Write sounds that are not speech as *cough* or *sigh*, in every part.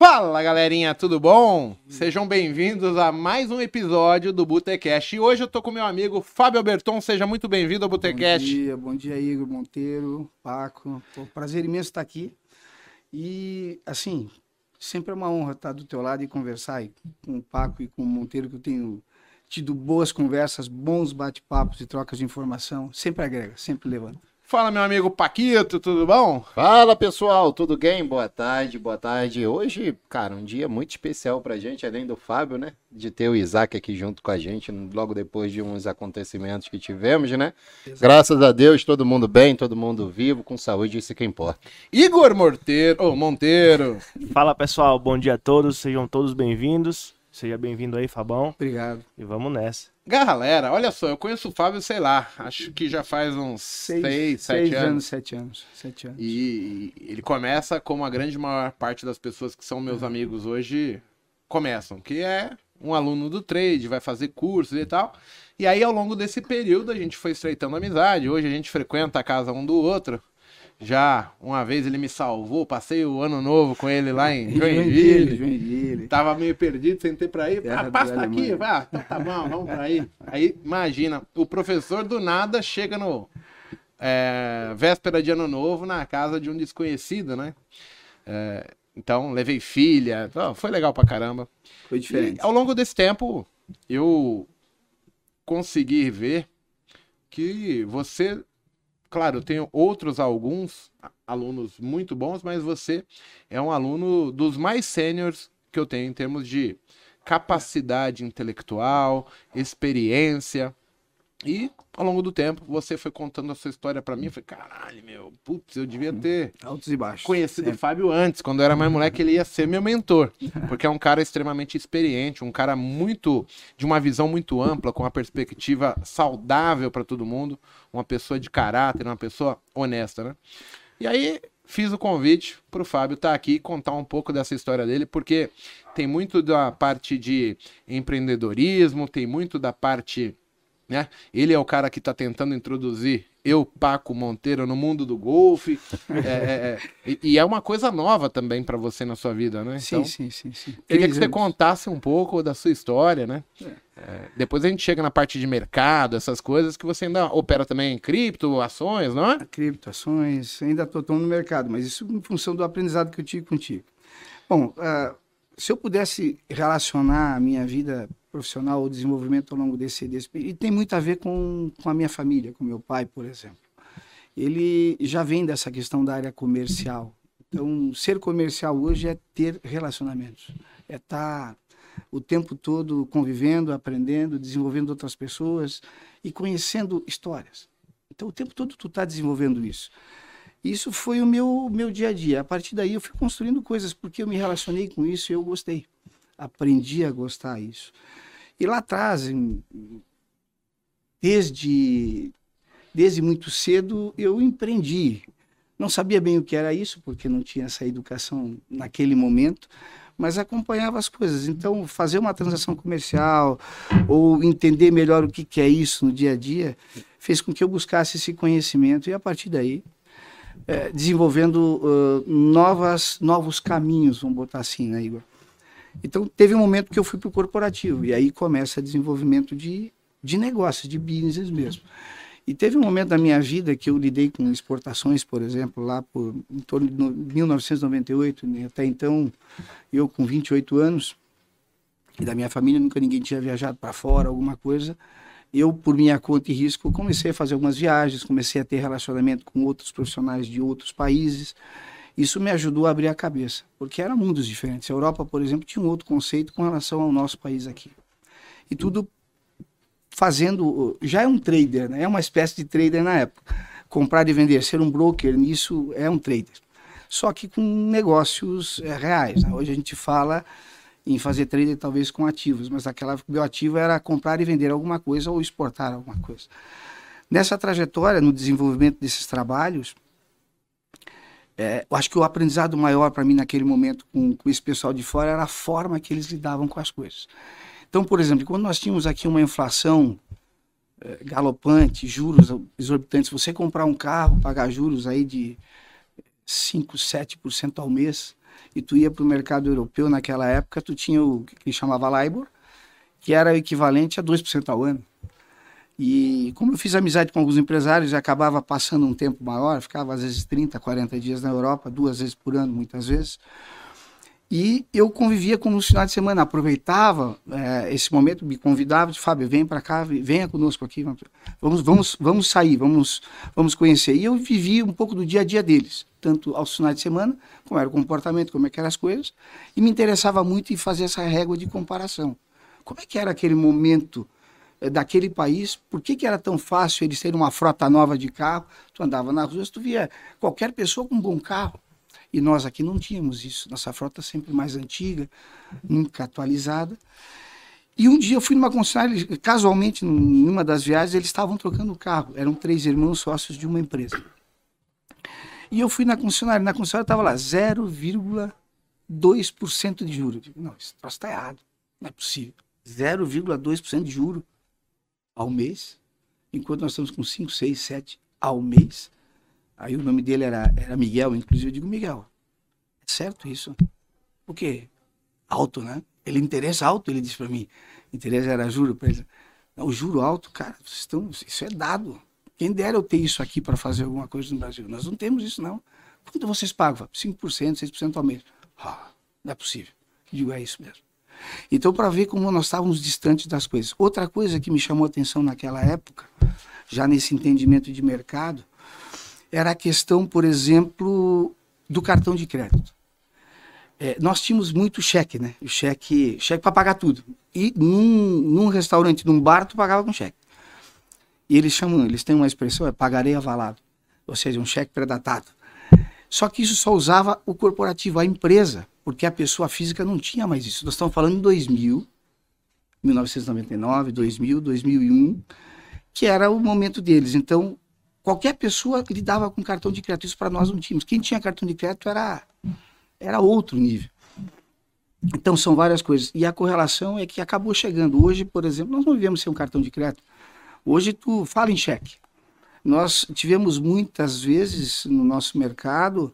Fala galerinha, tudo bom? Sejam bem-vindos a mais um episódio do Botecast. E hoje eu tô com meu amigo Fábio Alberton, seja muito bem-vindo ao Botecast. Bom dia, bom dia Igor Monteiro, Paco. Pô, prazer imenso estar aqui. E assim, sempre é uma honra estar do teu lado e conversar e com o Paco e com o Monteiro, que eu tenho tido boas conversas, bons bate-papos e trocas de informação. Sempre agrega, sempre levanta. Fala, meu amigo Paquito, tudo bom? Fala pessoal, tudo bem? Boa tarde, boa tarde. Hoje, cara, um dia muito especial pra gente, além do Fábio, né? De ter o Isaac aqui junto com a gente, logo depois de uns acontecimentos que tivemos, né? Exato. Graças a Deus, todo mundo bem, todo mundo vivo, com saúde, isso que importa. Igor Monteiro, oh, *laughs* Monteiro. Fala pessoal, bom dia a todos, sejam todos bem-vindos. Seja bem-vindo aí, Fabão. Obrigado. E vamos nessa. Galera, olha só, eu conheço o Fábio, sei lá, acho que já faz uns seis, seis sete seis anos. anos. Sete anos, sete anos. E ele começa como a grande maior parte das pessoas que são meus amigos hoje começam, que é um aluno do trade, vai fazer cursos e tal. E aí, ao longo desse período, a gente foi estreitando amizade. Hoje a gente frequenta a casa um do outro. Já uma vez ele me salvou, passei o ano novo com ele lá em *laughs* Joinville. Joinville. Tava meio perdido, sentei pra ir. Ah, passa aqui, vai. Tá, tá bom, vamos pra aí. Aí, imagina, o professor do nada chega no é, véspera de ano novo na casa de um desconhecido, né? É, então, levei filha, foi legal pra caramba. Foi diferente. E, ao longo desse tempo, eu consegui ver que você Claro, eu tenho outros alguns alunos muito bons, mas você é um aluno dos mais sêniores que eu tenho em termos de capacidade intelectual, experiência. E ao longo do tempo você foi contando a sua história para mim. Eu falei, caralho, meu, putz, eu devia ter altos e baixos. conhecido o Fábio antes, quando eu era mais moleque, ele ia ser meu mentor. Porque é um cara extremamente experiente, um cara muito de uma visão muito ampla, com uma perspectiva saudável para todo mundo, uma pessoa de caráter, uma pessoa honesta, né? E aí fiz o convite para o Fábio estar tá aqui e contar um pouco dessa história dele, porque tem muito da parte de empreendedorismo, tem muito da parte né? Ele é o cara que está tentando introduzir eu, Paco Monteiro, no mundo do golfe. *laughs* é, é, é, e é uma coisa nova também para você na sua vida, né? Então, sim, sim, sim, sim. Queria que você contasse um pouco da sua história, né? É. É, depois a gente chega na parte de mercado, essas coisas que você ainda opera também em cripto, ações, não é? Cripto, ações, ainda estou no mercado, mas isso em função do aprendizado que eu tive contigo. Bom, uh, se eu pudesse relacionar a minha vida profissional, o desenvolvimento ao longo desse, desse e tem muito a ver com, com a minha família, com meu pai, por exemplo. Ele já vem dessa questão da área comercial. Então, ser comercial hoje é ter relacionamentos, é estar tá o tempo todo convivendo, aprendendo, desenvolvendo outras pessoas e conhecendo histórias. Então, o tempo todo tu está desenvolvendo isso. Isso foi o meu, meu dia a dia. A partir daí, eu fui construindo coisas porque eu me relacionei com isso e eu gostei. Aprendi a gostar disso. E lá atrás, desde, desde muito cedo, eu empreendi. Não sabia bem o que era isso, porque não tinha essa educação naquele momento, mas acompanhava as coisas. Então, fazer uma transação comercial ou entender melhor o que, que é isso no dia a dia fez com que eu buscasse esse conhecimento e, a partir daí, é, desenvolvendo uh, novas, novos caminhos, vamos botar assim, né, Igor? Então, teve um momento que eu fui para o corporativo, e aí começa o desenvolvimento de, de negócios, de business mesmo. E teve um momento da minha vida que eu lidei com exportações, por exemplo, lá por em torno de 1998, né? até então, eu com 28 anos, e da minha família nunca ninguém tinha viajado para fora, alguma coisa. Eu, por minha conta e risco, comecei a fazer algumas viagens, comecei a ter relacionamento com outros profissionais de outros países. Isso me ajudou a abrir a cabeça, porque eram mundos diferentes. A Europa, por exemplo, tinha um outro conceito com relação ao nosso país aqui. E tudo fazendo. Já é um trader, né? é uma espécie de trader na época. Comprar e vender, ser um broker nisso é um trader. Só que com negócios é, reais. Né? Hoje a gente fala em fazer trader talvez com ativos, mas o meu ativo era comprar e vender alguma coisa ou exportar alguma coisa. Nessa trajetória, no desenvolvimento desses trabalhos, é, eu acho que o aprendizado maior para mim naquele momento com, com esse pessoal de fora era a forma que eles lidavam com as coisas. Então, por exemplo, quando nós tínhamos aqui uma inflação é, galopante, juros exorbitantes, você comprar um carro, pagar juros aí de 5, 7% ao mês, e tu ia para o mercado europeu naquela época, tu tinha o que chamava LIBOR, que era o equivalente a 2% ao ano. E como eu fiz amizade com alguns empresários e acabava passando um tempo maior, ficava às vezes 30, 40 dias na Europa, duas vezes por ano, muitas vezes. E eu convivia com os finais de semana, aproveitava é, esse momento, me convidava, de Fábio, vem para cá, venha conosco aqui, vamos, vamos, vamos sair, vamos, vamos conhecer. E eu vivia um pouco do dia a dia deles, tanto aos finais de semana, como era o comportamento, como é eram as coisas, e me interessava muito em fazer essa régua de comparação. Como é que era aquele momento daquele país? Por que, que era tão fácil eles terem uma frota nova de carro? Tu andava nas ruas, tu via qualquer pessoa com um bom carro. E nós aqui não tínhamos isso. Nossa frota sempre mais antiga, nunca atualizada. E um dia eu fui numa concessionária, casualmente, numa das viagens, eles estavam trocando o carro. Eram três irmãos sócios de uma empresa. E eu fui na concessionária. Na concessionária estava lá 0,2% de juros. digo, não, isso está errado. Não é possível. 0,2% de juro ao mês, enquanto nós estamos com 5, 6, 7 ao mês. Aí o nome dele era, era Miguel, inclusive eu digo Miguel. É certo isso? O quê? Alto, né? Ele interessa alto, ele disse para mim. Interesse era juro para ele. Juro alto, cara, estão, isso é dado. Quem dera eu ter isso aqui para fazer alguma coisa no Brasil. Nós não temos isso, não. Quanto vocês pagam? 5%, 6% ao mês. Ah, não é possível. Eu digo, é isso mesmo. Então, para ver como nós estávamos distantes das coisas. Outra coisa que me chamou a atenção naquela época, já nesse entendimento de mercado, era a questão, por exemplo, do cartão de crédito. É, nós tínhamos muito cheque, né? O cheque, cheque para pagar tudo. E num, num restaurante, num bar, tu pagava com cheque. E eles chamam, eles têm uma expressão, é pagarei avalado. Ou seja, um cheque predatado. Só que isso só usava o corporativo, a empresa porque a pessoa física não tinha mais isso. Nós estamos falando em 2000, 1999, 2000, 2001, que era o momento deles. Então, qualquer pessoa lidava com cartão de crédito. Isso para nós não tínhamos. Quem tinha cartão de crédito era, era outro nível. Então, são várias coisas. E a correlação é que acabou chegando. Hoje, por exemplo, nós não vivemos sem um cartão de crédito. Hoje, tu fala em cheque. Nós tivemos muitas vezes no nosso mercado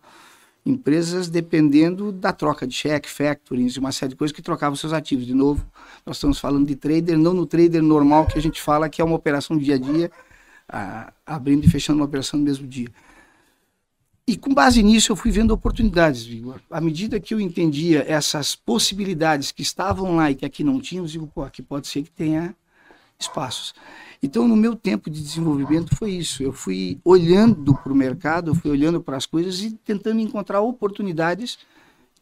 empresas dependendo da troca de cheque, factoring, uma série de coisas que trocavam seus ativos. De novo, nós estamos falando de trader, não no trader normal que a gente fala que é uma operação dia a dia, a, abrindo e fechando uma operação no mesmo dia. E com base nisso eu fui vendo oportunidades, Vigor. À medida que eu entendia essas possibilidades que estavam lá e que aqui não tínhamos, digo, pô, aqui pode ser que tenha espaços. Então, no meu tempo de desenvolvimento foi isso. Eu fui olhando para o mercado, eu fui olhando para as coisas e tentando encontrar oportunidades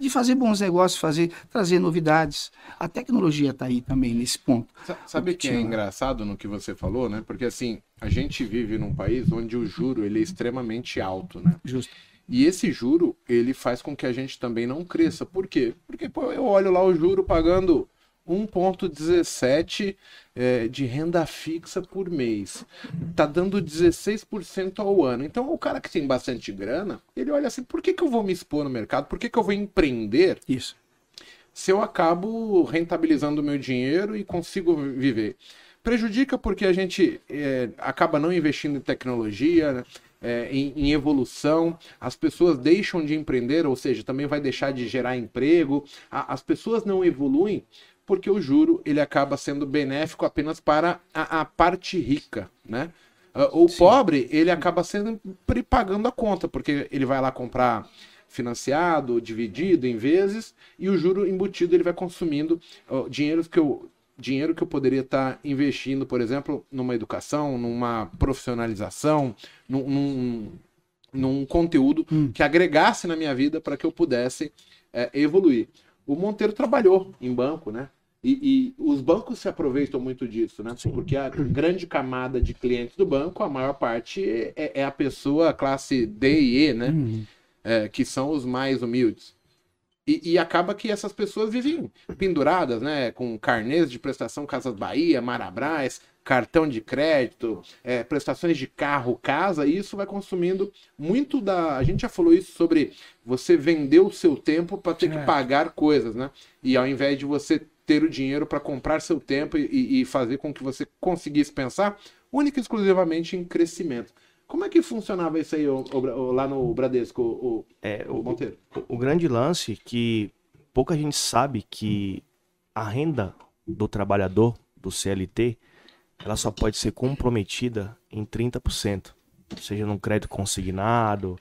de fazer bons negócios, fazer, trazer novidades. A tecnologia está aí também nesse ponto. Sabe o que é engraçado no que você falou, né? Porque assim, a gente vive num país onde o juro ele é extremamente alto, né? Justo. E esse juro, ele faz com que a gente também não cresça. Por quê? Porque pô, eu olho lá o juro pagando 1,17 é, de renda fixa por mês. Tá dando 16% ao ano. Então, o cara que tem bastante grana, ele olha assim: por que, que eu vou me expor no mercado? Por que, que eu vou empreender? Isso. Se eu acabo rentabilizando o meu dinheiro e consigo viver. Prejudica porque a gente é, acaba não investindo em tecnologia, né? é, em, em, evolução, as pessoas deixam de empreender, ou seja, também vai deixar de gerar emprego, a, as pessoas não evoluem porque o juro ele acaba sendo benéfico apenas para a, a parte rica, né? Uh, o Sim. pobre ele acaba sendo pagando a conta, porque ele vai lá comprar financiado, dividido em vezes, e o juro embutido ele vai consumindo uh, dinheiros que eu dinheiro que eu poderia estar investindo, por exemplo, numa educação, numa profissionalização, num, num, num conteúdo hum. que agregasse na minha vida para que eu pudesse é, evoluir. O Monteiro trabalhou em banco, né? E, e, os bancos se aproveitam muito disso, né? Sim. Porque a grande camada de clientes do banco, a maior parte é, é a pessoa classe D e E, né? Uhum. É, que são os mais humildes. E, e, acaba que essas pessoas vivem penduradas, né? Com carnês de prestação Casas Bahia, Marabras, cartão de crédito, é, prestações de carro, casa, e isso vai consumindo muito da. A gente já falou isso sobre você vender o seu tempo para ter é. que pagar coisas, né? E ao invés de você ter o dinheiro para comprar seu tempo e, e, fazer com que você conseguisse pensar única e exclusivamente em crescimento. Como é que funcionava isso aí o- o lá no Bradesco, o, É, o o, Monteiro? o grande lance que pouca gente sabe que a renda do trabalhador, do CLT, ela só pode ser comprometida em 30%. Seja num crédito consignado,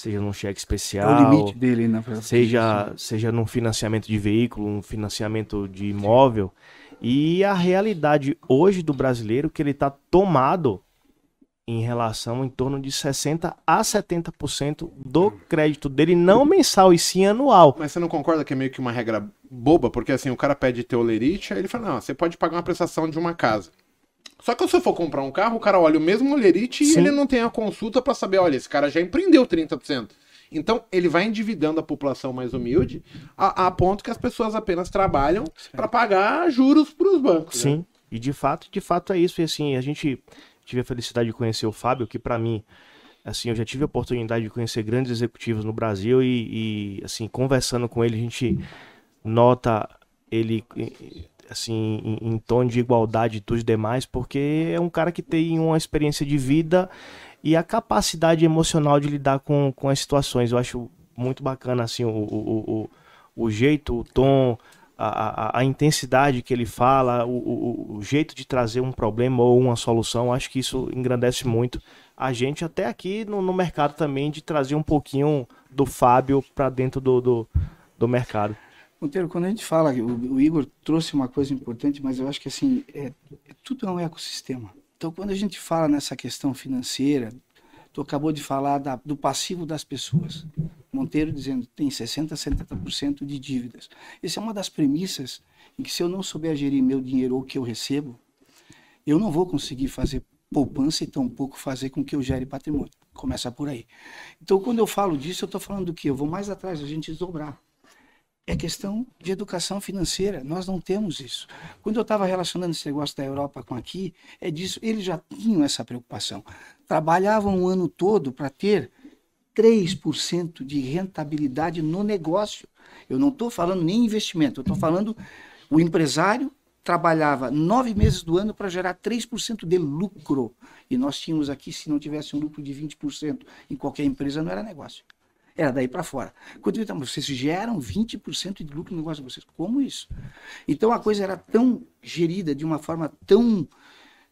seja num cheque É especial. o limite dele, na verdade. seja, seja num financiamento de veículo, um financiamento de imóvel. E a realidade hoje do brasileiro que ele está tomado em relação em torno de 60 a 70% do crédito dele, não mensal, e sim anual. Mas você não concorda que é meio que uma regra boba? Porque assim, o cara pede teu lerite, aí ele fala, não, você pode pagar uma prestação de uma casa. Só que se você for comprar um carro, o cara olha o mesmo lerite e Sim. ele não tem a consulta pra saber, olha, esse cara já empreendeu 30%. Então, ele vai endividando a população mais humilde a, a ponto que as pessoas apenas trabalham pra pagar juros pros bancos. né? Sim, e de fato, de fato é isso. E assim, a gente tive a felicidade de conhecer o Fábio, que para mim, assim, eu já tive a oportunidade de conhecer grandes executivos no Brasil e, e, assim, conversando com ele, a gente nota ele assim em, em tom de igualdade dos demais, porque é um cara que tem uma experiência de vida e a capacidade emocional de lidar com, com as situações. Eu acho muito bacana assim o, o, o, o jeito, o tom, a, a, a intensidade que ele fala, o, o, o jeito de trazer um problema ou uma solução. Acho que isso engrandece muito a gente, até aqui no, no mercado também, de trazer um pouquinho do Fábio para dentro do, do, do mercado. Monteiro, quando a gente fala, o, o Igor trouxe uma coisa importante, mas eu acho que assim, é, é- tudo é um ecossistema. Então, quando a gente fala nessa questão financeira, tu acabou de falar da- do passivo das pessoas. Monteiro dizendo que tem 60%, 70% de dívidas. Essa é uma das premissas em que se eu não souber gerir meu dinheiro ou o que eu recebo, eu não vou conseguir fazer poupança e tampouco fazer com que eu gere patrimônio. Começa por aí. Então, quando eu falo disso, eu estou falando do quê? Eu vou mais atrás, a gente desdobrar é questão de educação financeira. Nós não temos isso. Quando eu estava relacionando esse negócio da Europa com aqui, é disso. Eles já tinham essa preocupação. Trabalhavam o ano todo para ter 3% de rentabilidade no negócio. Eu não estou falando nem investimento, eu estou falando o empresário trabalhava nove meses do ano para gerar 3% de lucro. E nós tínhamos aqui, se não tivesse um lucro de 20% em qualquer empresa, não era negócio. Era daí para fora. Quando eu, então, vocês geram 20% de lucro no negócio de vocês. Como isso? Então a coisa era tão gerida de uma forma tão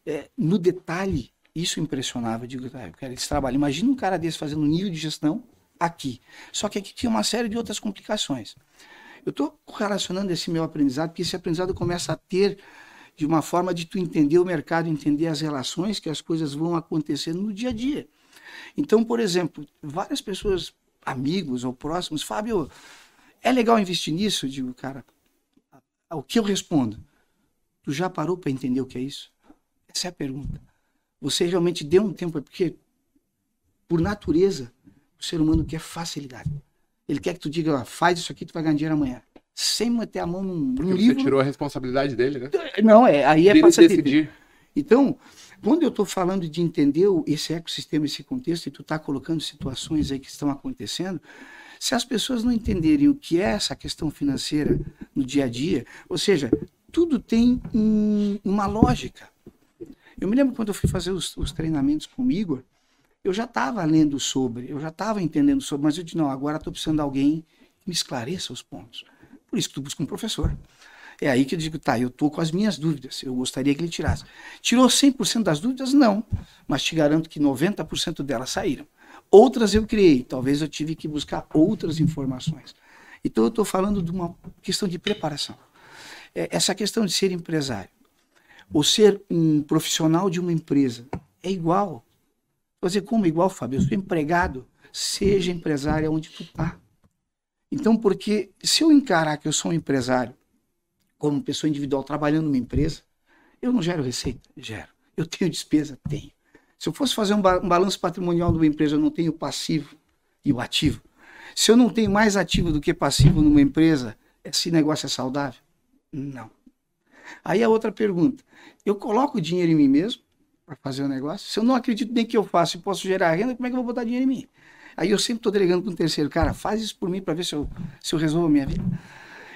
é, no detalhe, isso impressionava. Eu digo, ah, eu quero esse trabalho. Imagina um cara desse fazendo um nível de gestão aqui. Só que aqui tinha uma série de outras complicações. Eu estou relacionando esse meu aprendizado, porque esse aprendizado começa a ter de uma forma de tu entender o mercado, entender as relações que as coisas vão acontecendo no dia a dia. Então, por exemplo, várias pessoas, amigos ou próximos, Fábio, é legal investir nisso? Eu digo, cara, o que eu respondo? Tu já parou para entender o que é isso? Essa é a pergunta. Você realmente deu um tempo, porque por natureza, o ser humano quer facilidade. Ele quer que tu diga, ó, faz isso aqui, tu vai ganhar dinheiro amanhã. Sem meter a mão num, Porque você livro. tirou a responsabilidade dele, né? Não, é, aí é Dele decidir. Então, quando eu estou falando de entender esse ecossistema, esse contexto, e tu está colocando situações aí que estão acontecendo, se as pessoas não entenderem o que é essa questão financeira no dia a dia, ou seja, tudo tem um- uma lógica. Eu me lembro quando eu fui fazer os, os treinamentos com o Igor, eu já estava lendo sobre, eu já estava entendendo sobre, mas eu disse, não, agora estou precisando de alguém que me esclareça os pontos. Por isso que tu busca um professor. É aí que eu digo, tá, eu tô com as minhas dúvidas, eu gostaria que ele tirasse. Tirou 100% das dúvidas? Não, mas te garanto que 90% delas saíram. Outras eu criei, talvez eu tive que buscar outras informações. Então eu estou falando de uma questão de preparação. É, essa questão de ser empresário, ou ser um profissional de uma empresa, é igual. Dizer, como igual, Fábio? Eu sou empregado, seja empresário onde tu tá. Então, porque se eu encarar que eu sou um empresário, como pessoa individual trabalhando numa empresa, eu não gero receita? Gero. Eu tenho despesa? Tenho. Se eu fosse fazer um, ba um balanço patrimonial de uma empresa, eu não tenho passivo e o ativo. Se eu não tenho mais ativo do que passivo numa empresa, esse negócio é saudável? Não. Aí a outra pergunta: eu coloco dinheiro em mim mesmo para fazer o negócio? Se eu não acredito nem que eu faço e posso gerar renda, como é que eu vou botar dinheiro em mim? Aí eu sempre estou delegando para um terceiro, cara, faz isso por mim para ver se eu, se eu resolvo a minha vida.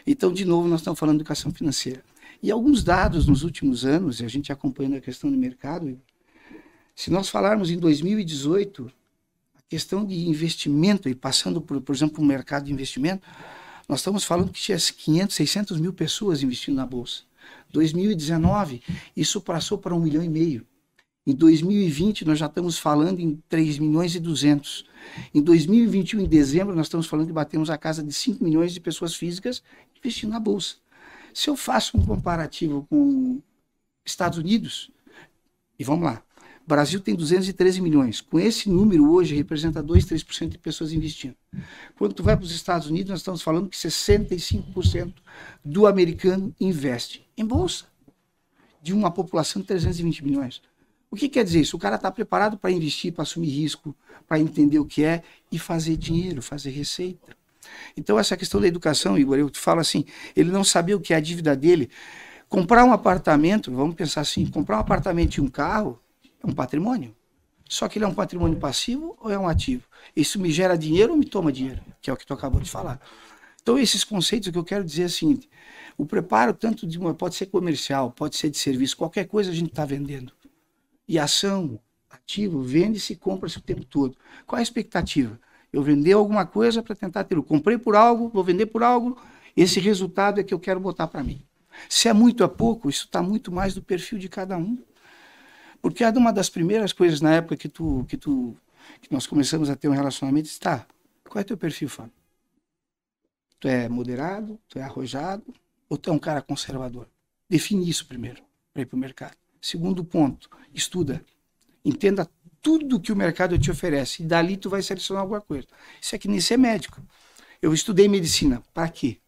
Então, de novo, nós estamos falando de educação financeira. E alguns dados nos últimos anos, e a gente acompanhando a questão do mercado, Se nós falarmos em 2018, a questão de investimento, e passando, por, por exemplo, o mercado de investimento, nós estamos falando que tinha 500, 600 mil pessoas investindo na Bolsa. 2019, isso passou para um milhão e meio. Em 2020, nós já estamos falando em 3 milhões e 200. Em 2021, em dezembro, nós estamos falando que batemos a casa de 5 milhões de pessoas físicas investindo na Bolsa. Se eu faço um comparativo com Estados Unidos, e vamos lá, Brasil tem 213 milhões. Com esse número hoje representa 2, 3% de pessoas investindo. Quando tu vai para os Estados Unidos, nós estamos falando que 65% do americano investe em bolsa. De uma população de 320 milhões. O que quer dizer isso? O cara está preparado para investir, para assumir risco, para entender o que é e fazer dinheiro, fazer receita. Então, essa questão da educação, Igor, eu te falo assim, ele não sabia o que é a dívida dele. Comprar um apartamento, vamos pensar assim, comprar um apartamento e um carro é um patrimônio. Só que ele é um patrimônio passivo ou é um ativo? Isso me gera dinheiro ou me toma dinheiro? Que é o que tu acabou de falar. Então, esses conceitos que eu quero dizer é o seguinte: o preparo, tanto de uma, pode ser comercial, pode ser de serviço, qualquer coisa a gente está vendendo. E ação, ativo, vende-se e compra-se o tempo todo. Qual a expectativa? Eu vender alguma coisa para tentar ter. Eu comprei por algo, vou vender por algo, esse resultado é que eu quero botar para mim. Se é muito a pouco, isso está muito mais do perfil de cada um. Porque uma das primeiras coisas na época que tu, que tu, que nós começamos a ter um relacionamento, está, qual é teu perfil, Fábio? Tu é moderado, tu é arrojado, ou tu é um cara conservador? Define isso primeiro, para ir para o mercado. Segundo ponto, estuda. Entenda tudo que o mercado te oferece. E dali tu vai selecionar alguma coisa. Isso é que nem ser médico. Eu estudei medicina. Para quê?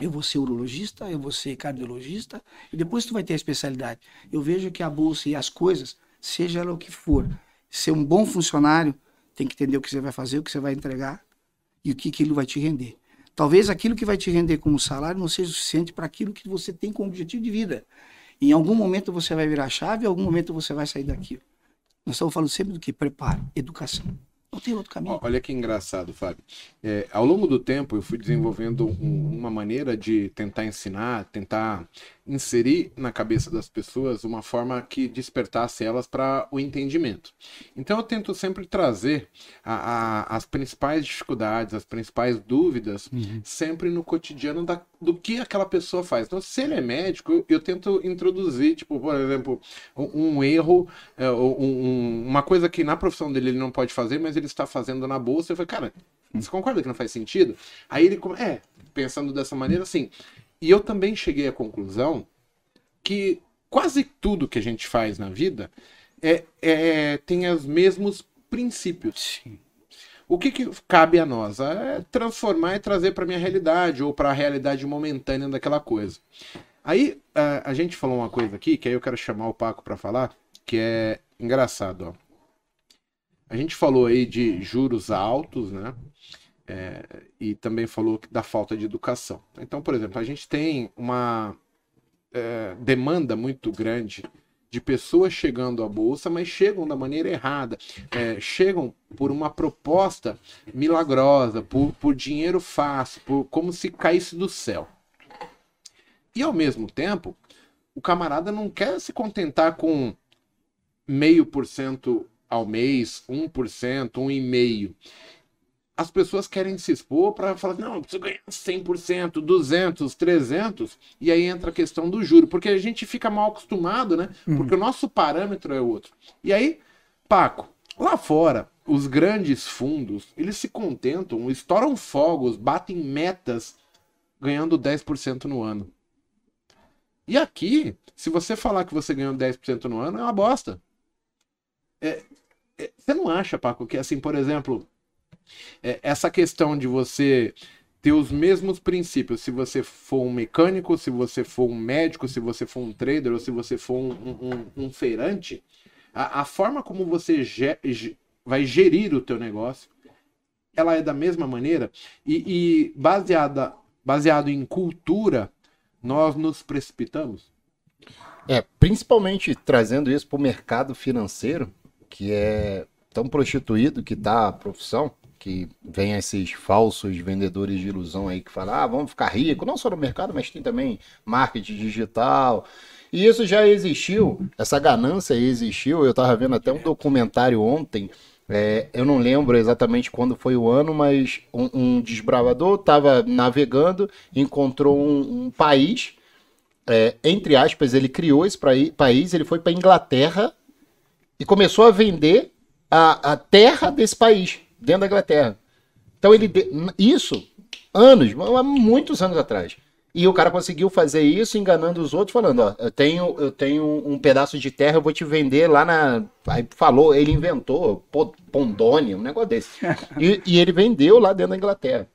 Eu vou ser urologista, eu vou ser cardiologista, e depois tu vai ter a especialidade. Eu vejo que a bolsa e as coisas, seja ela o que for, ser um bom funcionário, tem que entender o que você vai fazer, o que você vai entregar e o que aquilo vai te render. Talvez aquilo que vai te render como salário não seja suficiente para aquilo que você tem como objetivo de vida. Em algum momento você vai virar chave, em algum momento você vai sair daquilo. Nós estamos falando sempre do que? Preparo, educação. Não tem outro caminho. Olha que engraçado, Fábio. É, ao longo do tempo, eu fui desenvolvendo um, uma maneira de tentar ensinar, tentar inserir na cabeça das pessoas uma forma que despertasse elas para o entendimento. Então eu tento sempre trazer a, a, as principais dificuldades, as principais dúvidas, uhum. sempre no cotidiano da, do que aquela pessoa faz. Então, se ele é médico, eu, eu tento introduzir, tipo, por exemplo, um, um erro, é, um, uma coisa que na profissão dele ele não pode fazer, mas ele está fazendo na bolsa. Eu falei, cara, você concorda que não faz sentido? Aí ele, é, pensando dessa maneira, assim, e eu também cheguei à conclusão que quase tudo que a gente faz na vida é, é tem os mesmos princípios. Sim. O que, que, cabe a nós? É transformar e trazer para minha realidade ou para a realidade momentânea daquela coisa. Aí a, a, gente falou uma coisa aqui que aí eu quero chamar o Paco para falar, que é engraçado. Ó. A gente falou aí de juros altos, né? É, e também falou da falta de educação. Então, por exemplo, a gente tem uma é, demanda muito grande de pessoas chegando à bolsa, mas chegam da maneira errada. É, chegam por uma proposta milagrosa, por, por dinheiro fácil, por, como se caísse do céu. E ao mesmo tempo, o camarada não quer se contentar com meio por cento ao mês, 1%, 1,5% as pessoas querem se expor para falar, não, eu preciso ganhar 100%, 200, 300, e aí entra a questão do juro, porque a gente fica mal acostumado, né? Uhum. Porque o nosso parâmetro é outro. E aí, Paco, lá fora, os grandes fundos, eles se contentam, estouram fogos, batem metas, ganhando 10% no ano. E aqui, se você falar que você ganhou 10% no ano, é uma bosta. É, é, você não acha, Paco, que assim, por exemplo, é, essa questão de você ter os mesmos princípios, se você for um mecânico, se você for um médico, se você for um trader ou se você for um, um, um feirante, a, a, forma como você ge, ge, vai gerir o teu negócio, ela é da mesma maneira e, e baseada, baseado em cultura, nós nos precipitamos. É, principalmente trazendo isso para o mercado financeiro, que é tão prostituído que está a profissão, que vem esses falsos vendedores de ilusão aí que falam, ah, vamos ficar rico, não só no mercado, mas tem também marketing digital. E isso já existiu, essa ganância existiu. Eu estava vendo até um documentário ontem, é, eu não lembro exatamente quando foi o ano, mas um, um desbravador estava navegando, encontrou um, um país, é, entre aspas, ele criou esse país, ele foi para Inglaterra e começou a vender a, a terra desse país dentro da Inglaterra. Então ele isso anos, muitos anos atrás. E o cara conseguiu fazer isso enganando os outros, falando, ó, eu tenho, eu tenho um pedaço de terra, eu vou te vender lá na. Aí falou, ele inventou Pondônia, um negócio desse. *laughs* E, e ele vendeu lá dentro da Inglaterra.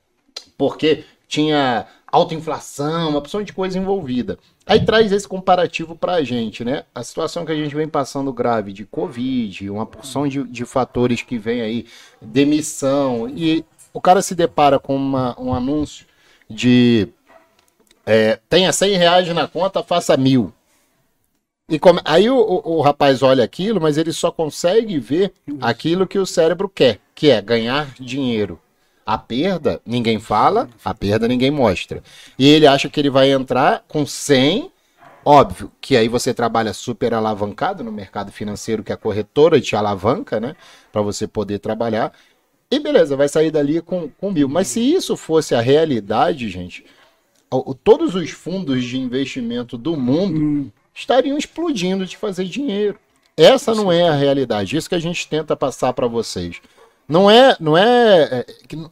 Porque tinha alta inflação, uma opção de coisa envolvida. Aí traz esse comparativo para a gente, né? A situação que a gente vem passando grave de Covid, uma porção de, de fatores que vem aí, demissão, e o cara se depara com uma, um anúncio de é, tenha 100 reais na conta, faça mil. E come... Aí o, o, o, rapaz olha aquilo, mas ele só consegue ver aquilo que o cérebro quer, que é ganhar dinheiro. A perda, ninguém fala, a perda ninguém mostra. E ele acha que ele vai entrar com 100, óbvio que aí você trabalha super alavancado no mercado financeiro, que a corretora te alavanca, né? Para você poder trabalhar. E beleza, vai sair dali com, com mil. Mas se isso fosse a realidade, gente, todos os fundos de investimento do mundo hum. estariam explodindo de fazer dinheiro. Essa não é a realidade. Isso que a gente tenta passar para vocês. Não é, não é, é,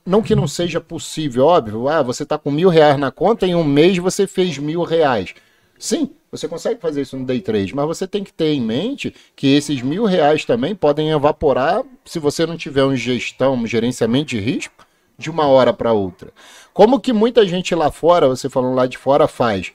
não que não seja possível, óbvio. Ah, você está com mil reais na conta em um mês você fez mil reais. Sim, você consegue fazer isso no day trade, mas você tem que ter em mente que esses mil reais também podem evaporar se você não tiver uma gestão, um gerenciamento de risco de uma hora para outra. Como que muita gente lá fora, você falando lá de fora, faz?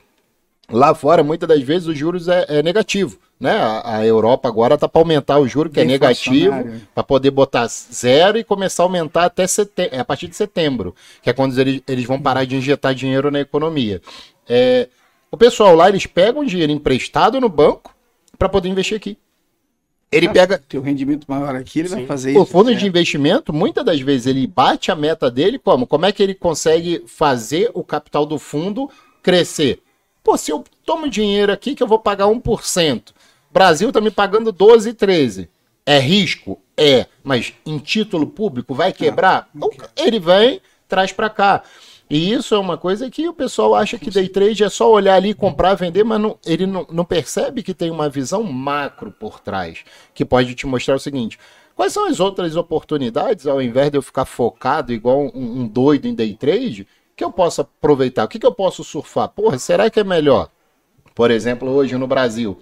Lá fora, muitas das vezes, os juros é, é negativo. Né? A, a Europa agora está para aumentar o juro, que é negativo, para poder botar zero e começar a aumentar até setembro, é a partir de setembro, que é quando eles, eles vão parar de injetar dinheiro na economia. É, o pessoal lá, eles pegam dinheiro emprestado no banco para poder investir aqui. Ele pega. Tem um rendimento maior aqui, ele Sim. vai fazer isso. O fundo de investimento, muitas das vezes, ele bate a meta dele como? Como é que ele consegue fazer o capital do fundo crescer? Pô, se eu tomo dinheiro aqui que eu vou pagar 1%, Brasil tá me pagando 12, 13. É risco? É. Mas em título público vai quebrar? Ah, ele vem, traz para cá. E isso é uma coisa que o pessoal acha que day trade é só olhar ali, comprar, vender, mas não, ele não, não percebe que tem uma visão macro por trás, que pode te mostrar o seguinte: quais são as outras oportunidades, ao invés de eu ficar focado igual um, um doido em day trade, que eu posso aproveitar? O que, que eu posso surfar? Porra, será que é melhor? Por exemplo, hoje no Brasil,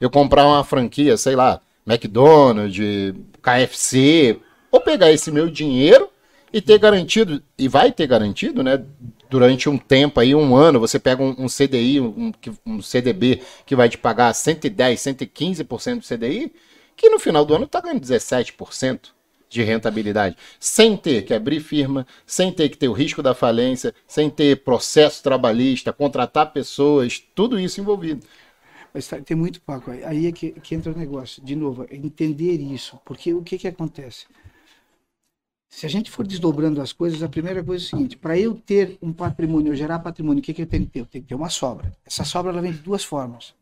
eu comprar uma franquia, sei lá, McDonald's, KFC, ou pegar esse meu dinheiro e ter garantido, e vai ter garantido, né? Durante um tempo aí, um ano, você pega um, um CDI, um, um, CDB que vai te pagar 110, 115% do CDI, que no final do ano está ganhando 17% de rentabilidade, sem ter que abrir firma, sem ter que ter o risco da falência, sem ter processo trabalhista, contratar pessoas, tudo isso envolvido. Mas tá, tem muito Paco. Aí é que, que entra o negócio. De novo, entender isso. Porque o que, que acontece? Se a gente for desdobrando as coisas, a primeira coisa é o seguinte: para eu ter um patrimônio, eu gerar patrimônio, o que, que eu tenho que ter? Eu tenho que ter uma sobra. Essa sobra ela vem de duas formas.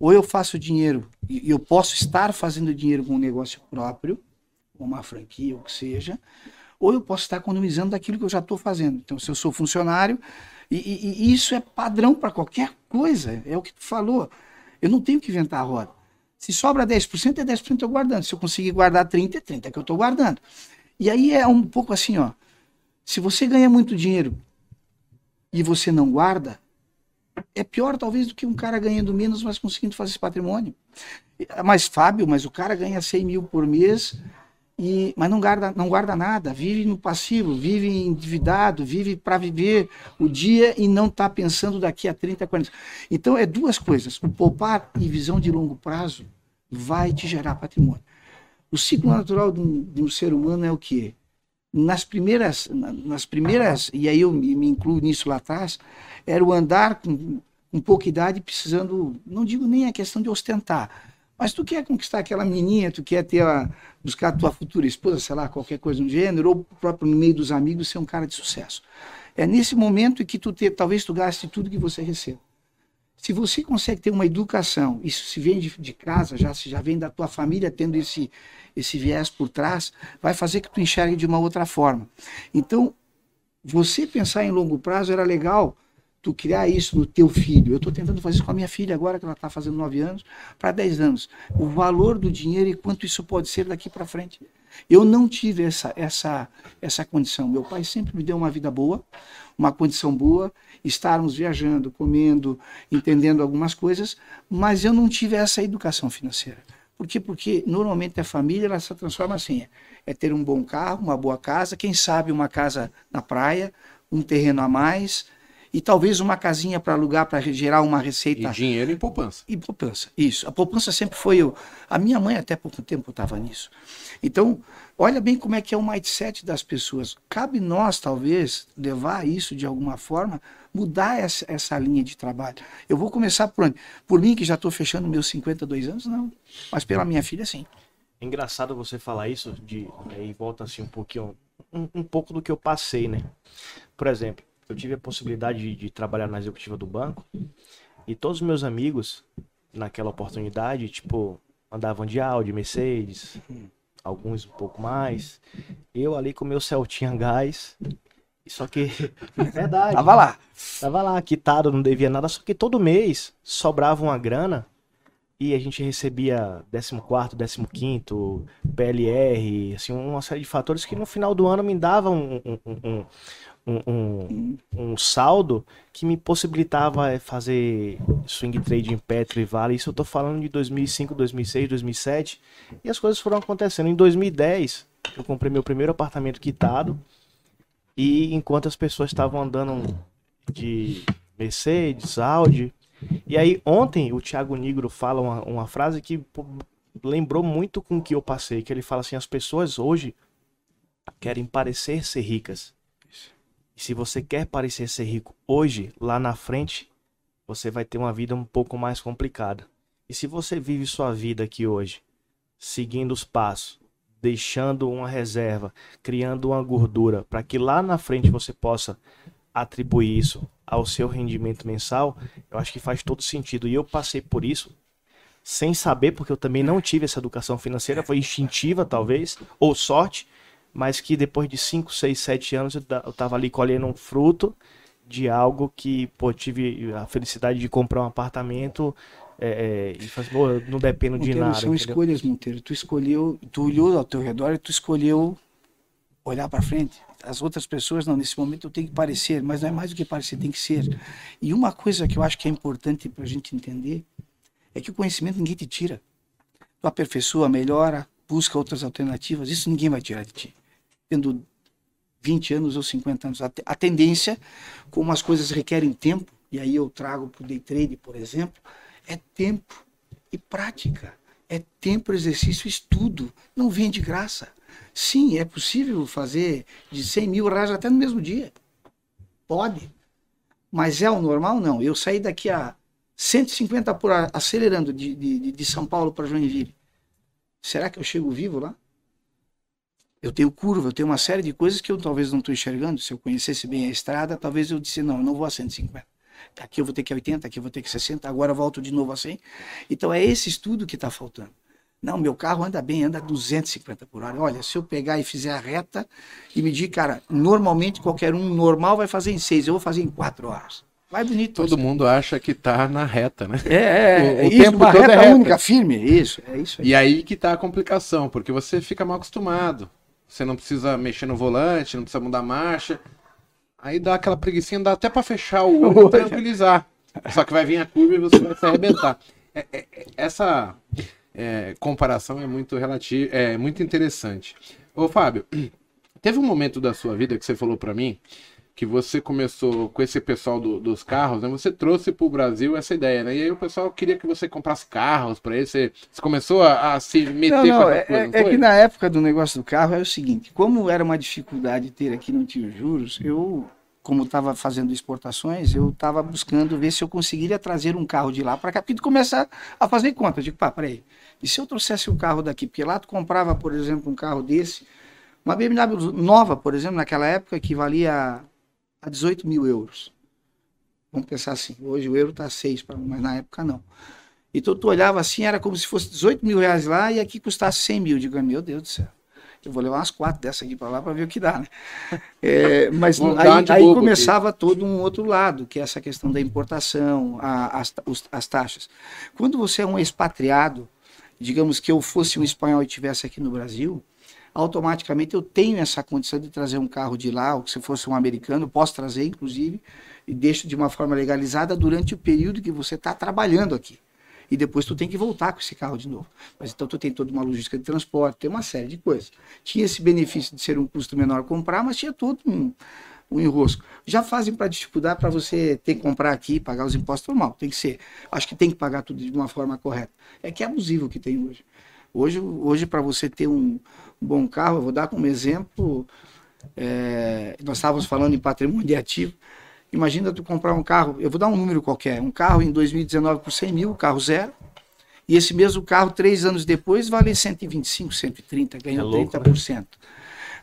Ou eu faço dinheiro, e eu posso estar fazendo dinheiro com um negócio próprio, uma franquia, o que seja, ou eu posso estar economizando daquilo que eu já estou fazendo. Então, se eu sou funcionário, e, e, e isso é padrão para qualquer coisa, é o que tu falou. Eu não tenho que inventar a roda. Se sobra 10%, é 10% eu guardando. Se eu conseguir guardar 30%, é 30% que eu estou guardando. E aí é um pouco assim, ó. Se você ganha muito dinheiro e você não guarda, é pior talvez do que um cara ganhando menos, mas conseguindo fazer esse patrimônio. Mas, Fábio, mas o cara ganha 100 mil por mês, e, mas não guarda, não guarda nada, vive no passivo, vive endividado, vive para viver o dia e não está pensando daqui a 30, 40. Então, é duas coisas. O poupar e visão de longo prazo vai te gerar patrimônio. O ciclo natural de um, de um ser humano é o quê? Nas primeiras, nas primeiras, e aí eu me, me incluo nisso lá atrás, era o andar com, com pouca idade precisando, não digo nem a questão de ostentar, Mas tu quer conquistar aquela menininha, tu quer ter a, buscar a tua futura esposa, sei lá, qualquer coisa do gênero, ou próprio no meio dos amigos ser um cara de sucesso. É nesse momento que tu te, talvez tu gaste tudo que você receba. Se você consegue ter uma educação, isso se vem de, de casa, já se já vem da tua família tendo esse esse viés por trás, vai fazer que tu enxergue de uma outra forma. Então, você pensar em longo prazo era legal, tu criar isso no teu filho. Eu estou tentando fazer isso com a minha filha agora, que ela está fazendo 9 anos, para 10 anos. O valor do dinheiro e quanto isso pode ser daqui para frente. Eu não tive essa, essa, essa condição. Meu pai sempre me deu uma vida boa, uma condição boa, estarmos viajando, comendo, entendendo algumas coisas, mas eu não tive essa educação financeira. Por quê? Porque normalmente a família ela se transforma assim: é ter um bom carro, uma boa casa, quem sabe uma casa na praia, um terreno a mais e talvez uma casinha para alugar para gerar uma receita. E dinheiro em poupança. E poupança, isso. A poupança sempre foi. Eu... A minha mãe, até pouco tempo, estava nisso. Então, olha bem como é que é o mindset das pessoas. Cabe nós, talvez, levar isso de alguma forma, mudar essa, essa linha de trabalho. Eu vou começar por onde? Por mim, que já estou fechando meus 52 anos, não. Mas pela minha filha, sim. É engraçado você falar isso, de, aí volta assim um pouquinho, um, um pouco do que eu passei, né? Por exemplo, eu tive a possibilidade de, de, trabalhar na executiva do banco e todos os meus amigos naquela oportunidade, tipo, andavam de Audi, Mercedes, alguns um pouco mais. Eu ali com meu Celtinha gás. Só que, *laughs* verdade. Tava lá. Tava lá, quitado, não devia nada. Só que todo mês sobrava uma grana e a gente recebia 14, 15, PLR, assim, uma série de fatores que no final do ano me davam um, um, um, um, um, saldo que me possibilitava eh, fazer swing trade em Petro e Vale. Isso eu tô falando de 2005, 2006, 2007. E as coisas foram acontecendo. Em 2010, eu comprei meu primeiro apartamento quitado. E enquanto as pessoas estavam andando de Mercedes, Audi. E aí, ontem, o Thiago Negro fala uma, uma frase que lembrou muito com o que eu passei. Que ele fala assim: as pessoas hoje querem parecer ser ricas e se você quer parecer ser rico hoje, lá na frente, você vai ter uma vida um pouco mais complicada. E se você vive sua vida aqui hoje, seguindo os passos, deixando uma reserva, criando uma gordura, para que lá na frente você possa atribuir isso ao seu rendimento mensal, eu acho que faz todo sentido. E eu passei por isso sem saber, porque eu também não tive essa educação financeira, foi instintiva talvez, ou sorte, mas que depois de 5, 6, 7 anos eu tava ali colhendo um fruto de algo que, pô, tive a felicidade de comprar um apartamento é, é, e fazer, pô, não dependo Monteiro, de nada. São entendeu? escolhas, Monteiro. Tu escolheu, tu olhou ao teu redor e tu escolheu olhar para frente. As outras pessoas, não, nesse momento eu tenho que parecer, mas não é mais do que parecer, tem que ser. E uma coisa que eu acho que é importante para a gente entender é que o conhecimento ninguém te tira. Tu aperfeiçoa, melhora, busca outras alternativas, isso ninguém vai tirar de ti tendo 20 anos ou 50 anos. A, tendência, como as coisas requerem tempo, e aí eu trago para o day trade, por exemplo, é tempo e prática. É tempo, exercício, estudo. Não vem de graça. Sim, é possível fazer de 100 mil reais até no mesmo dia. Pode. Mas é o normal? Não. Eu saí daqui a 150 por hora, acelerando de, de, de São Paulo para Joinville. Será que eu chego vivo lá? Eu tenho curva, eu tenho uma série de coisas que eu talvez não estou enxergando. Se eu conhecesse bem a estrada, talvez eu disse, não, eu não vou a 150. Aqui eu vou ter que 80, aqui eu vou ter que 60, agora eu volto de novo a 100. Então é esse estudo que está faltando. Não, meu carro anda bem, anda 250 por hora. Olha, se eu pegar e fizer a reta e medir, cara, normalmente qualquer um normal vai fazer em 6, eu vou fazer em 4 horas. Vai bonito. Todo mundo acha que tá na reta, né? É, é, *laughs* o, o isso, tempo uma todo reta, é reta única, firme, isso, é isso aí. E aí que tá a complicação, porque você fica mal acostumado. Você não precisa mexer no volante, não precisa mudar a marcha. Aí dá aquela preguiça, dá até para fechar o olho e *laughs* tranquilizar. Só que vai vir a curva e você vai se arrebentar. É, é, é essa é, comparação é muito relativa, é muito interessante. Ô Fábio, *clears throat* teve um momento da sua vida que você falou para mim que você começou com esse pessoal do, dos carros, né? Você trouxe para o Brasil essa ideia, né? E aí o pessoal queria que você comprasse carros para ele. Você, você começou a, a, se meter não, não, com essa é, coisa, não é, é que na época do negócio do carro é o seguinte: como era uma dificuldade ter aqui não tinha juros, eu como estava fazendo exportações, eu estava buscando ver se eu conseguiria trazer um carro de lá para cá, porque tu começa a fazer conta. Eu digo, pá, peraí, e se eu trouxesse um carro daqui? Porque lá tu comprava, por exemplo, um carro desse, uma BMW nova, por exemplo, naquela época, que valia a 18 mil euros. Vamos pensar assim, hoje o euro está 6, mas na época não. Então tu olhava assim, era como se fosse 18 mil reais lá e aqui custasse 100 mil. Digo, meu Deus do céu eu vou levar umas quatro dessas aqui para lá para ver o que dá, né? *laughs* É, mas aí, aí começava aqui. todo um outro lado, que é essa questão da importação, a, as, os, as taxas. Quando você é um expatriado, digamos que eu fosse um espanhol e estivesse aqui no Brasil, automaticamente eu tenho essa condição de trazer um carro de lá, ou que se fosse um americano, posso trazer, inclusive, e deixo de uma forma legalizada durante o período que você está trabalhando aqui e depois tu tem que voltar com esse carro de novo. Mas então tu tem toda uma logística de transporte, tem uma série de coisas. Tinha esse benefício de ser um custo menor comprar, mas tinha tudo um, um enrosco. Já fazem para dificuldar para você ter que comprar aqui, pagar os impostos normal, tem que ser. Acho que tem que pagar tudo de uma forma correta. É que é abusivo o que tem hoje. Hoje, hoje para você ter um, bom carro, eu vou dar como exemplo, é, nós estávamos falando em patrimônio de ativo, Imagina tu comprar um carro, eu vou dar um número qualquer, um carro em 2019 por 100 mil, carro zero, e esse mesmo carro, três anos depois, vale 125, 130, ganhou é louco, 30%. Né?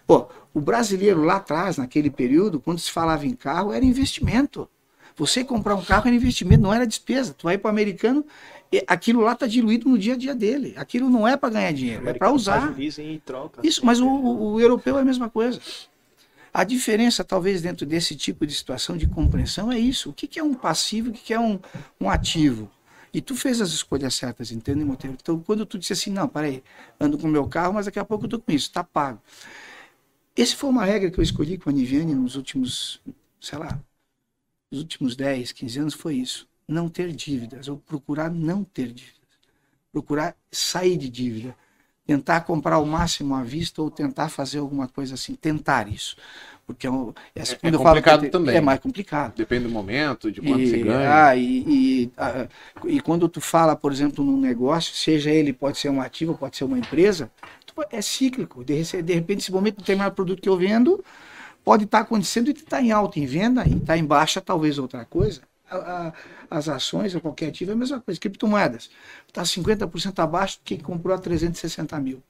Pô, o brasileiro lá atrás, naquele período, quando se falava em carro, era investimento. Você comprar um carro era investimento, não era despesa. Tu vai para o americano, aquilo lá está diluído no dia a dia dele. Aquilo não é para ganhar dinheiro, é para usar. Isso, mas o, o, europeu é a mesma coisa. A diferença, talvez, dentro desse tipo de situação de compreensão é isso. O que, que é um passivo e o que, que é um, um ativo? E tu fez as escolhas certas, entende, Monteiro? Então, quando tu disse assim, não, peraí, ando com o meu carro, mas daqui a pouco eu tô com isso, tá pago. Essa foi uma regra que eu escolhi com a Niviane nos últimos, sei lá, nos últimos 10, 15 anos, foi isso. Não ter dívidas, ou procurar não ter dívidas. Procurar sair de dívida tentar comprar o máximo à vista ou tentar fazer alguma coisa assim, tentar isso. Porque eu, é, é, é complicado também. É mais complicado. Depende do momento, de quanto e, você ganha. Ah, e, e, ah, e, quando tu fala, por exemplo, num negócio, seja ele, pode ser um ativo, pode ser uma empresa, é cíclico. De, de repente, esse momento, determinado produto que eu vendo, pode estar acontecendo e está em alta em venda, e está em baixa, talvez outra coisa a, as ações ou qualquer ativo é a mesma coisa. Criptomoedas está 50% abaixo do que comprou a 360 mil.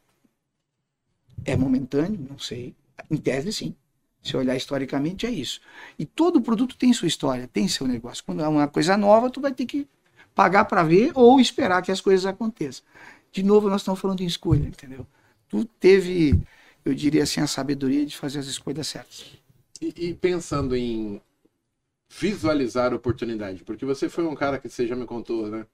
É momentâneo? Não sei. Em tese, sim. Se olhar historicamente, é isso. E todo produto tem sua história, tem seu negócio. Quando é uma coisa nova, tu vai ter que pagar para ver ou esperar que as coisas aconteçam. De novo, nós estamos falando em escolha, entendeu? Tu teve, eu diria assim, a sabedoria de fazer as escolhas certas. E, e pensando em visualizar a oportunidade? Porque você foi um cara que você já me contou, né?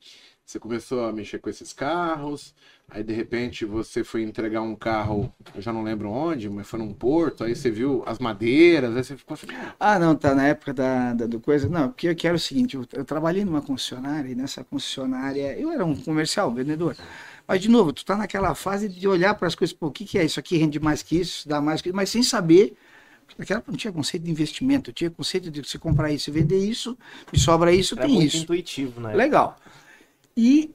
Você começou a mexer com esses carros, aí de repente você foi entregar um carro, eu já não lembro onde, mas foi num porto, aí você viu as madeiras, aí você ficou assim. Ah, não, tá na época da, da do coisa. Não, porque eu quero o seguinte, eu, eu trabalhei numa concessionária e nessa concessionária eu era um comercial, vendedor. Mas, de novo, tu tá naquela fase de olhar para as coisas, pô, o que, que é isso aqui? Rende mais que isso, dá mais que isso, mas sem saber Naquela época não tinha conceito de investimento, tinha conceito de você comprar isso e vender isso, me sobra isso, Era tem muito isso. intuitivo, né? Legal. E,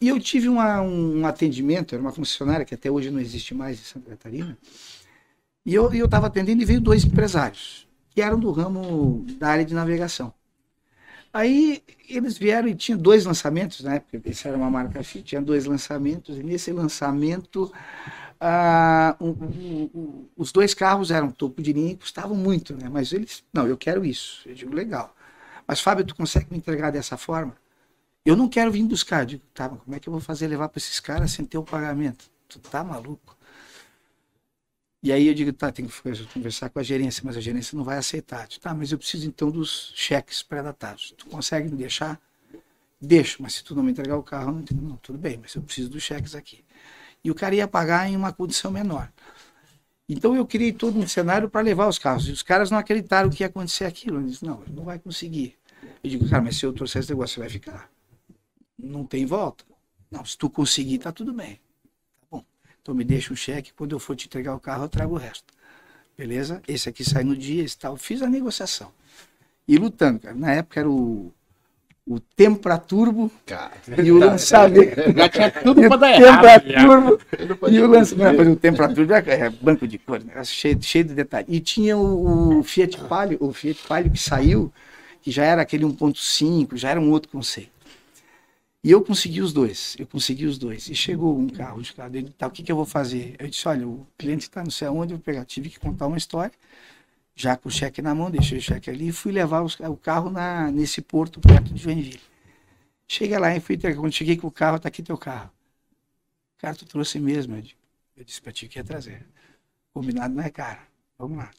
e eu tive uma, um atendimento, era uma funcionária que até hoje não existe mais em Santa Catarina, e eu estava atendendo e veio dois empresários, que eram do ramo da área de navegação. Aí eles vieram e tinham dois lançamentos, né? Porque essa era uma marca FIT, tinha dois lançamentos, e nesse lançamento ah, um, um, os dois carros eram topo de linha e custavam muito, né? Mas eles, não, eu quero isso. Eu digo, legal. Mas, Fábio, tu consegue me entregar dessa forma? Eu não quero vir buscar. Eu digo, tá, mas como é que eu vou fazer levar para esses caras sem ter o pagamento? Tu tá maluco? E aí eu digo, tá, tem que conversar com a gerência, mas a gerência não vai aceitar. Digo, tá, mas eu preciso então dos cheques pré-datados. Tu consegue me deixar? Deixo, mas se tu não me entregar o carro, não, não, tudo bem, mas eu preciso dos cheques aqui e o cara ia pagar em uma condição menor. Então eu criei todo um cenário para levar os carros. E os caras não acreditaram que ia acontecer aquilo. Eles disseram, não, não vai conseguir. Eu digo, cara, mas se eu trouxer esse negócio, você vai ficar. Não tem volta. Não, se tu conseguir, tá tudo bem. Tá bom. Então me deixa um cheque, quando eu for te entregar o carro, eu trago o resto. Beleza? Esse aqui sai no dia, esse tal. Fiz a negociação. E lutando, cara. Na época era o, o, Tempra Turbo Cara, e o lançamento. Já tinha tudo *laughs* o dar errado. Turbo e o lançamento. O Tempra Turbo é é banco de cor, né? cheio, cheio de detalhes. E tinha o, o Fiat Palio, o Fiat Palio que saiu, que já era aquele 1.5, já era um outro conceito. E eu consegui os dois, eu consegui os dois. E chegou um carro de carro dele, tá, o que, que eu vou fazer? Eu disse, olha, o cliente está não sei aonde, eu vou pegar. Tive que contar uma história, já com o cheque na mão, deixei o cheque ali e fui levar os- o carro na, nesse porto perto de Joinville. Cheguei lá e fui. Quando cheguei com o carro, tá aqui teu carro. Cara, tu trouxe mesmo. Eu disse, pra ti que ia trazer. Combinado não é, cara? Vamos lá.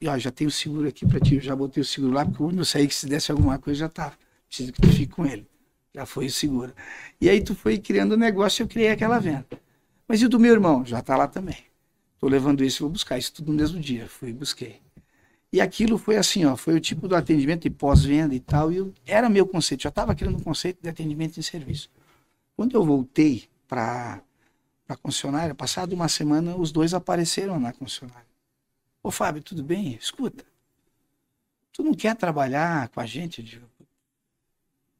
E ó, já tem o seguro aqui pra ti. Eu já botei o seguro lá, porque eu saí que se desse alguma coisa já tava. Preciso que tu fique com ele. Já foi o seguro. E aí tu foi criando o negócio e eu criei aquela venda. Mas e o do meu irmão? Já tá lá também. Tô levando isso e vou buscar isso tudo no mesmo dia. Fui e busquei. E aquilo foi assim, ó, foi o tipo do atendimento de pós-venda e tal, e eu, era meu conceito, já estava criando um conceito de atendimento em serviço. Quando eu voltei para a concessionária, passado uma semana, os dois apareceram na concessionária. Ô Fábio, tudo bem? Escuta, tu não quer trabalhar com a gente? Eu digo,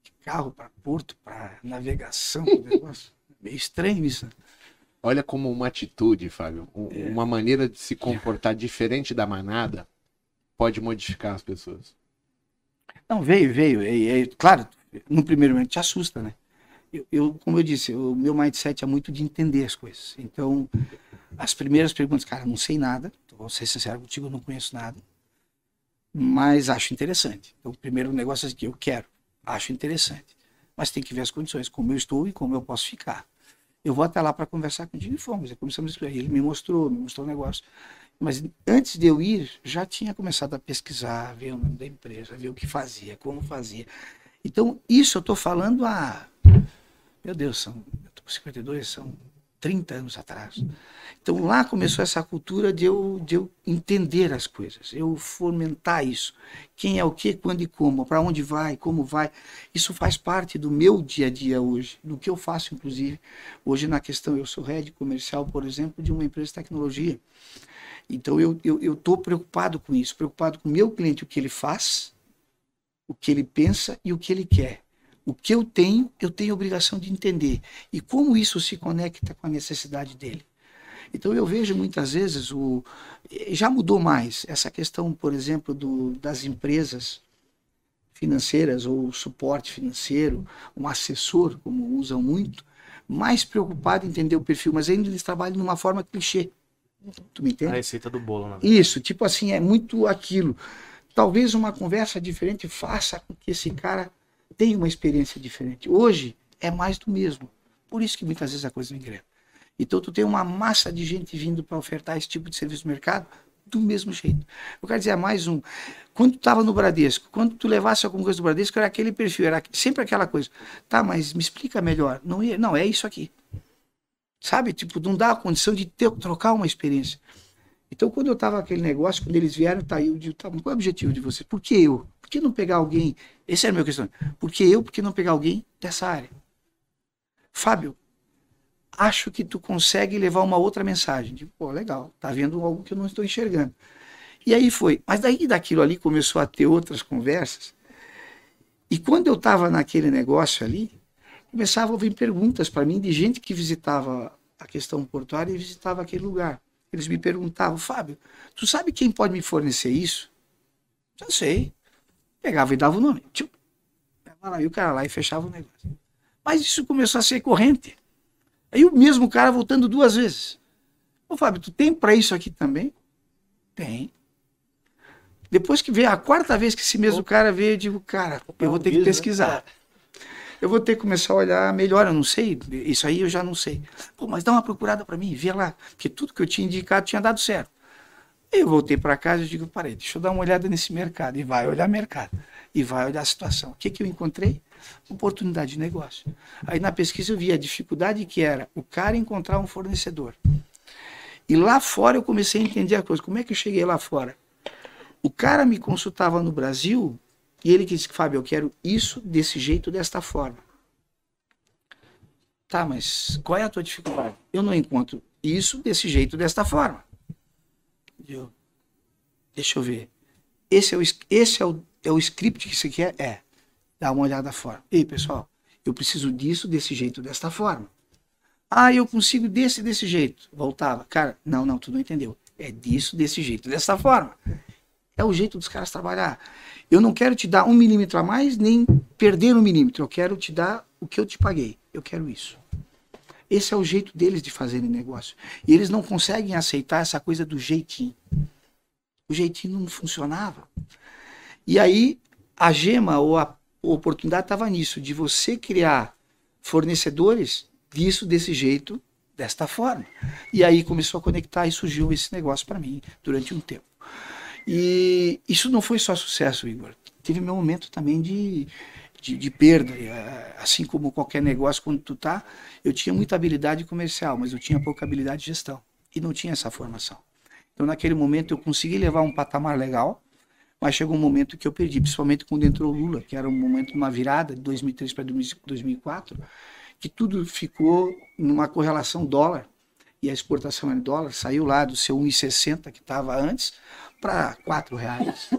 de carro para porto, para navegação, *laughs* negócio. Meio estranho isso. Olha como uma atitude, Fábio, É. uma maneira de se comportar diferente da manada pode modificar as pessoas. Não, veio, veio. E, e, claro, no primeiro momento te assusta, né? Eu, eu, como eu disse, o meu mindset é muito de entender as coisas. Então, as primeiras perguntas, cara, não sei nada, vou ser sincero contigo, eu não conheço nada, mas acho interessante. Então, o primeiro negócio é que eu quero, acho interessante. Mas tem que ver as condições, como eu estou e como eu posso ficar. Eu vou até lá para conversar contigo e fomos. E começamos a escrever. Ele me mostrou, me mostrou o negócio. Mas antes de eu ir, já tinha começado a pesquisar, ver o nome da empresa, ver o que fazia, como fazia. Então, isso eu estou falando há. Meu Deus, são. Eu tô com 52, são 30 anos atrás. Então, lá começou essa cultura de eu, de eu entender as coisas, eu fomentar isso. Quem é o que, quando e como, para onde vai, como vai. Isso faz parte do meu dia a dia hoje, do que eu faço, inclusive. Hoje, na questão, eu sou head comercial, por exemplo, de uma empresa de tecnologia. Então eu estou eu, tô preocupado com isso, preocupado com o meu cliente, o que ele faz, o que ele pensa e o que ele quer. O que eu tenho, eu tenho a obrigação de entender. E como isso se conecta com a necessidade dele. Então eu vejo muitas vezes o já mudou mais essa questão, por exemplo, do, das empresas financeiras ou suporte financeiro, um assessor, como usam muito, mais preocupado em entender o perfil, mas ainda eles trabalham de uma forma clichê. Tu me entende? A receita do bolo, né? Isso, tipo assim, é muito aquilo. Talvez uma conversa diferente faça com que esse cara tenha uma experiência diferente. Hoje é mais do mesmo. Por isso que muitas vezes a coisa não engrena. Então tu tem uma massa de gente vindo para ofertar esse tipo de serviço no mercado do mesmo jeito. Eu quero dizer, é mais um. Quando tu estava no Bradesco, quando tu levasse alguma coisa do Bradesco, era aquele perfil, era sempre aquela coisa. Tá, mas me explica melhor. Não, ia, não é isso aqui. Sabe? Tipo, não dá a condição de ter, trocar uma experiência. Então, quando eu estava aquele negócio, quando eles vieram, tá, eu digo, tá, qual é o objetivo de vocês? Por que eu? Que não pegar alguém? Esse era o meu questão. Por que eu? Por que não pegar alguém dessa área? Fábio, acho que tu consegue levar uma outra mensagem. Digo, pô, legal, tá vendo algo que eu não estou enxergando. E aí foi. Mas daí daquilo ali começou a ter outras conversas. E quando eu estava naquele negócio ali, começavam a vir perguntas para mim de gente que visitava a questão portuária e visitava aquele lugar. Eles me perguntavam, Fábio, tu sabe quem pode me fornecer isso? Já sei. Pegava e dava o nome. Tchum. Lá, e o cara lá e fechava o negócio. Mas isso começou a ser corrente. Aí o mesmo cara voltando duas vezes. Ô Fábio, tu tem para isso aqui também? Tem. Depois que veio a quarta vez que esse mesmo cara veio, eu digo, cara, eu vou ter que pesquisar. Eu vou ter que começar a olhar melhor, eu não sei, isso aí eu já não sei. Pô, mas dá uma procurada para mim, vê lá, porque tudo que eu tinha indicado tinha dado certo. Eu voltei para casa e digo, parei, deixa eu dar uma olhada nesse mercado. E vai olhar mercado. E vai olhar a situação. O que, que eu encontrei? Oportunidade de negócio. Aí na pesquisa eu vi a dificuldade que era o cara encontrar um fornecedor. E lá fora eu comecei a entender a coisa. Como é que eu cheguei lá fora? O cara me consultava no Brasil e ele disse, Fábio, eu quero isso desse jeito, desta forma. Tá, mas qual é a tua dificuldade? Eu não encontro isso desse jeito, desta forma. Eu, deixa eu ver. Esse é o, esse é o, é o script que você quer? É. Dá uma olhada fora. Ei, pessoal, eu preciso disso, desse jeito, desta forma. Ah, eu consigo desse, desse jeito. Voltava. Cara, não, não, tu não entendeu. É disso, desse jeito, dessa forma. É o jeito dos caras trabalhar. Eu não quero te dar um milímetro a mais, nem perder um milímetro. Eu quero te dar o que eu te paguei. Eu quero isso. Esse é o jeito deles de fazerem negócio. E eles não conseguem aceitar essa coisa do jeitinho. O jeitinho não funcionava. E aí, a gema ou a oportunidade estava nisso, de você criar fornecedores disso, desse jeito, desta forma. E aí começou a conectar e surgiu esse negócio para mim durante um tempo. E isso não foi só sucesso, Igor. Teve meu momento também de, de, de, perda. Assim como qualquer negócio, quando tu tá, eu tinha muita habilidade comercial, mas eu tinha pouca habilidade de gestão. E não tinha essa formação. Então, naquele momento, eu consegui levar um patamar legal, mas chegou um momento que eu perdi, principalmente quando entrou Lula, que era um momento uma virada de 2003 para 2004, que tudo ficou numa correlação dólar e a exportação em dólar saiu lá do seu 1,60 que estava antes para R$ reais.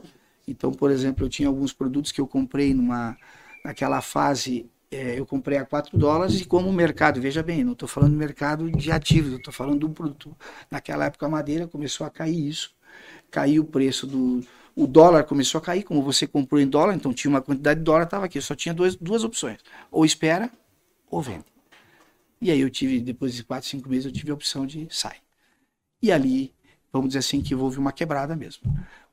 Então, por exemplo, eu tinha alguns produtos que eu comprei numa naquela fase é, eu comprei a 4 dólares e como o mercado, veja bem, não estou falando do mercado de ativos, estou falando do produto. Naquela época a madeira começou a cair isso, caiu o preço do, o dólar começou a cair, como você comprou em dólar, então tinha uma quantidade de dólar, estava aqui, só tinha duas, duas opções, ou espera ou vende. E aí eu tive, depois de quatro, cinco meses, eu tive a opção de sai. E ali, vamos dizer assim, que houve uma quebrada mesmo.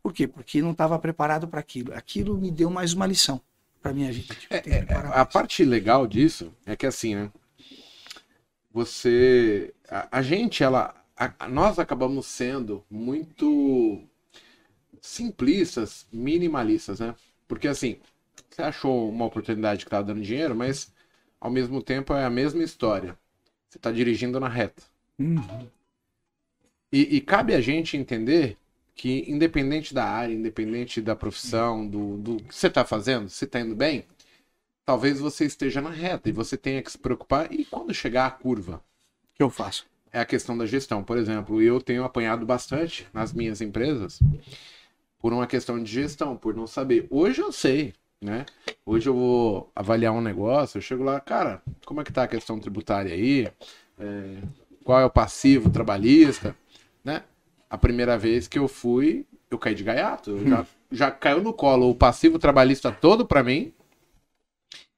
Por quê? Porque não estava preparado para aquilo. Aquilo me deu mais uma lição para minha vida. Tipo, é, é, a parte legal disso é que assim, né? Você, a, a gente, ela, a, nós acabamos sendo muito simplistas, minimalistas, né? Porque assim, você achou uma oportunidade que estava dando dinheiro, mas ao mesmo tempo é a mesma história. Você está dirigindo na reta. Uhum. E, e, cabe a gente entender que, independente da área, independente da profissão, do, do que você está fazendo, se está indo bem, talvez você esteja na reta e você tenha que se preocupar. E quando chegar a curva? O que eu faço? É a questão da gestão. Por exemplo, eu tenho apanhado bastante nas minhas empresas por uma questão de gestão, por não saber. Hoje eu sei, né? Hoje eu vou avaliar um negócio, eu chego lá, cara, como é que tá a questão tributária aí? É, qual é o passivo trabalhista? A primeira vez que eu fui, eu caí de gaiato. Hum. Já, já caiu no colo o passivo trabalhista todo para mim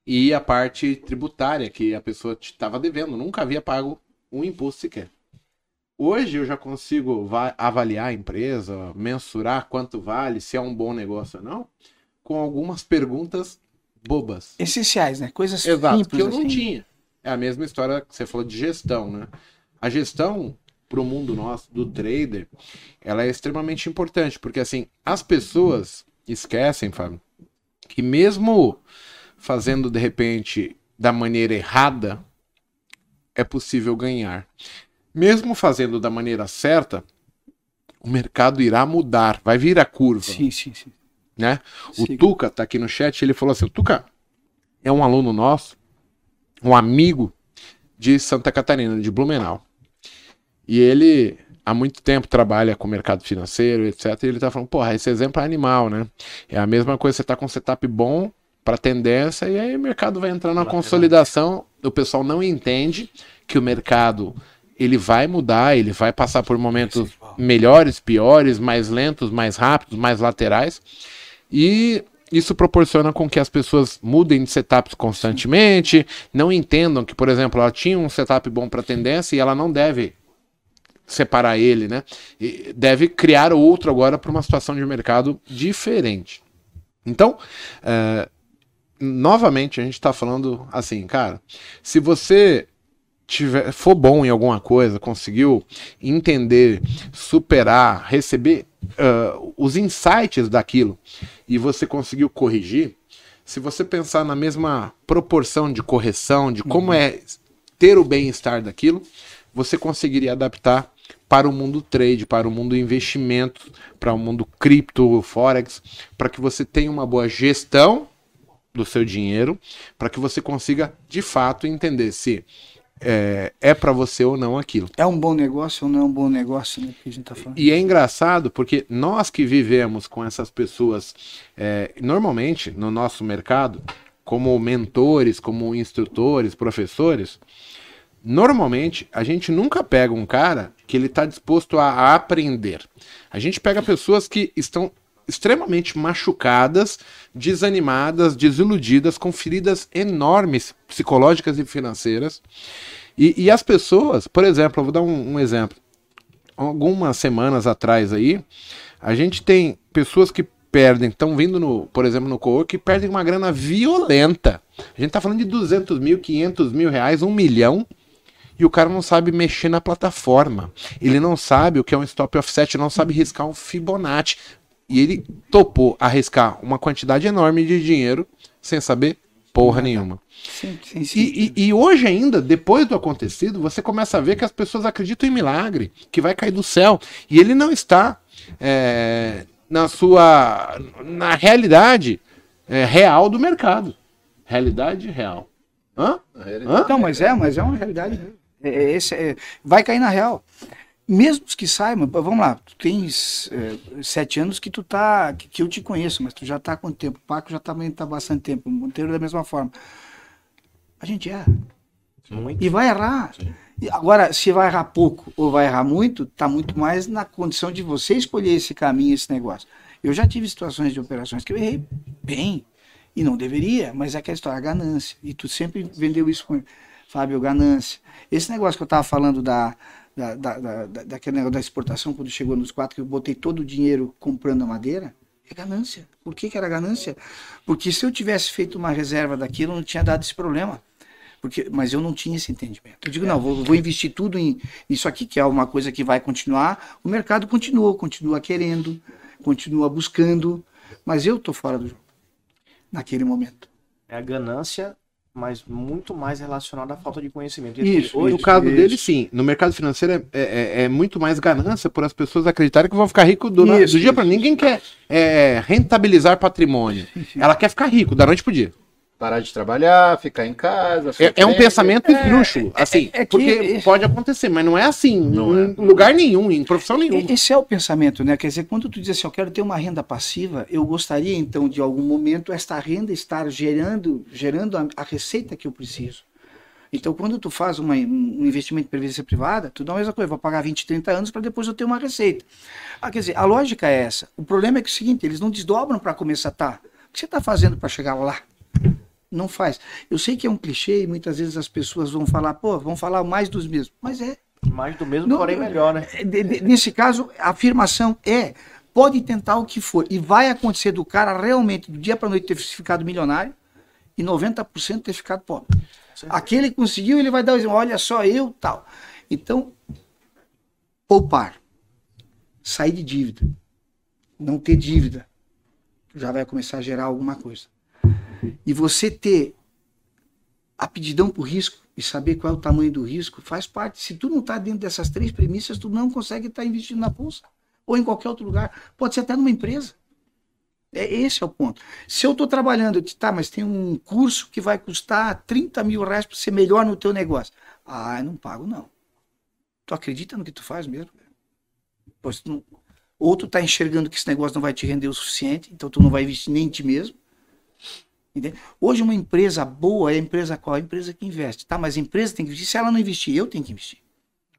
e a parte tributária que a pessoa estava devendo. Nunca havia pago um imposto sequer. Hoje eu já consigo avaliar a empresa, mensurar quanto vale, se é um bom negócio ou não, com algumas perguntas bobas. Essenciais, né? Coisas Exato, simples. que eu não assim. tinha. É a mesma história que você falou de gestão, né? A gestão para o mundo nosso do trader, ela é extremamente importante, porque assim, as pessoas esquecem, Fábio, que mesmo fazendo de repente da maneira errada, é possível ganhar mesmo fazendo da maneira certa, o mercado irá mudar, vai vir a curva. Sim, sim, sim. Né? O Tuca está aqui no chat, ele falou assim: Tuca é um aluno nosso, um amigo de Santa Catarina, de Blumenau. E ele há muito tempo trabalha com mercado financeiro, etc. E ele está falando, porra, esse exemplo é animal, né? É a mesma coisa, você está com um setup bom para tendência, e aí o mercado vai entrar na consolidação. O pessoal não entende que o mercado ele vai mudar, ele vai passar por momentos melhores, piores, mais lentos, mais rápidos, mais laterais. E isso proporciona com que as pessoas mudem de setups constantemente, não entendam que, por exemplo, ela tinha um setup bom para tendência e ela não deve separar ele, né? E deve criar outro agora para uma situação de mercado diferente. Então, é, novamente, a gente está falando assim, cara, se você tiver, for bom em alguma coisa, conseguiu entender, superar, receber uh, os insights daquilo e você conseguiu corrigir, se você pensar na mesma proporção de correção, de como uhum. é ter o bem-estar daquilo, você conseguiria adaptar para o mundo trade, para o mundo investimento, para o mundo cripto, forex, para que você tenha uma boa gestão do seu dinheiro, para que você consiga de fato entender se é, é para você ou não aquilo. É um bom negócio ou não é um bom negócio, né? Que a gente tá falando. E é engraçado porque nós que vivemos com essas pessoas, é, normalmente no nosso mercado, como mentores, como instrutores, professores, normalmente a gente nunca pega um cara que ele está disposto a, aprender. A gente pega pessoas que estão extremamente machucadas, desanimadas, desiludidas, com feridas enormes psicológicas e financeiras. E, e as pessoas, por exemplo, eu vou dar um, um, exemplo. Algumas semanas atrás aí, a gente tem pessoas que perdem, estão vindo, no, por exemplo, no co que perdem uma grana violenta. A gente está falando de 200 mil, 500 mil reais, um milhão, e o cara não sabe mexer na plataforma. Ele não sabe o que é um stop offset, não sabe riscar um Fibonacci. E ele topou arriscar uma quantidade enorme de dinheiro sem saber porra nenhuma. Sim, sim, sim. E, e, e, hoje ainda, depois do acontecido, você começa a ver que as pessoas acreditam em milagre, que vai cair do céu. E ele não está é, na sua. na realidade é, real do mercado. Realidade real. Hã? Hã? Não, mas é, mas é uma realidade. É, é, esse, é, vai cair na real mesmo que saibam, vamos lá, tu tens é, sete anos que tu tá, que, que, eu te conheço, mas tu já tá há quanto tempo? O Paco já também tá, tá bastante tempo, o Monteiro da mesma forma. A gente erra. Muito. E vai errar. E agora, se vai errar pouco ou vai errar muito, tá muito mais na condição de você escolher esse caminho, esse negócio. Eu já tive situações de operações que eu errei bem, e não deveria, mas é aquela história, a ganância. E tu sempre vendeu isso com Fábio, ganância. Esse negócio que eu tava falando da da, da, da, daquele negócio da exportação, quando chegou nos quatro, que eu botei todo o dinheiro comprando a madeira, é ganância. Por que, que era ganância? Porque se eu tivesse feito uma reserva daquilo, não tinha dado esse problema. Porque, mas eu não tinha esse entendimento. Eu digo, não, vou, vou investir tudo em isso aqui, que é uma coisa que vai continuar. O mercado continua, continua querendo, continua buscando, mas eu estou fora do jogo naquele momento. É a ganância mas muito mais relacionado à falta de conhecimento. Isso, hoje, no caso isso. dele, sim. No mercado financeiro é, é, é, é, muito mais ganância por as pessoas acreditarem que vão ficar ricos do, isso, do dia para Ninguém quer é, rentabilizar patrimônio. Ela quer ficar rico da noite pro dia. Parar de trabalhar, ficar em casa. É, é um pensamento é, esdrúxulo, é, assim, é, porque pode acontecer, mas não é assim, não em é. lugar nenhum, em profissão nenhuma. Esse é o pensamento, né? Quer dizer, quando tu diz assim, eu quero ter uma renda passiva, eu gostaria então de algum momento esta renda estar gerando, gerando a, a receita que eu preciso. Então, quando tu faz uma, um investimento em previdência privada, tu dá a mesma coisa, vou pagar 20, 30 anos para depois eu ter uma receita. Ah, quer dizer, a lógica é essa. O problema é que é o seguinte, eles não desdobram para começar, tá? O que você está fazendo para chegar lá? Não faz. Eu sei que é um clichê e muitas vezes as pessoas vão falar, pô, vão falar mais dos mesmos. Mas é. Mais do mesmo, não, porém melhor, né? É, nesse caso, a afirmação é: pode tentar o que for. E vai acontecer do cara realmente, do dia para noite, ter ficado milionário e 90% ter ficado pobre. Aquele que conseguiu, ele vai dar o exemplo: olha só, eu tal. Então, poupar, sair de dívida, não ter dívida, já vai começar a gerar alguma coisa. E você ter aptidão por risco e saber qual é o tamanho do risco faz parte. Se tu não está dentro dessas três premissas, tu não consegue estar tá investindo na bolsa ou em qualquer outro lugar. Pode ser até numa empresa. É, esse é o ponto. Se eu estou trabalhando, eu te, tá, mas tem um curso que vai custar 30 mil reais para ser melhor no teu negócio. Ah, eu não pago, não. Tu acredita no que tu faz mesmo? Pois tu não... Ou tu está enxergando que esse negócio não vai te render o suficiente, então tu não vai investir nem em ti mesmo. Entende? Hoje uma empresa boa é a empresa qual? A empresa que investe. Tá, mas a empresa tem que investir. Se ela não investir, eu tenho que investir.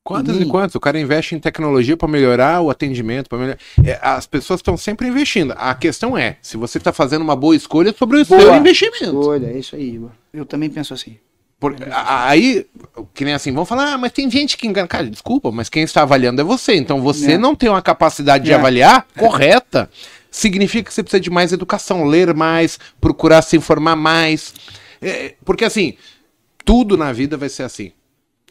Quantas e, quantas? O cara investe em tecnologia para melhorar o atendimento, para melhorar. É, as pessoas estão sempre investindo. A questão é se você está fazendo uma boa escolha sobre o boa seu investimento. Escolha, é isso aí. Eu também penso assim. Por, aí, que nem assim, vão falar, ah, mas tem gente que engana. Cara, desculpa, mas quem está avaliando é você. Então você é. não tem uma capacidade de é. avaliar correta significa que você precisa de mais educação, ler mais, procurar se informar mais. É, porque assim, tudo na vida vai ser assim.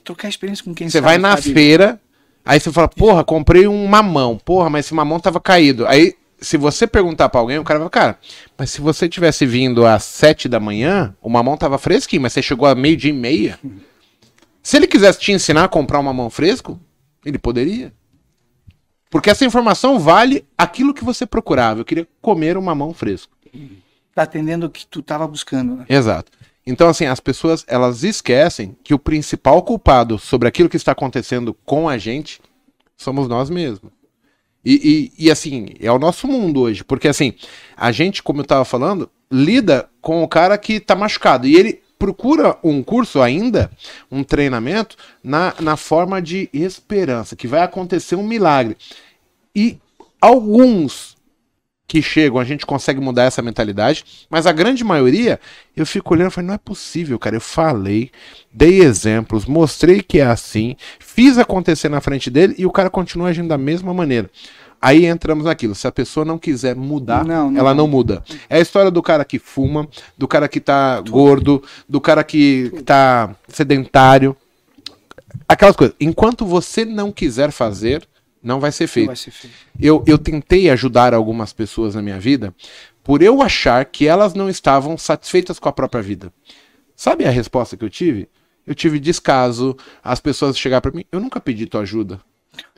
Trocar experiência com quem Você vai na feira, aí você fala, porra, comprei um mamão. Porra, mas esse mamão tava caído. Aí, se você perguntar para alguém, o cara vai, cara, mas se você tivesse vindo às sete da manhã, o mamão tava fresquinho, mas você chegou a meio dia e meia. Se ele quisesse te ensinar a comprar um mamão fresco, ele poderia. Porque essa informação vale aquilo que você procurava. Eu queria comer um mamão fresco. Tá atendendo o que tu estava buscando, né? Exato. Então, assim, as pessoas, elas esquecem que o principal culpado sobre aquilo que está acontecendo com a gente somos nós mesmos. E, e, e assim, é o nosso mundo hoje. Porque, assim, a gente, como eu estava falando, lida com o cara que tá machucado. E ele procura um curso ainda, um treinamento, na, na forma de esperança, que vai acontecer um milagre. E alguns que chegam, a gente consegue mudar essa mentalidade, mas a grande maioria, eu fico olhando e falo, não é possível, cara. Eu falei, dei exemplos, mostrei que é assim, fiz acontecer na frente dele e o cara continua agindo da mesma maneira. Aí entramos naquilo. Se a pessoa não quiser mudar, Não, não. ela não muda. É a história do cara que fuma, do cara que tá gordo, do cara que, que tá sedentário. Aquelas coisas. Enquanto você não quiser fazer, não vai ser feito vai ser feito. eu, eu tentei ajudar algumas pessoas na minha vida por eu achar que elas não estavam satisfeitas com a própria vida. Sabe a resposta que eu tive? Eu tive descaso, as pessoas chegaram para mim, eu nunca pedi tua ajuda.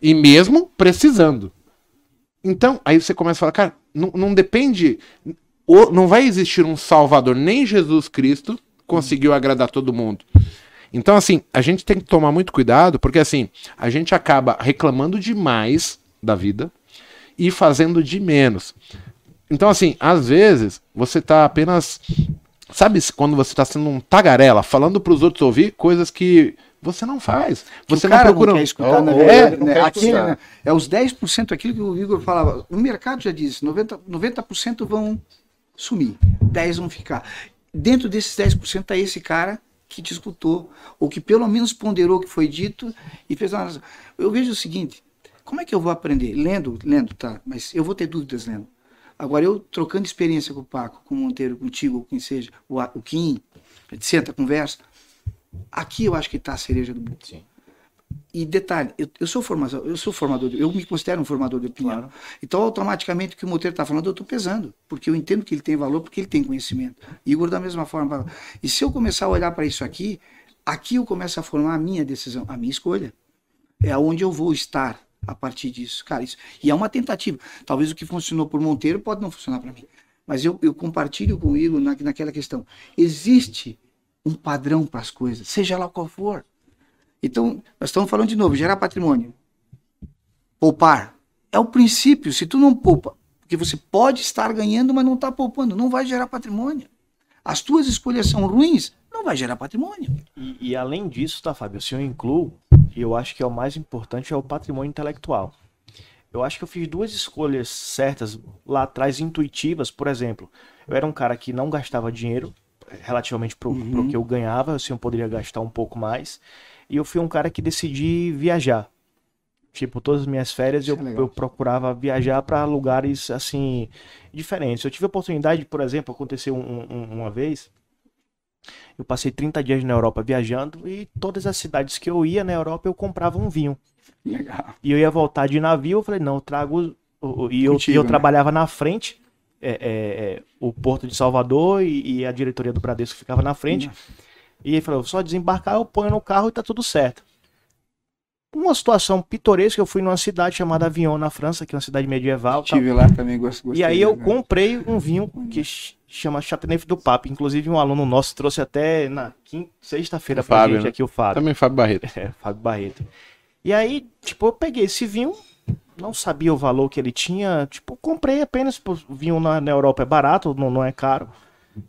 E mesmo precisando. Então, aí você começa a falar, cara, não, não depende. o- não vai existir um Salvador, nem Jesus Cristo conseguiu agradar todo mundo. Então, assim, a gente tem que tomar muito cuidado, porque assim, a gente acaba reclamando demais da vida e fazendo de menos. Então, assim, às vezes, você tá apenas. Sabe quando você tá sendo um tagarela, falando pros outros ouvir coisas que você não faz. Você o não procura. não quer escutar, na É, verdade. não né? quer Aqui, né, é os 10% aquilo que o Igor falava. O mercado já disse, 90%, 90 vão sumir, 10% vão ficar. Dentro desses 10% está esse cara que te escutou, ou que pelo menos ponderou o que foi dito e fez uma... Eu vejo o seguinte, como é que eu vou aprender? Lendo, lendo, tá, mas eu vou ter dúvidas lendo. Agora, eu trocando experiência com o Paco, com o Monteiro, contigo, ou quem seja, o, o Kim, senta, conversa, aqui eu acho que está a cereja do bolo. E detalhe, eu, eu sou formador, eu sou formador, de- eu me considero um formador de opinião. Então, automaticamente, o que o Monteiro está falando, eu estou pesando, porque eu entendo que ele tem valor, porque ele tem conhecimento. Igor, da mesma forma. E se eu começar a olhar para isso aqui, aqui eu começo a formar a minha decisão, a minha escolha. É aonde eu vou estar a partir disso. Cara, isso. E é uma tentativa. Talvez o que funcionou por Monteiro pode não funcionar para mim. Mas eu, eu compartilho com o Igor na, naquela questão. Existe um padrão para as coisas, seja lá qual for. Então, nós estamos falando de novo, gerar patrimônio. Poupar. É o princípio. Se tu não poupa, porque você pode estar ganhando, mas não está poupando, não vai gerar patrimônio. As tuas escolhas são ruins, não vai gerar patrimônio. E, e além disso, tá, Fábio? Se eu incluo, e eu acho que é o mais importante, é o patrimônio intelectual. Eu acho que eu fiz duas escolhas certas lá atrás, intuitivas. Por exemplo, eu era um cara que não gastava dinheiro, relativamente pro, pro que eu ganhava, assim, eu poderia gastar um pouco mais. E eu fui um cara que decidi viajar. Tipo, todas as minhas férias eu, é eu procurava viajar para lugares, assim, diferentes. Eu tive a oportunidade, por exemplo, aconteceu um- um- uma vez, eu passei 30 dias na Europa viajando e todas as cidades que eu ia na Europa eu comprava um vinho. Legal. E eu ia voltar de navio, eu falei, não, eu trago. E eu, Contigo, eu né? trabalhava na frente, é, é, é, o Porto de Salvador e, e a diretoria do Bradesco ficava na frente. E ele falou, só desembarcar, eu ponho no carro e tá tudo certo. Uma situação pitoresca, eu fui numa cidade chamada Avignon, na França, que é uma cidade medieval. Estive lá também, gosto, gostei. E aí eu né? comprei um vinho que ch- chama Chateauneuf do Papo. Inclusive um aluno nosso trouxe até na quinta, sexta-feira pra Fábio, gente né? aqui, o Fábio. Também Fábio Barreto. *laughs* É, Fábio Barreto. E aí, tipo, eu peguei esse vinho, não sabia o valor que ele tinha, tipo, comprei apenas, vinho na, na Europa é barato, não, não é caro,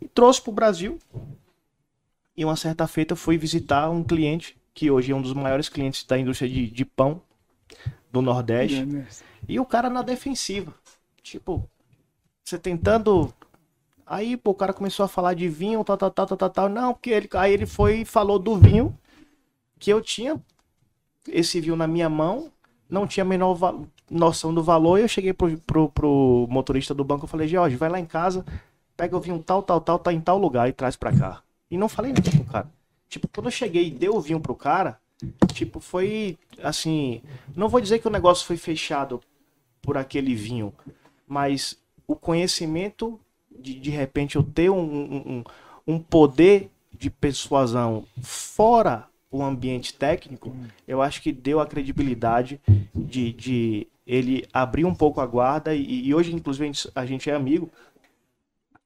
e trouxe pro Brasil. E uma certa feita eu fui visitar um cliente, que hoje é um dos maiores clientes da indústria de, de pão do Nordeste. É? E o cara na defensiva. Tipo, você tentando. Aí pô, o cara começou a falar de vinho, tal, tal, tal, tal, tal, tal. Não, porque ele. Aí ele foi e falou do vinho que eu tinha esse vinho na minha mão, não tinha menor va- noção do valor. E eu cheguei pro, pro, pro motorista do banco e falei, Jorge, vai lá em casa, pega o vinho tal, tal, tal, tá em tal lugar e traz pra cá. E não falei nada pro cara. Tipo, quando eu cheguei e dei o vinho pro cara, tipo, foi assim. Não vou dizer que o negócio foi fechado por aquele vinho, mas o conhecimento de de repente eu ter um, um, um- um poder de persuasão fora o ambiente técnico, eu acho que deu a credibilidade de, de ele abrir um pouco a guarda e, e hoje, inclusive, a gente, a gente é amigo.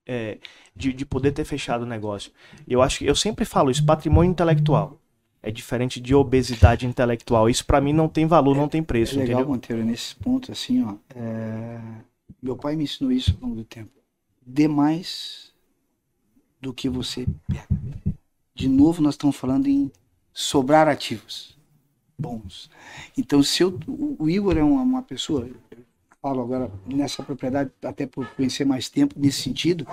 é, de, de poder ter fechado o negócio. Eu acho que eu sempre falo isso, patrimônio intelectual. É diferente de obesidade intelectual. Isso pra mim não tem valor, não tem É preço, legal, entendeu? Monteiro, nesse ponto, assim, ó. é, Meu pai me ensinou isso ao longo do tempo. Dê mais do que você pega. De novo, nós estamos falando em sobrar ativos bons. Então, se eu, o Igor é uma, uma pessoa, falo agora nessa propriedade, até por conhecer mais tempo nesse sentido,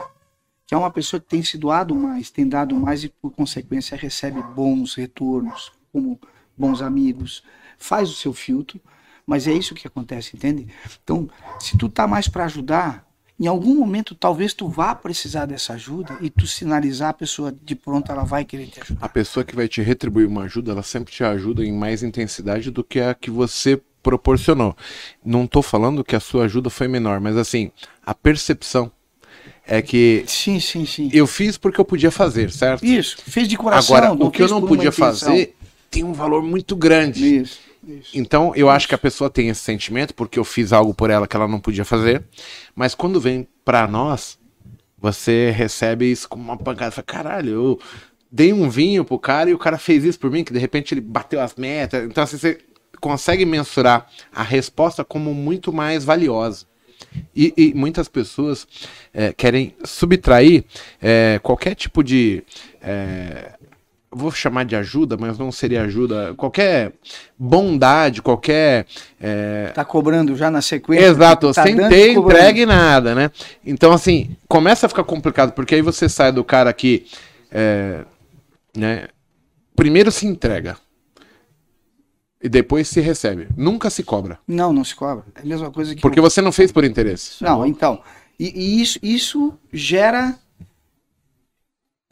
que é uma pessoa que tem se doado mais, tem dado mais e, por consequência, recebe bons retornos, como bons amigos, faz o seu filtro, mas é isso que acontece, entende? Então, se tu tá mais para ajudar, em algum momento talvez tu vá precisar dessa ajuda e tu sinalizar a pessoa de pronto ela vai querer te ajudar. A pessoa que vai te retribuir uma ajuda, ela sempre te ajuda em mais intensidade do que a que você proporcionou. Não estou falando que a sua ajuda foi menor, mas assim, a percepção é que Sim, sim, sim. eu fiz porque eu podia fazer, certo? Isso, fez de coração. Agora, o que eu não podia fazer tem um valor muito grande. Isso, isso. Então, eu acho que a pessoa tem esse sentimento porque eu fiz algo por ela que ela não podia fazer. Mas quando vem pra nós, você recebe isso como uma pancada. Fala, caralho, eu dei um vinho pro cara e o cara fez isso por mim, que de repente ele bateu as metas. Então, assim, você consegue mensurar a resposta como muito mais valiosa. E, e muitas pessoas eh, querem subtrair eh, qualquer tipo de. eu vou chamar de ajuda, mas não seria ajuda. Qualquer bondade, qualquer. eh, Tá cobrando já na sequência. Exato, tá sem ter e entregue nada, né? Então, assim, começa a ficar complicado, porque aí você sai do cara que. é, né, primeiro se entrega. E depois se recebe. Nunca se cobra. Não, não se cobra. É a mesma coisa que. Porque você não fez por interesse. Não, então. E, e isso, isso gera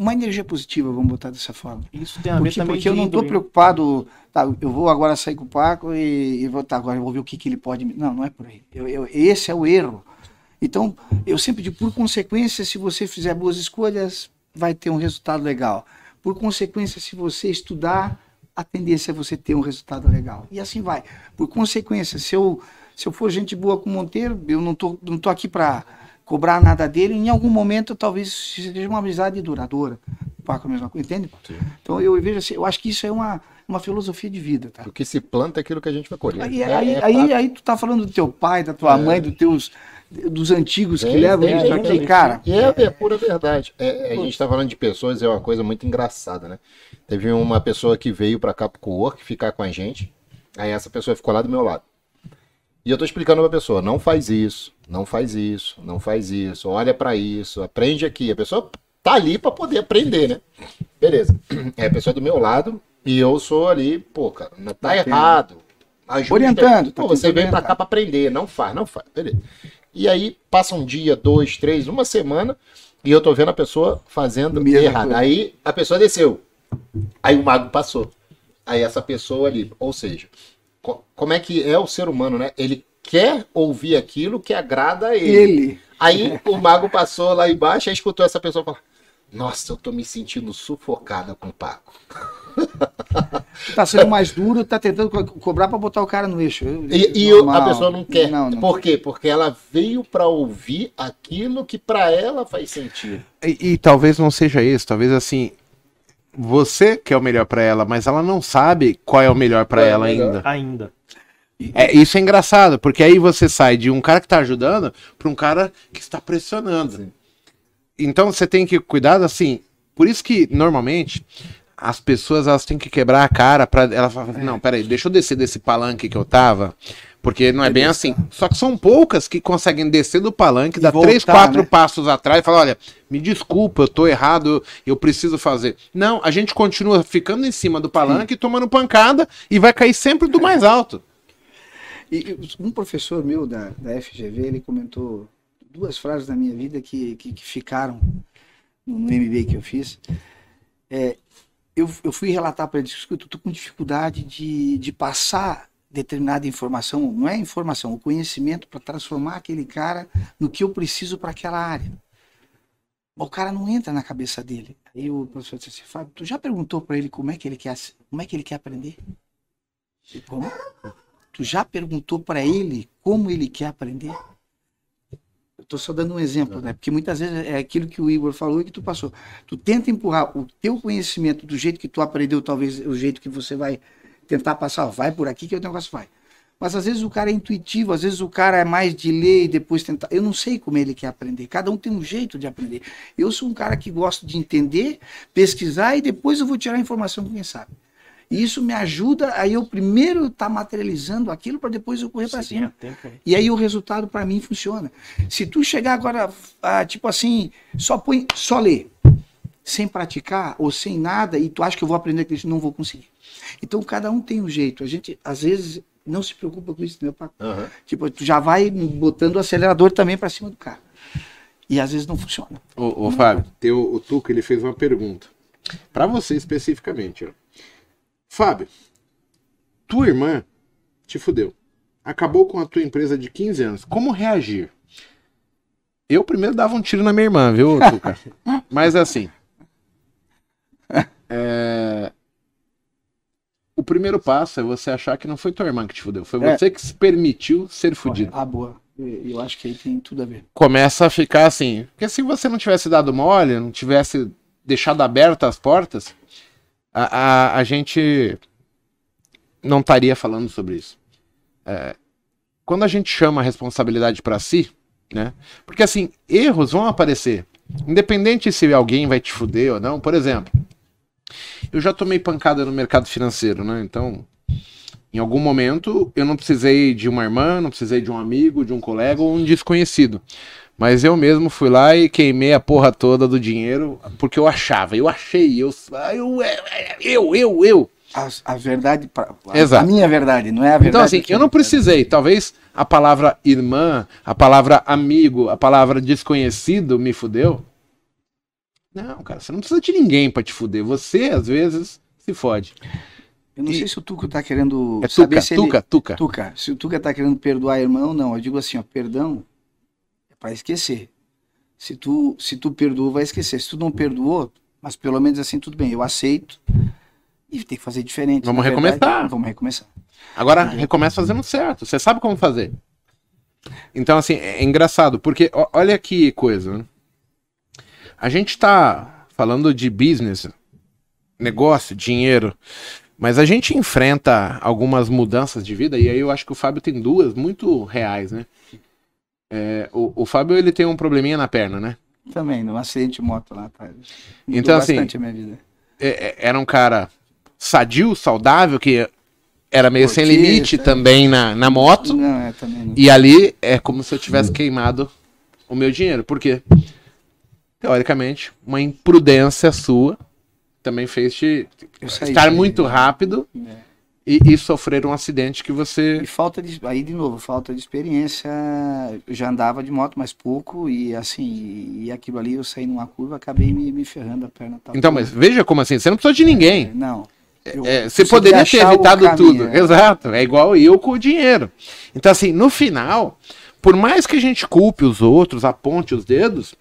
uma energia positiva, vamos botar dessa forma. Isso tem a ver Porque, também porque eu não estou preocupado, tá, eu vou agora sair com o Paco e, e vou, tá, agora eu vou ver o que, que ele pode me. Não, não é por aí. Eu- eu- esse é o erro. Então, eu sempre digo, por consequência, se você fizer boas escolhas, vai ter um resultado legal. Por consequência, se você estudar, a tendência é você ter um resultado legal. E assim vai. Por consequência, se eu, se eu for gente boa com o Monteiro, eu não tô, não tô aqui para cobrar nada dele, em algum momento talvez seja uma amizade duradoura. O Paco é a mesma coisa, entende? Então eu vejo assim, eu acho que isso é uma, uma filosofia de vida, tá? O que se planta é aquilo que a gente vai colher. Aí, É- aí, é aí, aí tu tá falando do teu pai, da tua É. mãe, dos teus dos antigos que Tem, levam tem, isso tem, aqui, cara. É, é pura verdade. É, a gente tá falando de pessoas, é uma coisa muito engraçada, né? Teve uma pessoa que veio pra cá pro co-work ficar com a gente. Aí essa pessoa ficou lá do meu lado. E eu tô explicando pra pessoa, não faz isso, não faz isso, não faz isso, olha pra isso, aprende aqui. A pessoa tá ali pra poder aprender, né? Beleza. É a pessoa do meu lado e eu sou ali, pô, cara, não tá Batendo. errado. Ajuda. Orientando, tá Pô, você vem pra orientar. cá pra aprender, não faz, não faz. Beleza. E aí passa um dia, dois, três, uma semana e eu tô vendo a pessoa fazendo Mesma errado. coisa. Aí a pessoa desceu. Aí o mago passou. Aí essa pessoa ali, ou seja, como é que é o ser humano, né? Ele quer ouvir aquilo que agrada a ele. Ele. Aí o mago passou lá embaixo e escutou essa pessoa falar: Nossa, eu tô me sentindo sufocada com o Paco. *laughs* Tá sendo mais duro, tá tentando co- cobrar pra botar o cara no eixo. E, e a pessoa não quer. Não, não. Por quê? Porque ela veio pra ouvir aquilo que pra ela faz sentido. E, e talvez não seja isso, talvez assim. Você quer o melhor pra ela, mas ela não sabe qual é o melhor pra Qual é ela melhor. ainda. Ainda. É, isso é engraçado, porque aí você sai de um cara que tá ajudando pra um cara que está pressionando. Então você tem que cuidar assim. Por isso que normalmente as pessoas elas têm que quebrar a cara para ela falar, assim, não, peraí, deixa eu descer desse palanque que eu tava, porque não é bem assim. Só que são poucas que conseguem descer do palanque, E dar voltar, três, quatro né? passos atrás e falar, olha, me desculpa, eu tô errado, eu preciso fazer. Não, a gente continua ficando em cima do palanque, tomando pancada e vai cair sempre do mais alto. E um professor meu da, da FGV, ele comentou duas frases da minha vida que, que, que ficaram no MBA que eu fiz. É, eu, eu fui relatar para ele, escuta, eu tô com dificuldade de, de passar determinada informação, não é informação, o conhecimento para transformar aquele cara no que eu preciso para aquela área. O cara não entra na cabeça dele. Aí o professor disse assim, Fábio, tu já perguntou para ele como é que ele quer, como é que ele quer aprender? Como? Tu já perguntou para ele como ele quer aprender? Eu estou só dando um exemplo, né? Porque muitas vezes é aquilo que o Igor falou e que tu passou. Tu tenta empurrar o teu conhecimento do jeito que tu aprendeu, talvez o jeito que você vai tentar passar, vai por aqui que o negócio vai. Mas às vezes o cara é intuitivo, às vezes o cara é mais de ler e depois tentar. Eu não sei como ele quer aprender. Cada um tem um jeito de aprender. Eu sou um cara que gosto de entender, pesquisar e depois eu vou tirar a informação com quem sabe. E isso me ajuda a eu primeiro estar tá materializando aquilo para depois eu correr para cima. E aí o resultado para mim funciona. Se tu chegar agora, ah, tipo assim, só põe, só ler, sem praticar ou sem nada, e tu acha que eu vou aprender aquilo, não vou conseguir. Então cada um tem um jeito. A gente, às vezes, não se preocupa com isso, meu pai. Uhum. Tipo, tu já vai botando o acelerador também para cima do cara. E às vezes não funciona. Ô, ô Fábio, tem o, o Tuco, ele fez uma pergunta. Para você especificamente, ó. Fábio, tua irmã te fudeu. Acabou com a tua empresa de 15 anos. Como reagir? Eu primeiro dava um tiro na minha irmã, viu, Tuca? *laughs* Mas assim. *laughs* É... O primeiro passo é você achar que não foi tua irmã que te fudeu. Foi é. você que se permitiu ser fudido. Ah, boa. Eu acho que aí tem tudo a ver. Começa a ficar assim. Porque se você não tivesse dado mole, não tivesse deixado abertas as portas, a, a, a gente não estaria falando sobre isso. É, quando a gente chama a responsabilidade para si, né? Porque assim, erros vão aparecer. Independente se alguém vai te fuder ou não. Por exemplo, eu já tomei pancada no mercado financeiro, né? Então, em algum momento, eu não precisei de uma irmã, não precisei de um amigo, de um colega ou um desconhecido. Mas eu mesmo fui lá e queimei a porra toda do dinheiro porque eu achava, eu achei, eu, eu, eu, eu, eu. A, a verdade, a, Exato. a minha verdade, não é a verdade. Então, assim, eu não precisei. Talvez a palavra irmã, a palavra amigo, a palavra desconhecido me fudeu. Não, cara, você não precisa de ninguém para te fuder. Você, às vezes, se fode. Eu não e... sei se o Tuca tá querendo é saber tuca, se tuca, ele... Tuca, Tuca. Se o Tuca tá querendo perdoar irmão, ou não. Eu digo assim, ó, perdão para esquecer. Se tu, se tu perdoou, vai esquecer. Se tu não perdoou, mas pelo menos assim, tudo bem, eu aceito. E tem que fazer diferente. Vamos recomeçar. Verdade, vamos recomeçar. Agora, recomeça fazendo certo. Você sabe como fazer. Então, assim, é engraçado, porque olha que coisa. Né? A gente está falando de business, negócio, dinheiro, mas a gente enfrenta algumas mudanças de vida, e aí eu acho que o Fábio tem duas muito reais, né? É, o, o Fábio ele tem um probleminha na perna, né? Também, num acidente de moto lá atrás. Então, assim. É, é, era um cara sadio, saudável, que era meio sem limite é. também na, na moto. Não, é, também não. E ali é como se eu tivesse queimado o meu dinheiro. Por quê? Teoricamente, uma imprudência sua também fez te estar muito rápido. É e, e, sofrer um acidente que você. E falta de. Aí, de novo, falta de experiência. Eu já andava de moto mais pouco e assim, e aquilo ali eu saí numa curva, acabei me, me ferrando a perna. Tal, então, mas veja como assim, você não precisou de ninguém. É, não. Eu, é, você poderia ter evitado tudo. É. Exato. É igual eu com o dinheiro. Então, assim, no final, por mais que a gente culpe os outros, aponte os dedos,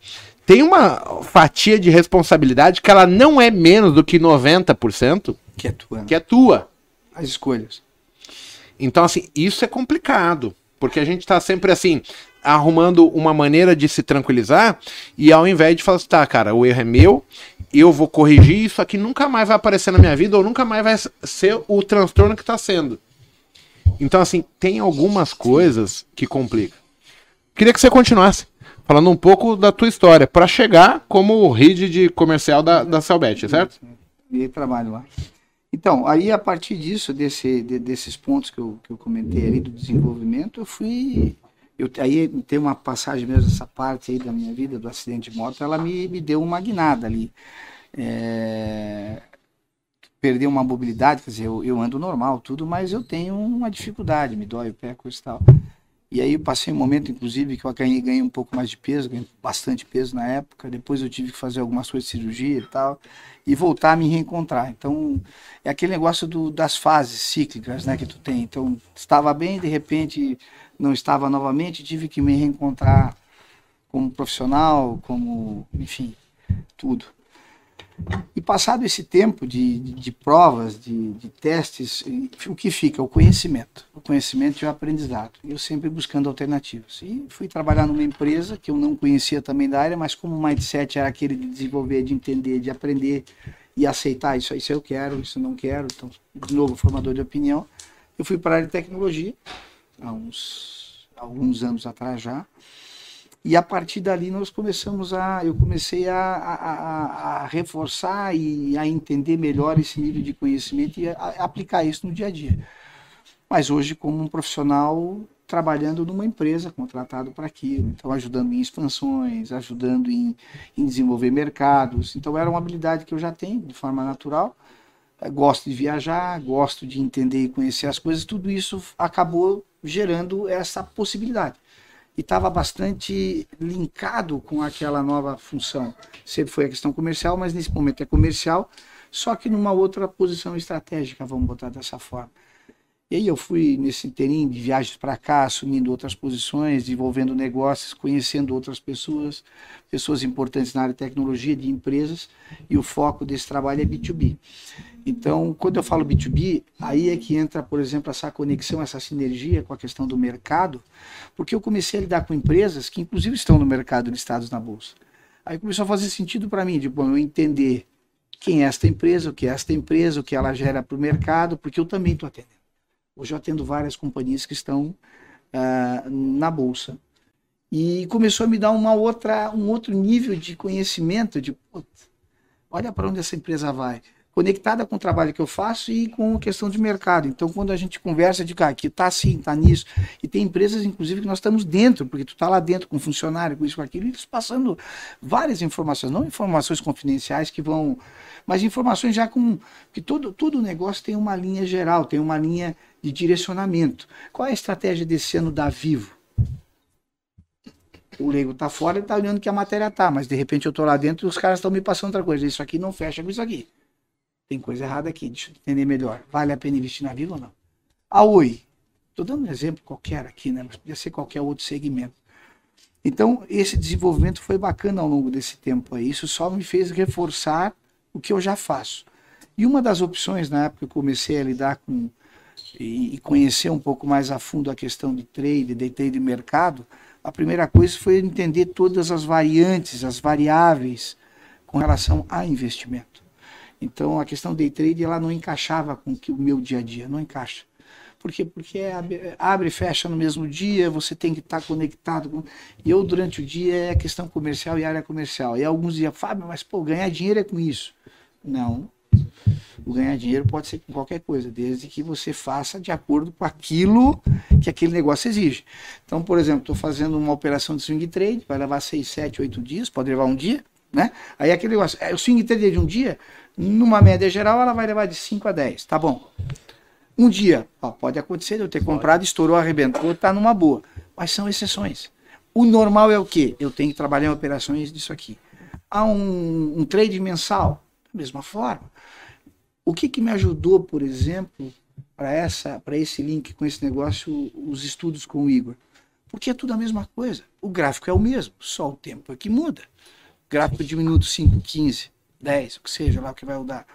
tem uma fatia de responsabilidade que ela não é menos do que 90% que é tua. Que é tua as escolhas. Então, assim, isso é complicado, porque a gente está sempre assim, arrumando uma maneira de se tranquilizar, e ao invés de falar assim, tá, cara, o erro é meu, eu vou corrigir, isso aqui nunca mais vai aparecer na minha vida, ou nunca mais vai ser o transtorno que está sendo. Então, assim, tem algumas coisas que complicam. Queria que você continuasse falando um pouco da tua história, para chegar como lead de comercial da, da Celbet, certo? E trabalho lá. Então, aí a partir disso, desse, de, desses pontos que eu, que eu comentei ali do desenvolvimento, eu fui. Eu, aí tem uma passagem mesmo, essa parte aí da minha vida, do acidente de moto, ela me, me deu uma guinada ali. É, perder uma mobilidade, quer dizer, eu, eu ando normal, tudo, mas eu tenho uma dificuldade, me dói o pé, coisa e tal. E aí eu passei um momento, inclusive, que eu ganhei, ganhei um pouco mais de peso, ganhei bastante peso na época. Depois eu tive que fazer algumas coisas de cirurgia e tal, e voltar a me reencontrar. Então, é aquele negócio do, das fases cíclicas, né, que tu tem. Então, estava bem, de repente não estava novamente, tive que me reencontrar como profissional, como, enfim, tudo. E passado esse tempo de, de, de provas, de, de, testes, o que fica? O conhecimento. O conhecimento e o aprendizado. Eu sempre buscando alternativas. E fui trabalhar numa empresa que eu não conhecia também da área, mas como o mindset era aquele de desenvolver, de entender, de aprender e aceitar isso, isso eu quero, isso eu não quero. Então, de novo, formador de opinião. Eu fui para a área de tecnologia há uns alguns anos atrás já. E a partir dali nós começamos a, eu comecei a, a, a reforçar e a entender melhor esse nível de conhecimento e a, a aplicar isso no dia a dia. Mas hoje como um profissional trabalhando numa empresa contratado para aquilo, então ajudando em expansões, ajudando em, em desenvolver mercados. Então era uma habilidade que eu já tenho de forma natural. Gosto de viajar, gosto de entender e conhecer as coisas. Tudo isso acabou gerando essa possibilidade e estava bastante linkado com aquela nova função. Sempre foi a questão comercial, mas nesse momento é comercial, só que numa outra posição estratégica, vamos botar dessa forma. E aí eu fui nesse inteirinho de viagens para cá, assumindo outras posições, desenvolvendo negócios, conhecendo outras pessoas, pessoas importantes na área de tecnologia, de empresas, e o foco desse trabalho é B2B. Então, quando eu falo B2B, aí é que entra, por exemplo, essa conexão, essa sinergia com a questão do mercado, porque eu comecei a lidar com empresas que, inclusive, estão no mercado listados na bolsa. Aí começou a fazer sentido para mim, de bom, eu entender quem é esta empresa, o que é esta empresa, o que ela gera para o mercado, porque eu também estou atendendo. Hoje eu atendo várias companhias que estão uh, na bolsa. E começou a me dar uma outra, um outro nível de conhecimento de, olha para onde essa empresa vai. Conectada com o trabalho que eu faço e com a questão de mercado. Então, quando a gente conversa de cá, ah, que está assim, está nisso, e tem empresas, inclusive, que nós estamos dentro, porque tu está lá dentro com funcionário, com isso, com aquilo, e eles passando várias informações, não informações confidenciais que vão, mas informações já com. que todo, todo negócio tem uma linha geral, tem uma linha de direcionamento. Qual é a estratégia desse ano da Vivo? O leigo está fora e está olhando que a matéria está, mas de repente eu estou lá dentro e os caras estão me passando outra coisa. Isso aqui não fecha com isso aqui. Tem coisa errada aqui, deixa eu entender melhor. Vale a pena investir na Vivo ou não? A Oi. Estou dando um exemplo qualquer aqui, né? mas podia ser qualquer outro segmento. Então, esse desenvolvimento foi bacana ao longo desse tempo aí. Isso só me fez reforçar o que eu já faço. E uma das opções, na época que eu comecei a lidar com e, conhecer um pouco mais a fundo a questão de trade, de trade de mercado, a primeira coisa foi entender todas as variantes, as variáveis com relação a investimento. Então a questão day trade ela não encaixava com o meu dia a dia, não encaixa. Por quê? Porque é abre e fecha no mesmo dia, você tem que estar conectado. Com... Eu, durante o dia, é questão comercial e área comercial. E alguns dias, Fábio, mas pô, ganhar dinheiro é com isso. Não, o ganhar dinheiro pode ser com qualquer coisa, desde que você faça de acordo com aquilo que aquele negócio exige. Então, por exemplo, estou fazendo uma operação de swing trade, vai levar 6, 7, 8 dias, pode levar um dia, né? Aí aquele negócio, é, o swing trade de um dia, numa média geral, ela vai levar de 5 a 10, tá bom. Um dia, ó, pode acontecer de eu ter comprado, estourou, arrebentou, tá numa boa. Mas são exceções. O normal é o quê? Eu tenho que trabalhar em operações disso aqui. Há um, um trade mensal, da mesma forma. O que, que me ajudou, por exemplo, para essa, para esse link com esse negócio, os estudos com o Igor? Porque é tudo a mesma coisa. O gráfico é o mesmo, só o tempo é que muda. Gráfico de minuto 5, 15, 10, o que seja lá o que vai mudar.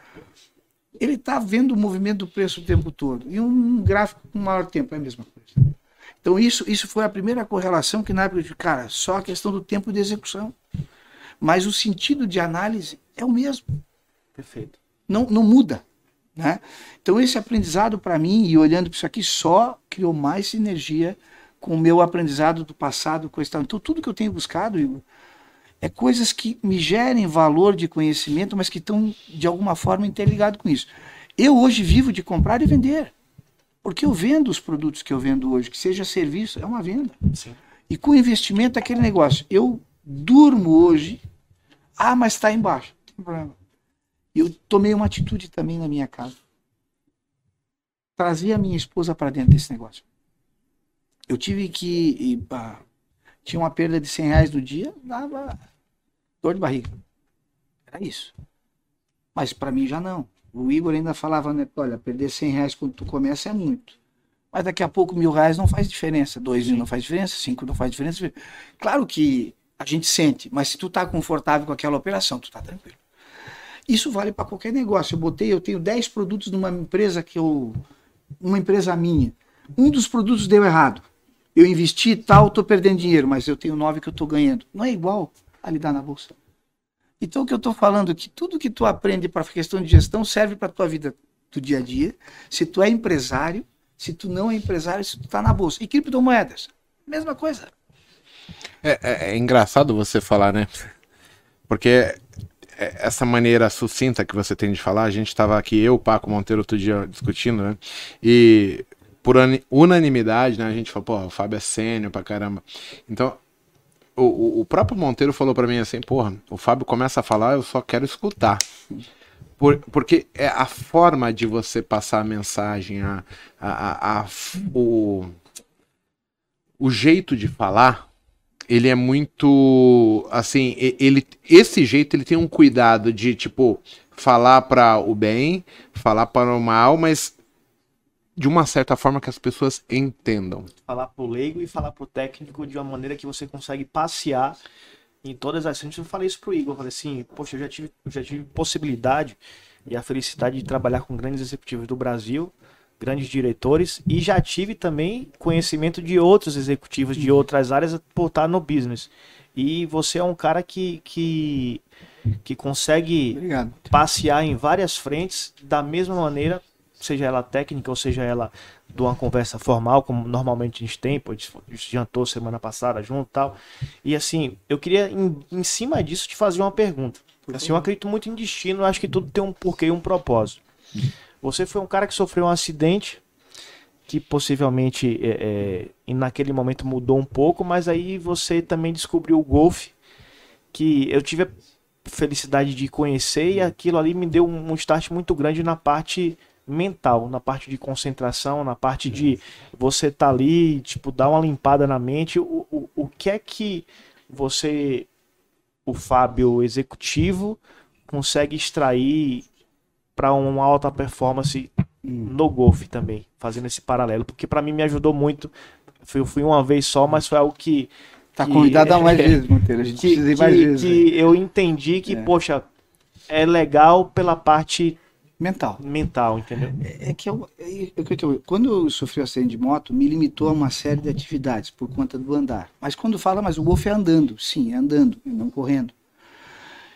Ele está vendo o movimento do preço o tempo todo. E um gráfico com maior tempo é a mesma coisa. Então, isso, isso foi a primeira correlação que na época de cara, só a questão do tempo de execução. Mas o sentido de análise é o mesmo. Perfeito não, não muda. Né? Então, esse aprendizado para mim, e olhando para isso aqui, só criou mais sinergia com o meu aprendizado do passado. Coisa tal. Então, tudo que eu tenho buscado, Igor, é coisas que me gerem valor de conhecimento, mas que estão, de alguma forma, interligados com isso. Eu hoje vivo de comprar e vender. Porque eu vendo os produtos que eu vendo hoje, que seja serviço, é uma venda. Sim. E com investimento, é aquele negócio. Eu durmo hoje, ah, mas está embaixo. Não tem problema eu tomei uma atitude também na minha casa. Trazer a minha esposa para dentro desse negócio. Eu tive que. E, ah, tinha uma perda de 100 reais no dia, dava dor de barriga. Era isso. Mas para mim já não. O Igor ainda falava, né? Olha, perder 100 reais quando tu começa é muito. Mas daqui a pouco mil reais não faz diferença. Dois mil não faz diferença, cinco não faz diferença. Claro que a gente sente, mas se tu tá confortável com aquela operação, tu tá tranquilo. Isso vale para qualquer negócio. Eu botei, eu tenho 10 produtos numa empresa que eu. Uma empresa minha. Um dos produtos deu errado. Eu investi tal, estou perdendo dinheiro, mas eu tenho nove que eu estou ganhando. Não é igual a lidar na bolsa. Então o que eu estou falando é que tudo que tu aprende para questão de gestão serve para tua vida do dia a dia. Se tu é empresário, se tu não é empresário, se tu tá na bolsa. E criptomoedas, mesma coisa. É, é- é engraçado você falar, né? Porque essa maneira sucinta que você tem de falar, a gente estava aqui, eu, Paco Monteiro, outro dia discutindo, né? E por ani- unanimidade, né? A gente falou, porra, o Fábio é sênior pra caramba. Então, o, o- próprio Monteiro falou pra mim assim, porra, o Fábio começa a falar, eu só quero escutar. Por- porque é a forma de você passar a mensagem, a, a, a- a- o, o jeito de falar, ele é muito assim, ele esse jeito ele tem um cuidado de tipo falar para o bem, falar para o mal, mas de uma certa forma que as pessoas entendam. falar pro leigo e falar pro técnico de uma maneira que você consegue passear em todas as frentes. Eu falei isso pro Igor, eu falei assim, poxa, eu já tive, já tive possibilidade e a felicidade de trabalhar com grandes executivos do Brasil, grandes diretores, e já tive também conhecimento de outros executivos de outras áreas por estar no business. E você é um cara que, que, que consegue Obrigado. passear em várias frentes da mesma maneira, seja ela técnica ou seja ela de uma conversa formal, como normalmente a gente tem, pô, a gente jantou semana passada junto e tal. E assim, eu queria, em, em cima disso, te fazer uma pergunta. Assim, eu acredito muito em destino, acho que tudo tem um porquê e um propósito. Você foi um cara que sofreu um acidente que possivelmente é, é, naquele momento mudou um pouco, mas aí você também descobriu o golfe, que eu tive a felicidade de conhecer e aquilo ali me deu um start muito grande na parte mental, na parte de concentração, na parte de você tá ali, tipo, dar uma limpada na mente. O, o, o que é que você, o Fábio executivo, consegue extrair para uma alta performance no golfe também, fazendo esse paralelo? Porque para mim me ajudou muito. Eu fui uma vez só, mas foi algo que Tá que- convidado a mais vezes, Monteiro. A gente que, *laughs* precisa ir que- mais vezes. que eu entendi que, É. poxa, é legal pela parte Mental. mental, entendeu? É que eu, é- é que eu- quando eu sofri o acidente de moto, me limitou a uma série de atividades por conta do andar. Mas quando fala, mas o golfe é andando, sim, é andando, e não correndo.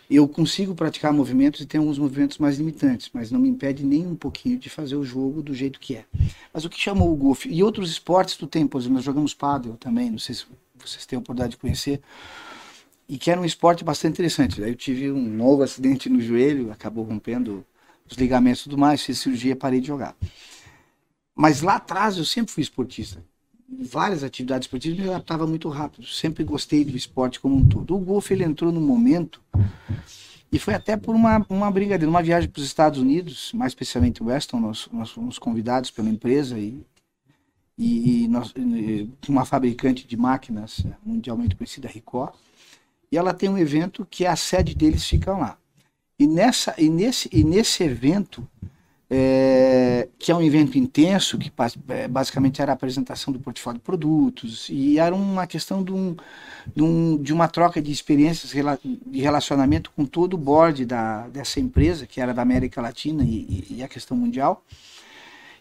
Eu consigo praticar movimentos e tem alguns movimentos mais limitantes, mas não me impede nem um pouquinho de fazer o jogo do jeito que é. Mas o que chamou o golfe? E outros esportes tu tem, por exemplo, nós jogamos pádel também, não sei se vocês têm a oportunidade de conhecer, e que era um esporte bastante interessante. Daí eu tive um novo acidente no joelho, acabou rompendo os ligamentos e tudo mais, fiz cirurgia parei de jogar. Mas lá atrás eu sempre fui esportista. Várias atividades esportivas me adaptava muito rápido. Sempre gostei do esporte como um todo. O golfe ele entrou no momento e foi até por uma, uma brincadeira, uma viagem para os Estados Unidos, mais especialmente Weston, nós, nós fomos convidados pela empresa e, e, nós, e uma fabricante de máquinas mundialmente conhecida, Ricoh, e ela tem um evento que a sede deles fica lá. E, nessa, e, nesse, e nesse evento, é, que é um evento intenso, que é, basicamente era a apresentação do portfólio de produtos, e era uma questão de, um, de, um- de uma troca de experiências de relacionamento com todo o board da, dessa empresa, que era da América Latina e- e a questão mundial.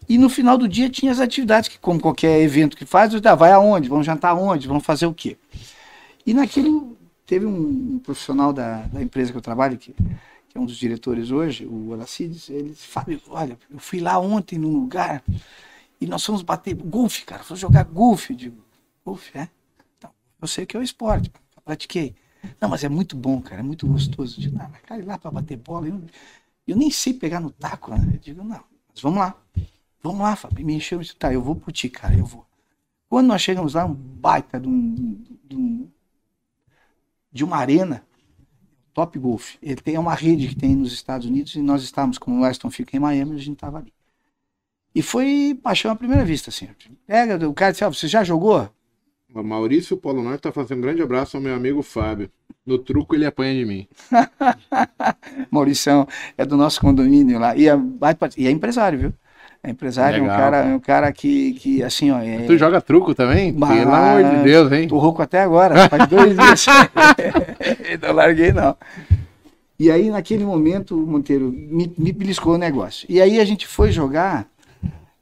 E no final do dia tinha as atividades que, como qualquer evento que faz, ah, vai aonde? Vão jantar aonde? Vão fazer o quê? E naquilo teve um, um profissional da, da empresa que eu trabalho, que, que é um dos diretores hoje, o Alacides, ele Fábio, olha, eu fui lá ontem num lugar e nós fomos bater golfe, cara, fomos jogar golfe. Eu digo, golfe, é? Então, eu sei que é o esporte, eu pratiquei. Não, mas é muito bom, cara, é muito gostoso. Eu digo, mas cara, ir lá para bater bola, eu, eu nem sei pegar no taco, né? Eu digo, não, mas vamos lá. Vamos lá, Fábio. Me encheu, eu disse, tá, eu vou pro ti, cara, eu vou. Quando nós chegamos lá, um baita de, um, de, um- de uma arena, Top Golf. Ele tem uma rede que tem nos Estados Unidos e nós estávamos, como o Weston fica em Miami, a gente estava ali. E foi paixão à primeira vista, assim. Pega, o cara disse, ó, você já jogou? O Maurício Polo Norte tá fazendo um grande abraço ao meu amigo Fábio. No truco ele apanha de mim. *laughs* Maurição é do nosso condomínio lá. E é, e é empresário, viu? É empresário, é um Legal, cara, cara. é um cara que, que assim, ó. É, Tu joga truco também? Mas- Pelo amor de Deus, hein? Tô rouco até agora, faz dois *laughs* dias. *laughs* não larguei, não. E aí, naquele momento, Monteiro me, me beliscou o negócio. E aí a gente foi jogar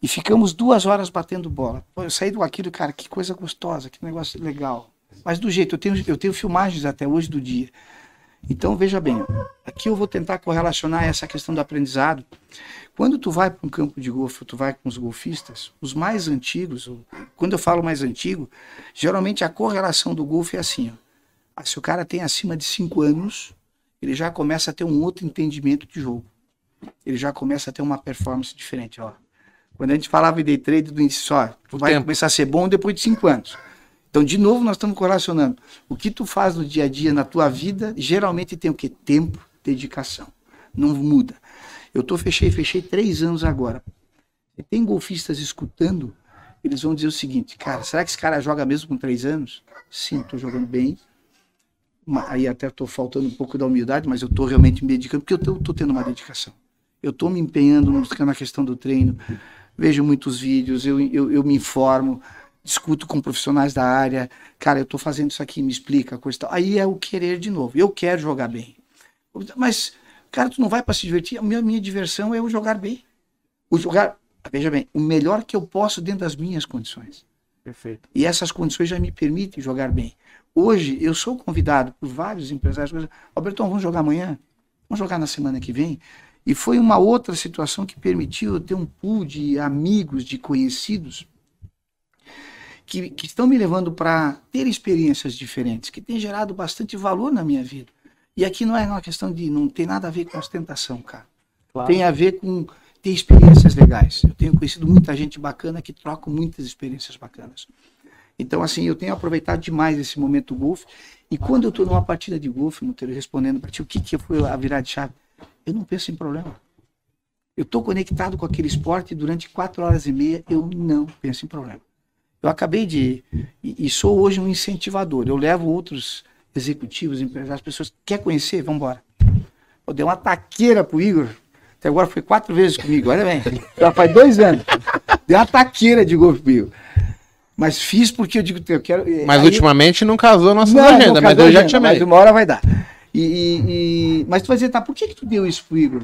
e ficamos duas horas batendo bola. Pô, eu saí do aquilo, cara, que coisa gostosa, que negócio legal. Mas do jeito, eu tenho, eu tenho filmagens até hoje do dia. Então, veja bem, aqui eu vou tentar correlacionar essa questão do aprendizado. Quando tu vai para um campo de golfe, tu vai com os golfistas, os mais antigos, quando eu falo mais antigo, geralmente a correlação do golfe é assim, ó. Ah, se o cara tem acima de 5 anos, ele já começa a ter um outro entendimento de jogo. Ele já começa a ter uma performance diferente, ó. Quando a gente falava em day trade, do início, ó, tu vai tempo. começar a ser bom depois de 5 anos. Então, de novo, nós estamos correlacionando. O que tu faz no dia a dia, na tua vida, geralmente tem o quê? Tempo, dedicação. Não muda. Eu tô fechei, fechei três anos agora. E tem golfistas escutando, eles vão dizer o seguinte, cara, será que esse cara joga mesmo com três anos? Sim, tô jogando bem. Aí até tô faltando um pouco da humildade, mas eu tô realmente me dedicando, porque eu tô, tô tendo uma dedicação. Eu tô me empenhando na questão do treino, vejo muitos vídeos, eu, eu, eu me informo, discuto com profissionais da área, cara, eu tô fazendo isso aqui, me explica, coisa tal. Aí é o querer de novo. Eu quero jogar bem. Mas, cara, tu não vai para se divertir? A minha, minha diversão é o jogar bem. O jogar, veja bem, o melhor que eu posso dentro das minhas condições. Perfeito. E essas condições já me permitem jogar bem. Hoje, eu sou convidado por vários empresários. Albertão, vamos jogar amanhã? Vamos jogar na semana que vem? E foi uma outra situação que permitiu eu ter um pool de amigos, de conhecidos, que, que estão me levando para ter experiências diferentes, que tem gerado bastante valor na minha vida. E aqui não é uma questão de. não tem nada a ver com ostentação, cara. Claro. Tem a ver com ter experiências legais. Eu tenho conhecido muita gente bacana que troca muitas experiências bacanas. Então, assim, eu tenho aproveitado demais esse momento do golfe. E quando eu estou numa partida de golfe, Monteiro, respondendo para ti, o que, que foi a virar de chave? Eu não penso em problema. Eu estou conectado com aquele esporte e durante quatro horas e meia eu não penso em problema. Eu acabei de. E, e sou hoje um incentivador. Eu levo outros executivos, empresários, pessoas que quer conhecer, vamos embora. Eu dei uma taqueira pro Igor. Até agora foi quatro vezes comigo, olha bem. *laughs* Já faz dois anos. Dei uma taqueira de golfe pro Igor. Mas fiz porque eu digo, eu quero. Mas aí- ultimamente não casou a nossa não, agenda, não mas eu já te chamei. Mas uma hora vai dar. E, e- e- Mas tu vai dizer, tá, por que, que tu deu isso pro Igor?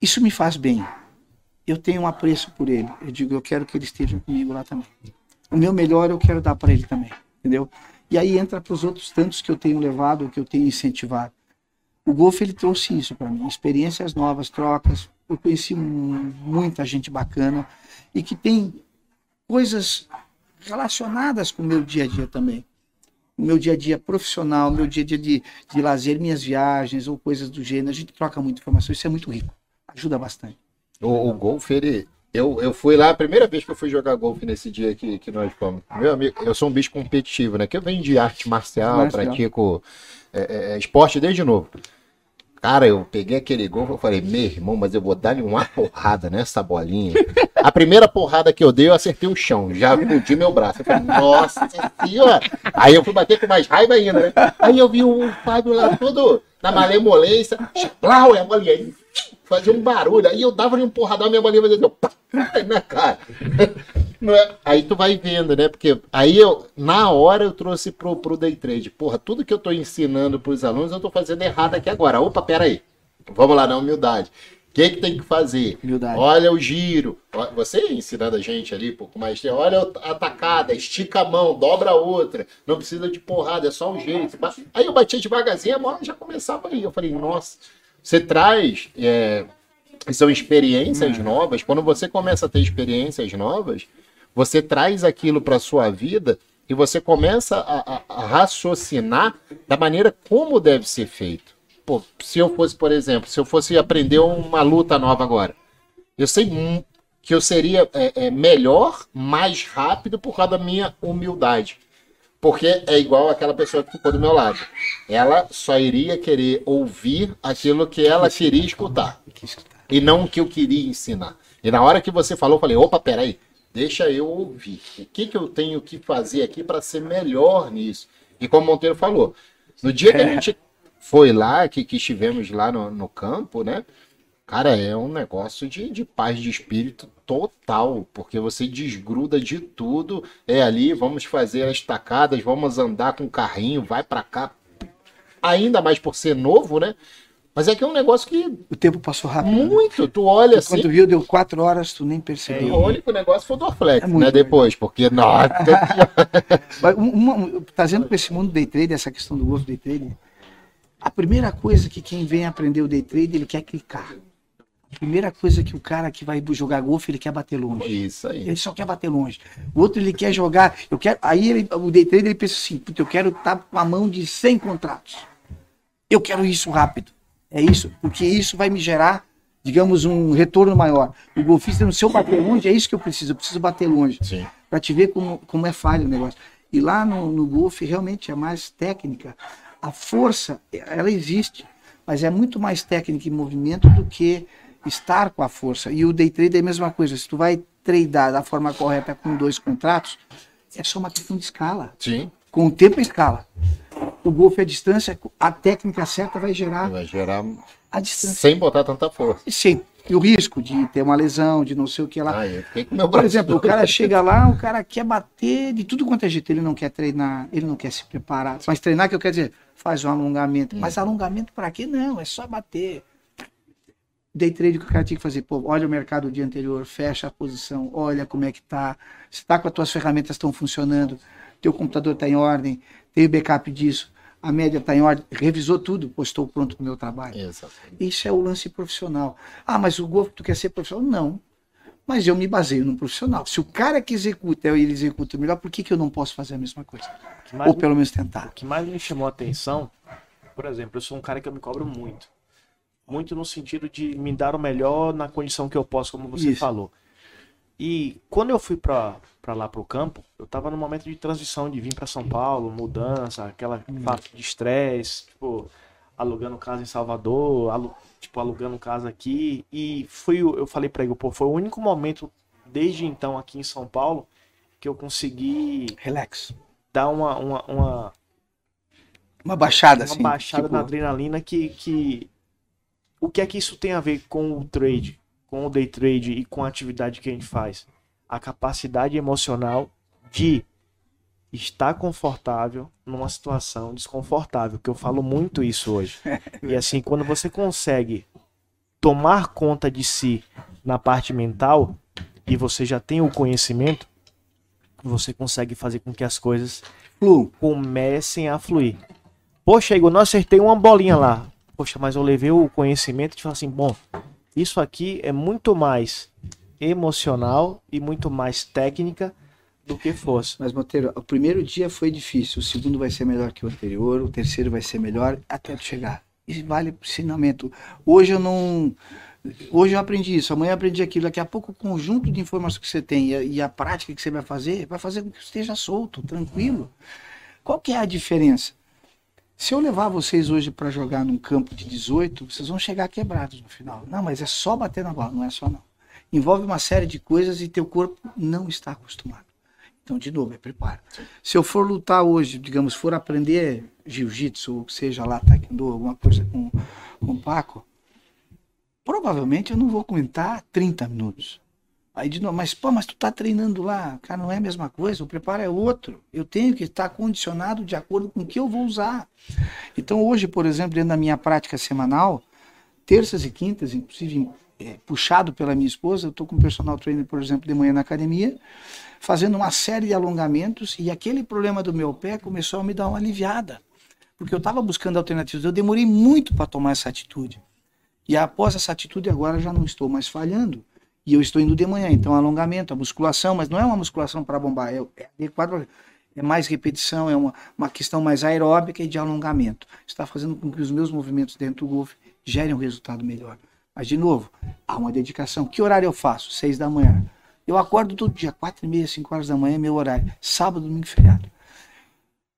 Isso me faz bem. Eu tenho um apreço por ele. Eu digo, eu quero que ele esteja comigo lá também. O meu melhor eu quero dar para ele também, entendeu? E aí entra para os outros tantos que eu tenho levado, que eu tenho incentivado. O golfe ele trouxe isso para mim, experiências novas, trocas. Eu conheci mu- muita gente bacana e que tem coisas relacionadas com o meu dia a dia também. O meu dia a dia profissional, meu dia a dia de, de lazer, minhas viagens ou coisas do gênero. A gente troca muita informação, isso é muito rico. Ajuda bastante. O, o golfe, ele. Eu, eu fui lá, a primeira vez que eu fui jogar golfe nesse dia que, que nós fomos. Meu amigo, eu sou um bicho competitivo, né? Que eu venho de arte marcial, Marcial. pratico é, é, esporte desde novo. Cara, eu peguei aquele golfe, eu falei, meu irmão, mas eu vou dar-lhe uma porrada nessa bolinha. A primeira porrada que eu dei, eu acertei o chão, já fudi meu braço. Eu falei, nossa senhora. Aí eu fui bater com mais raiva ainda, né? Aí eu vi o Fábio lá todo na malemolência, plau, e a bolinha aí fazia um barulho. Aí eu dava-lhe um porradão, minha bolinha fazia assim, pá, *laughs* na cara. É? Aí tu vai vendo, né? Porque aí eu, na hora, eu trouxe pro, pro day trade. Porra, tudo que eu tô ensinando pros alunos, eu tô fazendo errado aqui agora. Opa, peraí. Vamos lá na humildade. O que, que tem que fazer? Humildade. Olha o giro. Você ensinando a gente ali, pô, com maestria. Olha a tacada, estica a mão, dobra a outra. Não precisa de porrada, é só um jeito. Aí eu batia devagarzinho, a bola já começava aí. Eu falei, nossa, você traz. é, são experiências novas. Quando você começa a ter experiências novas, você traz aquilo para sua vida e você começa a, a- a raciocinar da maneira como deve ser feito. Pô, se eu fosse, por exemplo, se eu fosse aprender uma luta nova agora, eu sei que eu seria é, é, melhor, mais rápido por causa da minha humildade. Porque é igual aquela pessoa que ficou do meu lado. Ela só iria querer ouvir aquilo que ela queria escutar e não o que eu queria ensinar. E na hora que você falou, eu falei, opa, peraí, deixa eu ouvir. O que, que eu tenho que fazer aqui para ser melhor nisso? E como o Monteiro falou, no dia que a gente foi lá, que, que estivemos lá no, no campo, né? Cara, é um negócio de, de paz de espírito total, porque você desgruda de tudo. É ali, vamos fazer as tacadas, vamos andar com o carrinho, vai para cá. Ainda mais por ser novo, né? Mas é que é um negócio que O tempo passou rápido. né? muito, tu olha assim, Quando viu, deu quatro horas, tu nem o percebeu. único negócio foi o Dorflex, É né? Depois, porque, nossa, *laughs* Mas uma- um- trazendo para esse mundo day trade, essa questão do golfe day trade, A primeira coisa que quem vem aprender o day trade, ele quer clicar. A primeira coisa que o cara que vai jogar golfe, ele quer bater longe. Isso aí. Ele só quer bater longe. O outro ele quer jogar, eu quero, aí ele, o day trader ele pensa assim, "Puta, eu quero estar com a mão de 100 contratos. Eu quero isso rápido. É isso, porque isso vai me gerar, digamos, um retorno maior. O golfista, se eu bater longe, é isso que eu preciso, eu preciso bater longe Sim. para te ver como, como é falho o negócio. E lá no, no golfe realmente é mais técnica. A força, ela existe, mas é muito mais técnica e movimento do que estar com a força. E o day trade é a mesma coisa. Se tu vai tradar da forma correta com dois contratos, é só uma questão de escala. Sim. Com o tempo e escala. O golfe é a distância, a técnica certa vai gerar Vai gerar a distância. sem botar tanta força. Sim. E o risco de ter uma lesão, de não sei o que lá. Ah, eu fiquei com meu Por exemplo, o cara *laughs* chega lá, o cara quer bater de tudo quanto é jeito, ele não quer treinar, ele não quer se preparar. Mas treinar, que eu quero dizer, faz um alongamento. Mas alongamento para quê? Não, é só bater. Day trade que o cara tinha que fazer, pô, olha o mercado do dia anterior, fecha a posição, olha como é que tá, se tá com as tuas ferramentas estão funcionando, teu computador está em ordem, tem o backup disso, a média está em ordem, revisou tudo, pô, estou pronto para o meu trabalho. Exatamente. Isso é o lance profissional. Ah, mas o golfe tu quer ser profissional? Não. Mas eu me baseio no profissional. Se o cara que executa, ele executa melhor, por que, que eu não posso fazer a mesma coisa? Ou me- pelo menos tentar. O que mais me chamou a atenção, por exemplo, eu sou um cara que eu me cobro muito. Muito no sentido de me dar o melhor na condição que eu posso, como você Isso. falou. E quando eu fui pra lá pro campo, eu tava no momento de transição de vir pra São Paulo, mudança, aquela fato de estresse, tipo, alugando casa em Salvador, alu- tipo, alugando casa aqui. E foi, o- eu falei pra ele, pô, foi o único momento desde então aqui em São Paulo que eu consegui Relax. dar uma, uma, uma, Uma baixada, uma assim. baixada tipo, na adrenalina que, que. O que é que isso tem a ver com o trade, com o day trade e com a atividade que a gente faz? A capacidade emocional de estar confortável numa situação desconfortável, que eu falo muito isso hoje. *laughs* E assim, quando você consegue tomar conta de si na parte mental e você já tem o conhecimento, você consegue fazer com que as coisas flu. comecem a fluir. Poxa, Igor, não acertei uma bolinha lá. Poxa, mas eu levei o conhecimento de falar assim, bom, isso aqui é muito mais emocional e muito mais técnica do que fosse. Mas, Monteiro, o primeiro dia foi difícil, o segundo vai ser melhor que o anterior, o terceiro vai ser melhor até tu chegar. Isso vale pro ensinamento. Hoje eu não. Hoje eu aprendi isso, amanhã eu aprendi aquilo. Daqui a pouco o conjunto de informações que você tem e a, e a prática que você vai fazer, vai fazer com que esteja solto, tranquilo. Qual que é a diferença? Se eu levar vocês hoje para jogar num campo de 18, vocês vão chegar quebrados no final. Não, mas é só bater na bola, não é só não. Envolve uma série de coisas e teu corpo não está acostumado. Então, de novo, é preparo. Se eu for lutar hoje, digamos, for aprender jiu-jitsu, ou seja lá, taekwondo, alguma coisa com, com o Paco, provavelmente eu não vou aguentar 30 minutos. Aí de novo, mas pô, mas tu tá treinando lá, cara, não é a mesma coisa, o preparo é outro. Eu tenho que estar condicionado de acordo com o que eu vou usar. Então hoje, por exemplo, dentro da minha prática semanal, terças e quintas, inclusive é, puxado pela minha esposa, eu estou com um personal trainer, por exemplo, de manhã na academia, fazendo uma série de alongamentos e aquele problema do meu pé começou a me dar uma aliviada. Porque eu estava buscando alternativas, eu demorei muito para tomar essa atitude. E após essa atitude, agora já não estou mais falhando. E eu estou indo de manhã, então alongamento, a musculação, mas não é uma musculação para bombar, é, é adequado, é mais repetição, é uma, uma questão mais aeróbica e de alongamento. Está fazendo com que os meus movimentos dentro do golfe gerem um resultado melhor. Mas, de novo, há uma dedicação. Que horário eu faço? Seis da manhã. Eu acordo todo dia, quatro e meia, cinco horas da manhã é meu horário. Sábado, domingo feriado.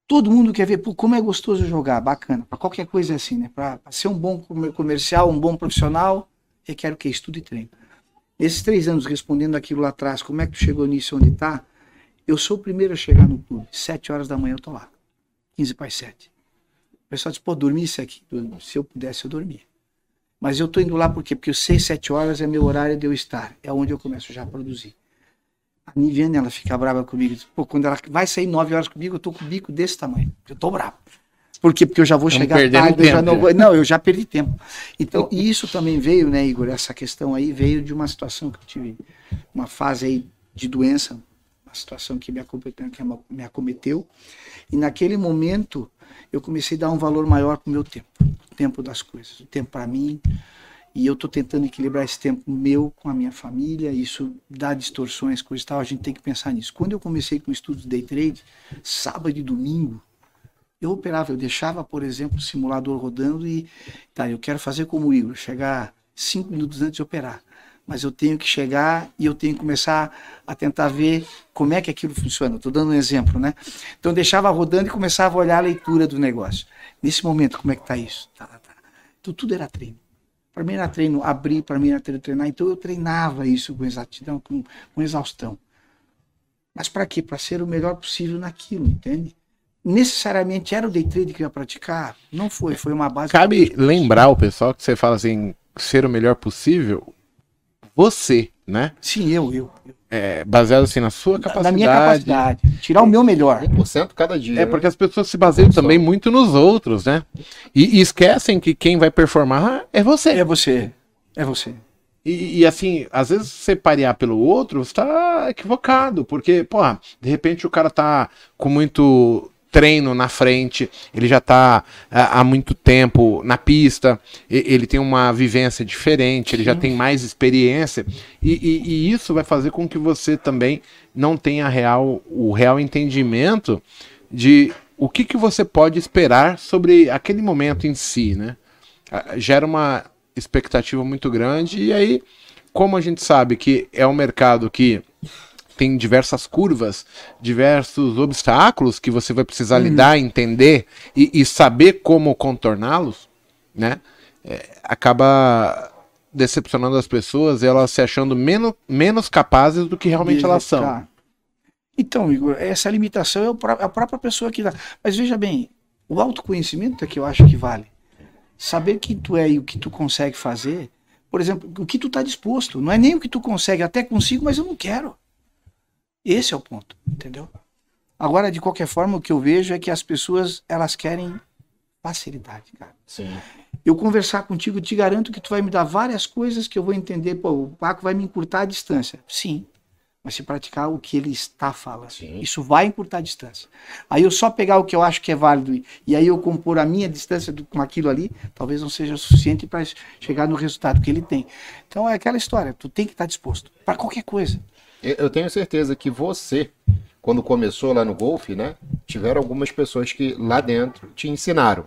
Todo mundo quer ver pô, como é gostoso jogar, bacana. Para qualquer coisa é assim, né? Para ser um bom comer- comercial, um bom profissional, requer o que? Estudo e treino. Nesses três anos, respondendo aquilo lá atrás, como é que tu chegou nisso onde está? Eu sou o primeiro a chegar no clube. Sete horas da manhã eu tô lá. 15 para sete. O pessoal diz, pô, dormisse aqui. Se eu pudesse, eu dormia. Mas eu tô indo lá por quê? Porque os seis, sete horas é meu horário de eu estar. É onde eu começo já a produzir. A Niviane, ela fica brava comigo. Pô, quando ela vai sair nove horas comigo, eu tô com o bico desse tamanho. Eu tô bravo. Por quê? Porque eu já vou Estamos chegar tarde, eu já tempo, não vou... Não, eu já perdi tempo. Então, e isso também veio, né, Igor? Essa questão aí veio de uma situação que eu tive, uma fase aí de doença, uma situação que me acometeu, que me acometeu. E naquele momento, eu comecei a dar um valor maior pro meu tempo, o tempo das coisas, o tempo para mim. E eu estou tentando equilibrar esse tempo meu com a minha família, isso dá distorções, coisa e tal, a gente tem que pensar nisso. Quando eu comecei com estudos de day trade, sábado e domingo, eu operava, eu deixava, por exemplo, o simulador rodando e, tá, eu quero fazer como o Igor, chegar cinco minutos antes de operar. Mas eu tenho que chegar e eu tenho que começar a tentar ver como é que aquilo funciona. Estou dando um exemplo, né? Então eu deixava rodando e começava a olhar a leitura do negócio. Nesse momento, como é que está isso? Tá, tá, tá. Então tudo era treino. Para mim era treino abrir, para mim era treino treinar. Então eu treinava isso com exatidão, com, com exaustão. Mas para quê? Para ser o melhor possível naquilo, entende? Necessariamente era o day trade que eu ia praticar? Não foi, foi uma base. Cabe lembrar o pessoal que você fala assim, ser o melhor possível, você, né? Sim, eu, eu. eu. É, baseado assim na sua capacidade. Na minha capacidade. Tirar o meu melhor. 1% cada dia. É né? porque as pessoas se baseiam também muito nos outros, né? E, e esquecem que quem vai performar é você. É você. É você. E, e, assim, às vezes você parear pelo outro, você tá equivocado, porque, porra, de repente o cara tá com muito treino na frente, ele já tá há, há muito tempo na pista, ele tem uma vivência diferente, ele já tem mais experiência, e, e- e isso vai fazer com que você também não tenha real, o real entendimento de o que, que você pode esperar sobre aquele momento em si, né? Gera uma expectativa muito grande, e aí, como a gente sabe que é um mercado que tem diversas curvas, diversos obstáculos que você vai precisar lidar, entender e, e saber como contorná-los, né? É, acaba decepcionando as pessoas, elas se achando menos, menos capazes do que realmente elas são. Então, Igor, essa limitação é o pró- a própria pessoa que dá. Mas veja bem, o autoconhecimento é que eu acho que vale. Saber quem tu é e o que tu consegue fazer. Por exemplo, o que tu está disposto. Não é nem o que tu consegue, até consigo, mas eu não quero. Esse é o ponto, entendeu? Agora, de qualquer forma, o que eu vejo é que as pessoas, elas querem facilidade, cara. Sim. eu conversar contigo, te garanto que tu vai me dar várias coisas que eu vou entender. Pô, o Paco vai me encurtar a distância. Sim. Mas se praticar o que ele está falando. Sim. Isso vai encurtar a distância. Aí eu só pegar o que eu acho que é válido e, e aí eu compor a minha distância do- com aquilo ali, talvez não seja suficiente para chegar no resultado que ele tem. Então é aquela história, tu tem que estar disposto para qualquer coisa. Eu tenho certeza que você, quando começou lá no golfe, né? Tiveram algumas pessoas que lá dentro te ensinaram.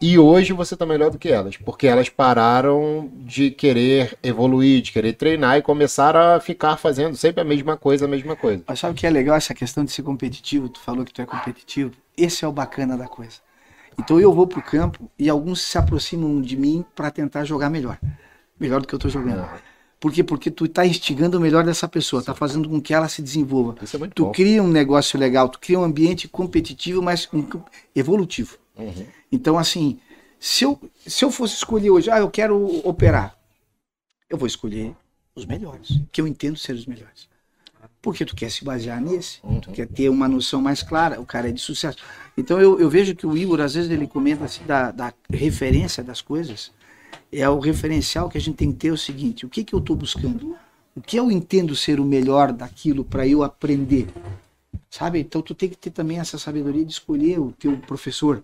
E hoje você tá melhor do que elas, porque elas pararam de querer evoluir, de querer treinar e começaram a ficar fazendo sempre a mesma coisa, a mesma coisa. Mas sabe o que é legal essa questão de ser competitivo? Tu falou que tu é competitivo. Esse é o bacana da coisa. Então eu vou pro campo e alguns se aproximam de mim para tentar jogar melhor. Melhor do que eu tô jogando. Por quê? Porque tu tá instigando o melhor dessa pessoa, tá fazendo com que ela se desenvolva. Isso é muito Tu bom. cria um negócio legal, tu cria um ambiente competitivo, mas um evolutivo. Uhum. Então, assim, se eu, se eu fosse escolher hoje, ah, eu quero operar, eu vou escolher os melhores, que eu entendo ser os melhores. Porque tu quer se basear nesse, tu quer ter uma noção mais clara, o cara é de sucesso. Então eu, eu vejo que o Igor, às vezes, ele comenta assim da, da referência das coisas, é o referencial que a gente tem que ter é o seguinte, o que, que eu estou buscando? O que eu entendo ser o melhor daquilo para eu aprender? Sabe? Então tu tem que ter também essa sabedoria de escolher o teu professor.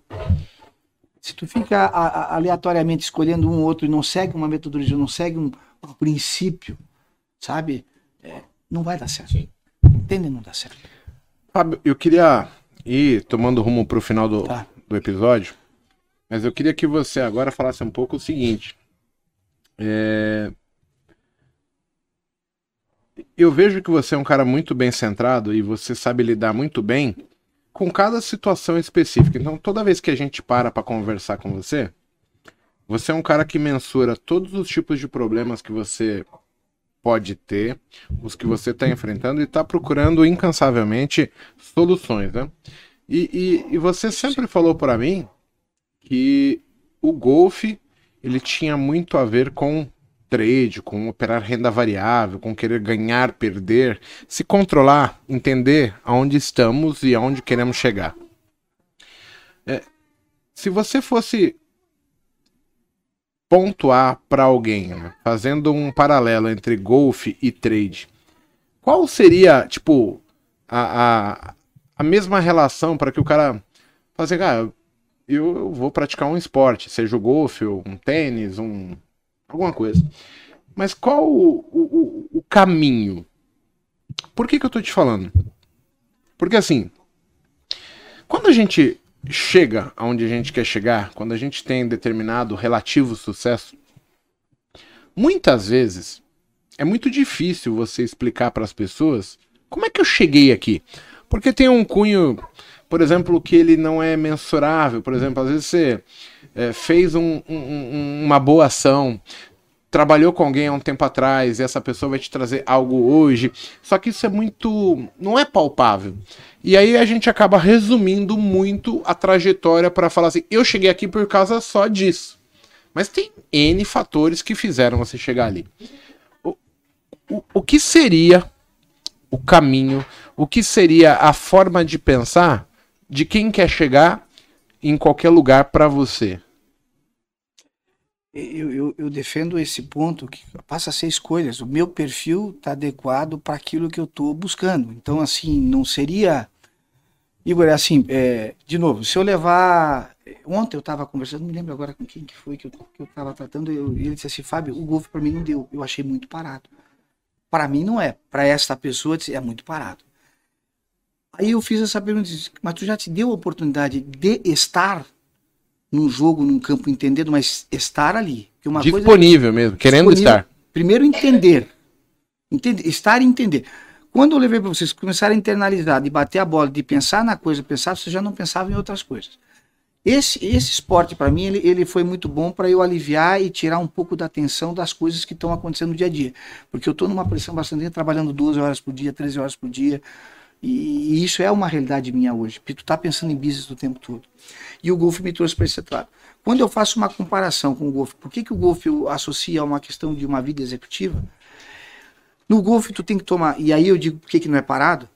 Se tu fica a- a- aleatoriamente escolhendo um ou outro e não segue uma metodologia, não segue um, um princípio, sabe? É, não vai dar certo. Entende? Não dá certo. Fábio, eu queria ir tomando rumo pro final do, Tá. do episódio, mas eu queria que você agora falasse um pouco o seguinte. É, Eu vejo que você é um cara muito bem centrado e você sabe lidar muito bem com cada situação específica. Então, toda vez que a gente para para conversar com você, você é um cara que mensura todos os tipos de problemas que você pode ter, os que você está enfrentando e está procurando incansavelmente soluções, né? E, e, e você sempre falou para mim que o golfe ele tinha muito a ver com trade, com operar renda variável, com querer ganhar, perder, se controlar, entender aonde estamos e aonde queremos chegar. É, se você fosse pontuar para alguém, né, fazendo um paralelo entre golfe e trade, qual seria, tipo, a, a, a mesma relação para que o cara Fala assim, cara, eu, vou praticar um esporte, seja o golfe, um tênis, um alguma coisa. Mas qual o, o, o caminho? Por que, que eu tô te falando? Porque assim, quando a gente chega aonde a gente quer chegar, quando a gente tem determinado relativo sucesso, muitas vezes é muito difícil você explicar para as pessoas como é que eu cheguei aqui. Porque tem um cunho, por exemplo, que ele não é mensurável. Por exemplo, às vezes você é, fez um, um, uma boa ação, trabalhou com alguém há um tempo atrás e essa pessoa vai te trazer algo hoje. Só que isso é muito. não é palpável. E aí a gente acaba resumindo muito a trajetória para falar assim: eu cheguei aqui por causa só disso. Mas tem N fatores que fizeram você chegar ali. O, o, o que seria o caminho, o que seria a forma de pensar de quem quer chegar em qualquer lugar para você? Eu, eu, eu, defendo esse ponto que passa a ser escolhas. O meu perfil está adequado para aquilo que eu estou buscando. Então, assim, não seria. Igor, é assim, é, de novo, se eu levar. Ontem eu estava conversando, não me lembro agora com quem que foi que eu estava tratando, ele disse assim: Fábio, o golfe para mim não deu. Eu achei muito parado. Para mim não é. Para esta pessoa é muito parado. Aí eu fiz essa pergunta: mas tu já te deu a oportunidade de estar num jogo, num campo, entendendo, mas estar ali. Uma disponível mesmo, querendo disponível, estar. Primeiro entender. entender. Estar e entender. Quando eu levei para vocês começarem a internalizar, de bater a bola, de pensar na coisa, pensar, você já não pensava em outras coisas. Esse, esse esporte, para mim, ele, ele foi muito bom para eu aliviar e tirar um pouco da atenção das coisas que estão acontecendo no dia a dia. Porque eu estou numa pressão bastante, trabalhando 12 horas por dia, 13 horas por dia, e, isso é uma realidade minha hoje, porque tu está pensando em business o tempo todo. E o golfe me trouxe para esse lado. Quando eu faço uma comparação com o golfe, por que, que o golfe associa a uma questão de uma vida executiva? No golfe tu tem que tomar, e aí eu digo por que, que não é parado.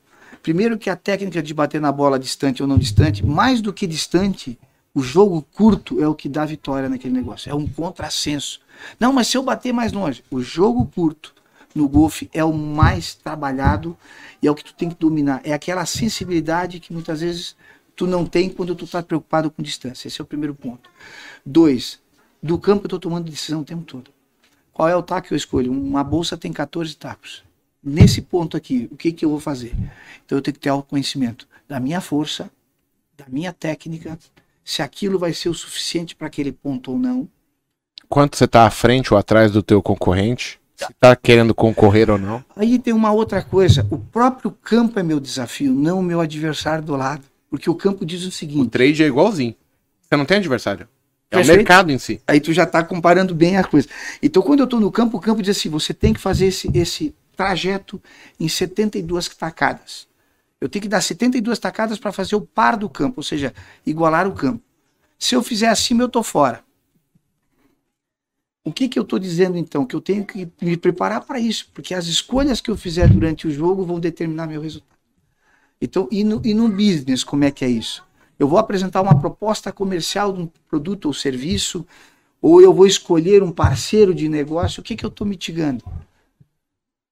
Primeiro que a técnica de bater na bola distante ou não distante, mais do que distante, o jogo curto é o que dá vitória naquele negócio. É um contrassenso. Não, mas se eu bater mais longe, o jogo curto no golfe é o mais trabalhado e é o que tu tem que dominar. É aquela sensibilidade que muitas vezes tu não tem quando tu está preocupado com distância. Esse é o primeiro ponto. Dois, do campo eu estou tomando decisão o tempo todo. Qual é o taco que eu escolho? Uma bolsa tem 14 tacos. Nesse ponto aqui, o que, que eu vou fazer? Então eu tenho que ter autoconhecimento da minha força, da minha técnica, se aquilo vai ser o suficiente para aquele ponto ou não. Quanto você está à frente ou atrás do teu concorrente? Se está querendo concorrer ou não. Aí tem uma outra coisa. O próprio campo é meu desafio, não o meu adversário do lado. Porque o campo diz o seguinte. O trade é igualzinho. Você não tem adversário. É Perfeito? o mercado em si. Aí tu já está comparando bem a coisa. Então, quando eu estou no campo, o campo diz assim: você tem que fazer esse, esse trajeto em 72 tacadas. Eu tenho que dar 72 tacadas para fazer o par do campo, ou seja, igualar o campo. Se eu fizer acima, eu estou fora. O que, que eu estou dizendo então? Que eu tenho que me preparar para isso, porque as escolhas que eu fizer durante o jogo vão determinar meu resultado. Então, e no, e no business, como é que é isso? Eu vou apresentar uma proposta comercial de um produto ou serviço, ou eu vou escolher um parceiro de negócio, o que, que eu estou mitigando?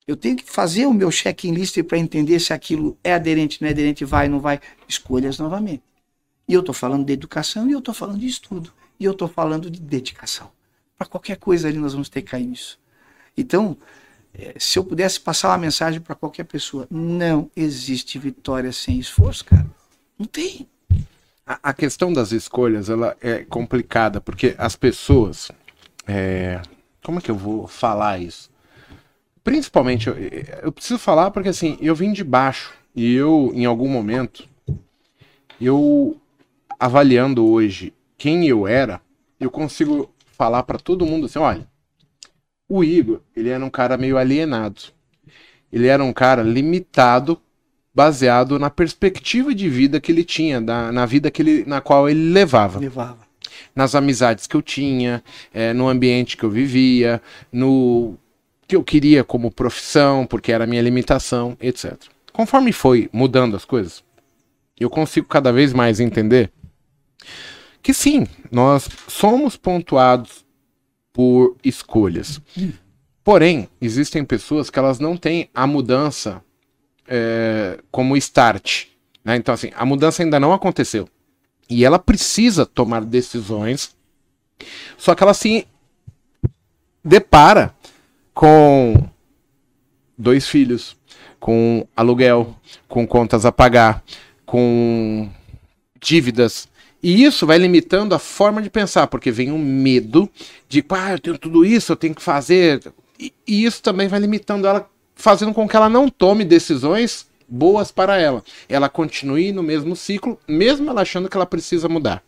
Eu tenho que fazer o meu check-in-list para entender se aquilo é aderente, não é aderente, vai, não vai. Escolhas novamente. E eu estou falando de educação e eu estou falando de estudo. E eu estou falando de dedicação para qualquer coisa ali nós vamos ter que cair nisso. Então, é, se eu pudesse passar uma mensagem para qualquer pessoa, não existe vitória sem esforço, cara. Não tem. A, a questão das escolhas, ela é complicada, porque as pessoas. É, como é que eu vou falar isso? Principalmente, eu, eu preciso falar porque assim, eu vim de baixo e eu, em algum momento, eu avaliando hoje quem eu era, eu consigo falar para todo mundo assim, olha, o Igor, ele era um cara meio alienado. Ele era um cara limitado, baseado na perspectiva de vida que ele tinha, da, na vida que ele, na qual ele levava. Levava. Nas amizades que eu tinha, é, no ambiente que eu vivia, no que eu queria como profissão, porque era a minha limitação, etc. Conforme foi mudando as coisas, eu consigo cada vez mais entender que sim, nós somos pontuados por escolhas. Porém, existem pessoas que elas não têm a mudança é, como start. Né? Então, assim, a mudança ainda não aconteceu. E ela precisa tomar decisões, só que ela se depara com dois filhos, com aluguel, com contas a pagar, com dívidas. E isso vai limitando a forma de pensar, porque vem um medo de, ah, eu tenho tudo isso, eu tenho que fazer. E, e isso também vai limitando ela, fazendo com que ela não tome decisões boas para ela. Ela continue no mesmo ciclo, mesmo ela achando que ela precisa mudar.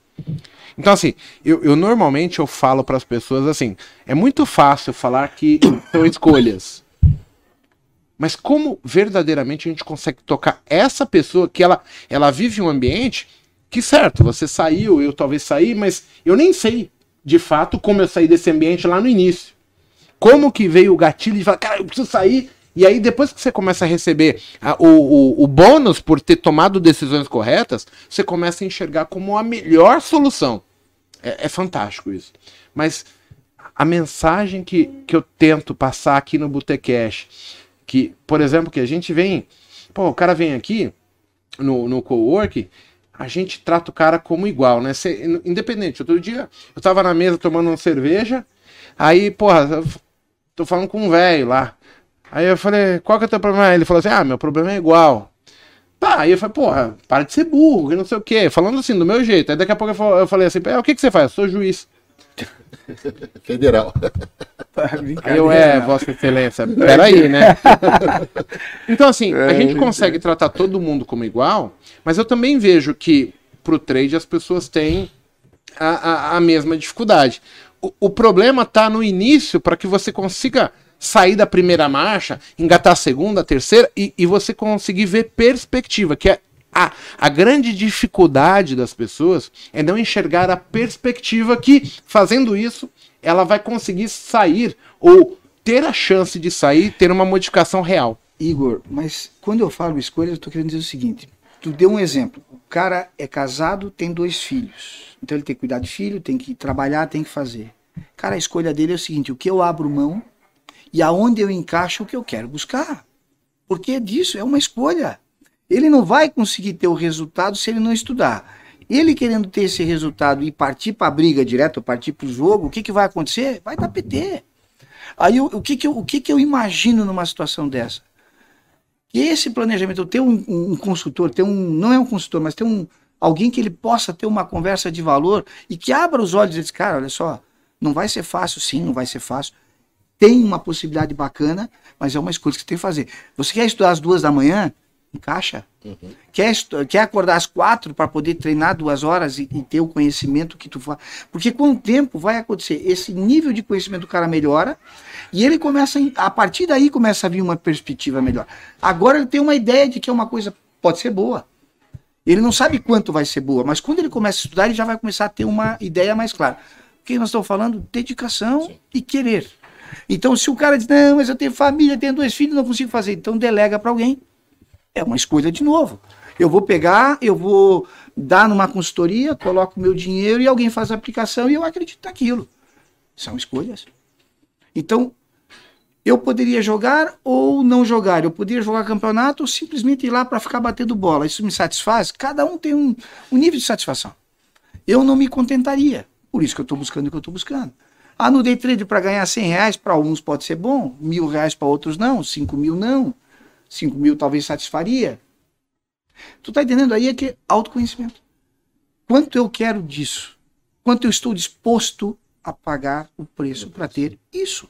Então, assim, eu, eu normalmente eu falo para as pessoas assim: é muito fácil falar que *coughs* são escolhas. Mas como verdadeiramente a gente consegue tocar essa pessoa que ela, ela vive um ambiente que, certo, você saiu, eu talvez saí, mas eu nem sei de fato como eu saí desse ambiente lá no início. Como que veio o gatilho de falar, cara, eu preciso sair. E aí, depois que você começa a receber a, o, o, o bônus por ter tomado decisões corretas, você começa a enxergar como a melhor solução. É, é fantástico isso. Mas a mensagem que, que eu tento passar aqui no Botecash, que, por exemplo, que a gente vem, pô, o cara vem aqui no, no co-work, a gente trata o cara como igual, né? Cê, independente. Outro dia eu tava na mesa tomando uma cerveja, aí, porra, tô falando com um velho lá. Aí eu falei, qual que é o teu problema? Ele falou assim, ah, meu problema é igual. Tá, aí eu falei, porra, para de ser burro, que não sei o quê. Falando assim, do meu jeito. Aí daqui a pouco eu falei assim, é, o que, que você faz? Eu sou juiz. *laughs* Federal. Aí eu, é, Vossa Excelência, peraí, né? *laughs* então, assim, a gente consegue tratar todo mundo como igual, mas eu também vejo que pro trade as pessoas têm a, a, a mesma dificuldade. O, o problema tá no início para que você consiga sair da primeira marcha, engatar a segunda, a terceira e, e você conseguir ver perspectiva, que é a, a grande dificuldade das pessoas é não enxergar a perspectiva que, fazendo isso, ela vai conseguir sair ou ter a chance de sair, ter uma modificação real. Igor, mas quando eu falo escolha, eu estou querendo dizer o seguinte: tu deu um exemplo. O cara é casado, tem dois filhos. Então ele tem que cuidar de filho, tem que trabalhar, tem que fazer. Cara, a escolha dele é o seguinte: o que eu abro mão e aonde eu encaixo o que eu quero buscar. Porque disso é uma escolha. Ele não vai conseguir ter o resultado se ele não estudar. Ele querendo ter esse resultado e partir para a briga direto, partir para o jogo, o que, que vai acontecer? Vai dar PT. Aí o, que, que, eu, o que, que eu imagino numa situação dessa? Que esse planejamento, ter um, um, consultor, ter um, não é um consultor, mas ter um, alguém que ele possa ter uma conversa de valor e que abra os olhos e diz, cara, olha só, não vai ser fácil, sim, não vai ser fácil tem uma possibilidade bacana, mas é uma escolha que você tem que fazer. Você quer estudar às duas da manhã? Encaixa. Uhum. Quer, quer acordar às quatro para poder treinar duas horas e, e, ter o conhecimento que tu faz? Porque com o tempo vai acontecer. Esse nível de conhecimento do cara melhora e ele começa, a partir daí começa a vir uma perspectiva melhor. Agora ele tem uma ideia de que é uma coisa pode ser boa. Ele não sabe quanto vai ser boa, mas quando ele começa a estudar, ele já vai começar a ter uma ideia mais clara. O que nós estamos falando? Dedicação Sim. e querer. Então, se o cara diz, não, mas eu tenho família, tenho dois filhos, não consigo fazer, então delega para alguém. É uma escolha de novo. Eu vou pegar, eu vou dar numa consultoria, coloco meu dinheiro e alguém faz a aplicação e eu acredito naquilo. São escolhas. Então, eu poderia jogar ou não jogar. Eu poderia jogar campeonato ou simplesmente ir lá para ficar batendo bola. Isso me satisfaz? Cada um tem um, um nível de satisfação. Eu não me contentaria. Por isso que eu estou buscando o que eu estou buscando. Ah, no day trade para ganhar 100 reais, para alguns pode ser bom, mil reais para outros não, 5 mil não, 5 mil talvez satisfaria. Tu tá entendendo aí é que é autoconhecimento. Quanto eu quero disso? Quanto eu estou disposto a pagar o preço para ter isso?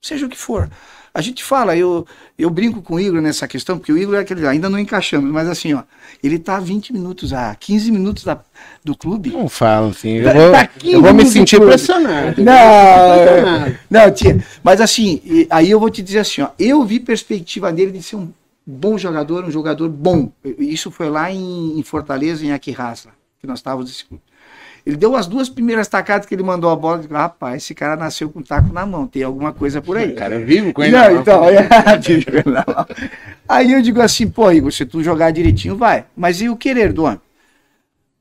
Seja o que for. A gente fala, eu, eu brinco com o Igor nessa questão, porque o Igor é aquele, ainda não encaixamos, mas assim, ó, ele tá a 20 minutos, a 15 minutos da, do clube. Não fala assim, eu vou, tá eu vou me sentir pressionado. Não, não, tia, mas assim, aí eu vou te dizer assim, ó, eu vi perspectiva dele de ser um bom jogador, um jogador bom. Isso foi lá em, em Fortaleza, em Aquirraça, que nós estávamos nesse clube. Ele deu as duas primeiras tacadas que ele mandou a bola. Eu digo, rapaz, esse cara nasceu com o taco na mão, tem alguma coisa por aí. O cara é vivo com ele Não, então, *laughs* é, Aí eu digo assim, pô, Igor, se tu jogar direitinho, vai. Mas e o querer do homem?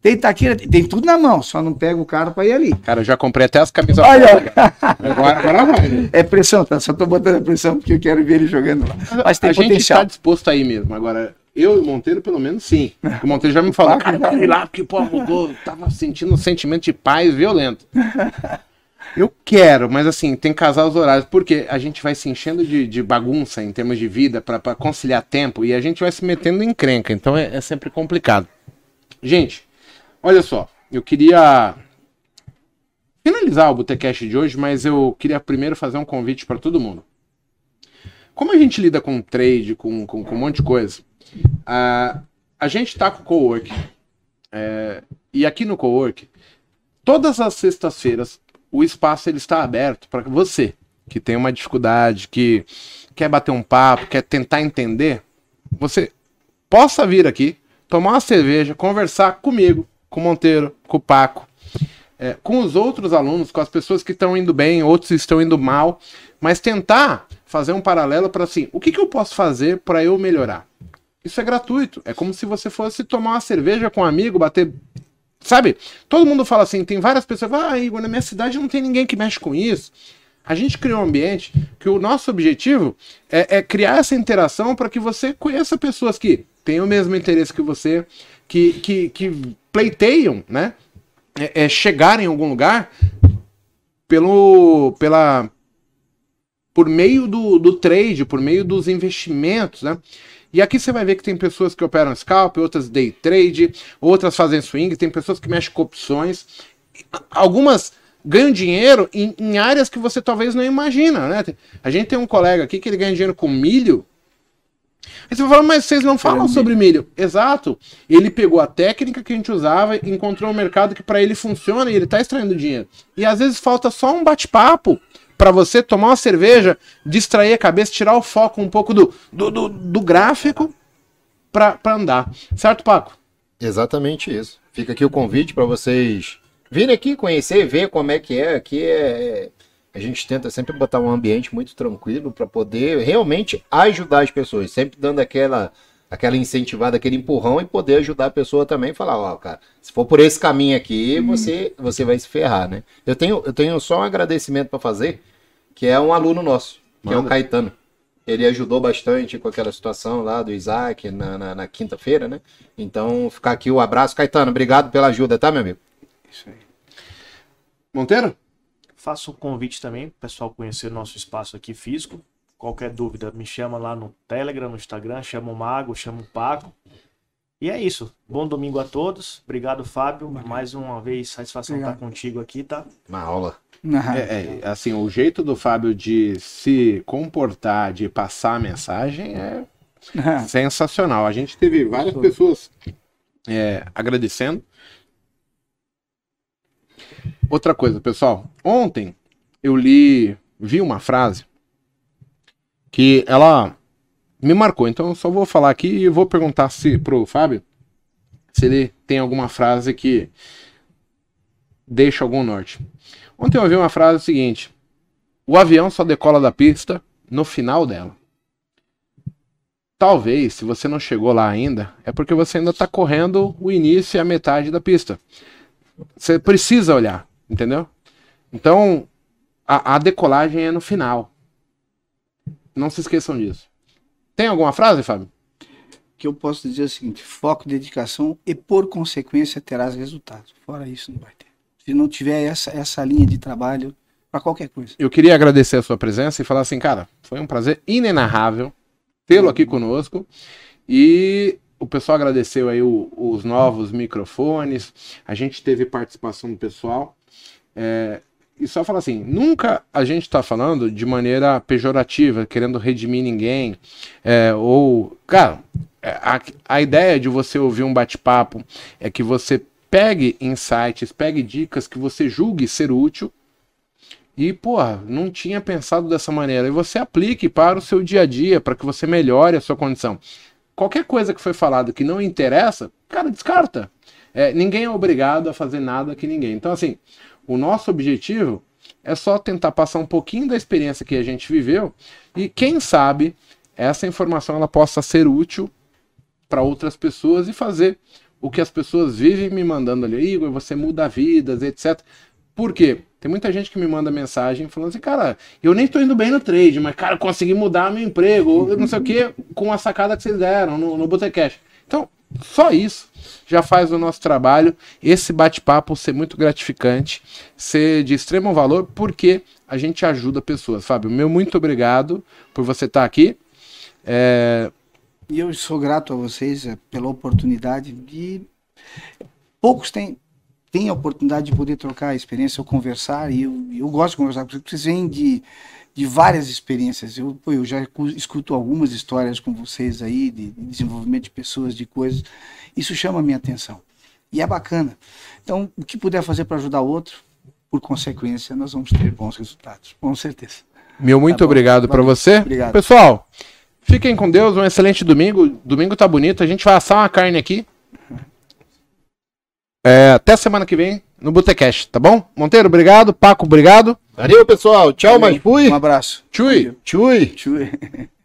Tem taqueira, tem tudo na mão, só não pega o cara pra ir ali. Cara, eu já comprei até as camisas. Olha, agora, agora vai. É pressão, tá? Só tô botando a pressão porque eu quero ver ele jogando lá. Mas tem a potencial. gente está disposto aí mesmo. Agora, Eu e o Monteiro, pelo menos, sim. O Monteiro já me falou, cara, vai lá, porque, pô, mudou. Tava sentindo um sentimento de paz violento. Eu quero, mas assim, tem que casar os horários, porque a gente vai se enchendo de, de bagunça em termos de vida para conciliar tempo e a gente vai se metendo em crenca, então é, é sempre complicado. Gente, olha só, eu queria finalizar o Botecast de hoje, mas eu queria primeiro fazer um convite para todo mundo. Como a gente lida com trade, com, com, com um monte de coisa, a, a gente tá com o cowork. É, e aqui no cowork, todas as sextas-feiras, o espaço ele está aberto para você que tem uma dificuldade, que quer bater um papo, quer tentar entender, você possa vir aqui, tomar uma cerveja, conversar comigo, com o Monteiro, com o Paco, é, com os outros alunos, com as pessoas que estão indo bem, outros estão indo mal, mas tentar fazer um paralelo para assim, o que, que eu posso fazer para eu melhorar? Isso é gratuito. É como se você fosse tomar uma cerveja com um amigo, bater. Sabe? Todo mundo fala assim, tem várias pessoas, ah, Igor, na minha cidade não tem ninguém que mexe com isso. A gente criou um ambiente que o nosso objetivo é, é criar essa interação para que você conheça pessoas que têm o mesmo interesse que você, que, que, que pleiteiam, né? É, é chegar em algum lugar pelo, pela, por meio do, do trade, por meio dos investimentos, né? E aqui você vai ver que tem pessoas que operam scalp, outras day trade, outras fazem swing, tem pessoas que mexem com opções. Algumas ganham dinheiro em, em áreas que você talvez não imagina, né? A gente tem um colega aqui que ele ganha dinheiro com milho. Aí você vai falar, mas vocês não falam sobre milho. Exato. Ele pegou a técnica que a gente usava e encontrou um mercado que para ele funciona e ele está extraindo dinheiro. E às vezes falta só um bate-papo para você tomar uma cerveja, distrair a cabeça, tirar o foco um pouco do, do, do, do gráfico para andar. Certo, Paco? Exatamente isso. Fica aqui o convite para vocês virem aqui conhecer, ver como é que é. Aqui é. A gente tenta sempre botar um ambiente muito tranquilo para poder realmente ajudar as pessoas, sempre dando aquela aquela incentivada, aquele empurrão e poder ajudar a pessoa também falar, ó, oh, cara, se for por esse caminho aqui, hum. você você vai se ferrar, né? Eu tenho eu tenho só um agradecimento para fazer, que é um aluno nosso, que Manda. é o Caetano. Ele ajudou bastante com aquela situação lá do Isaac na, na, na quinta-feira, né? Então, ficar aqui o abraço. Caetano, obrigado pela ajuda, tá, meu amigo? Isso aí. Monteiro? Faço um convite também para o pessoal conhecer o nosso espaço aqui físico. Qualquer dúvida, me chama lá no Telegram, no Instagram, chama o Mago, chama o Paco. E é isso. Bom domingo a todos. Obrigado, Fábio. Mais uma vez, satisfação Obrigado. estar contigo aqui, tá? Uma aula. É, é, assim, o jeito do Fábio de se comportar, de passar a mensagem é sensacional. A gente teve várias pessoas é, agradecendo. Outra coisa, pessoal. Ontem eu li, vi uma frase que ela me marcou. Então eu só vou falar aqui e vou perguntar se pro Fábio se ele tem alguma frase que deixa algum norte. Ontem eu ouvi uma frase seguinte: o avião só decola da pista no final dela. Talvez, se você não chegou lá ainda, é porque você ainda está correndo o início e a metade da pista. Você precisa olhar, entendeu? Então, a, a decolagem é no final. Não se esqueçam disso. Tem alguma frase, Fábio? Que eu posso dizer o seguinte: foco, dedicação e, por consequência, terás resultados. Fora isso, não vai ter. Se não tiver essa, essa linha de trabalho para qualquer coisa. Eu queria agradecer a sua presença e falar assim, cara, foi um prazer inenarrável tê-lo aqui conosco. E o pessoal agradeceu aí o, os novos microfones. A gente teve participação do pessoal. É, e só falar assim, nunca a gente está falando de maneira pejorativa, querendo redimir ninguém, é, ou, cara, é, a, a ideia de você ouvir um bate-papo é que você pegue insights, pegue dicas que você julgue ser útil e, pô, não tinha pensado dessa maneira, e você aplique para o seu dia a dia, para que você melhore a sua condição. Qualquer coisa que foi falado que não interessa, cara, descarta. É, ninguém é obrigado a fazer nada que ninguém. Então, assim, o nosso objetivo é só tentar passar um pouquinho da experiência que a gente viveu e quem sabe essa informação ela possa ser útil para outras pessoas e fazer o que as pessoas vivem me mandando ali, Igor, você muda vidas, etc. Por quê? Tem muita gente que me manda mensagem falando assim, cara, eu nem tô indo bem no trade, mas, cara, consegui mudar meu emprego, não sei o que, com a sacada que vocês deram no, no Botecash. Então, só isso já faz o nosso trabalho, esse bate-papo ser muito gratificante, ser de extremo valor, porque a gente ajuda pessoas. Fábio, meu muito obrigado por você estar aqui. É, E eu sou grato a vocês eh, pela oportunidade de. Poucos têm, têm a oportunidade de poder trocar a experiência ou conversar, e eu, eu gosto de conversar com vocês, porque vocês vêm de, de várias experiências. Eu, eu já cu- escuto algumas histórias com vocês aí, de, de desenvolvimento de pessoas, de coisas. Isso chama a minha atenção. E é bacana. Então, o que puder fazer para ajudar o outro, por consequência, nós vamos ter bons resultados, com certeza. Meu muito Tá obrigado para você. Obrigado. Pessoal, fiquem com Deus, um excelente domingo. Domingo tá bonito, a gente vai assar uma carne aqui. É, até semana que vem no Botecast, tá bom? Monteiro, obrigado. Paco, obrigado. Valeu, pessoal. Tchau, mas fui. Um abraço. Tchui. Tchui. Tchau. *laughs*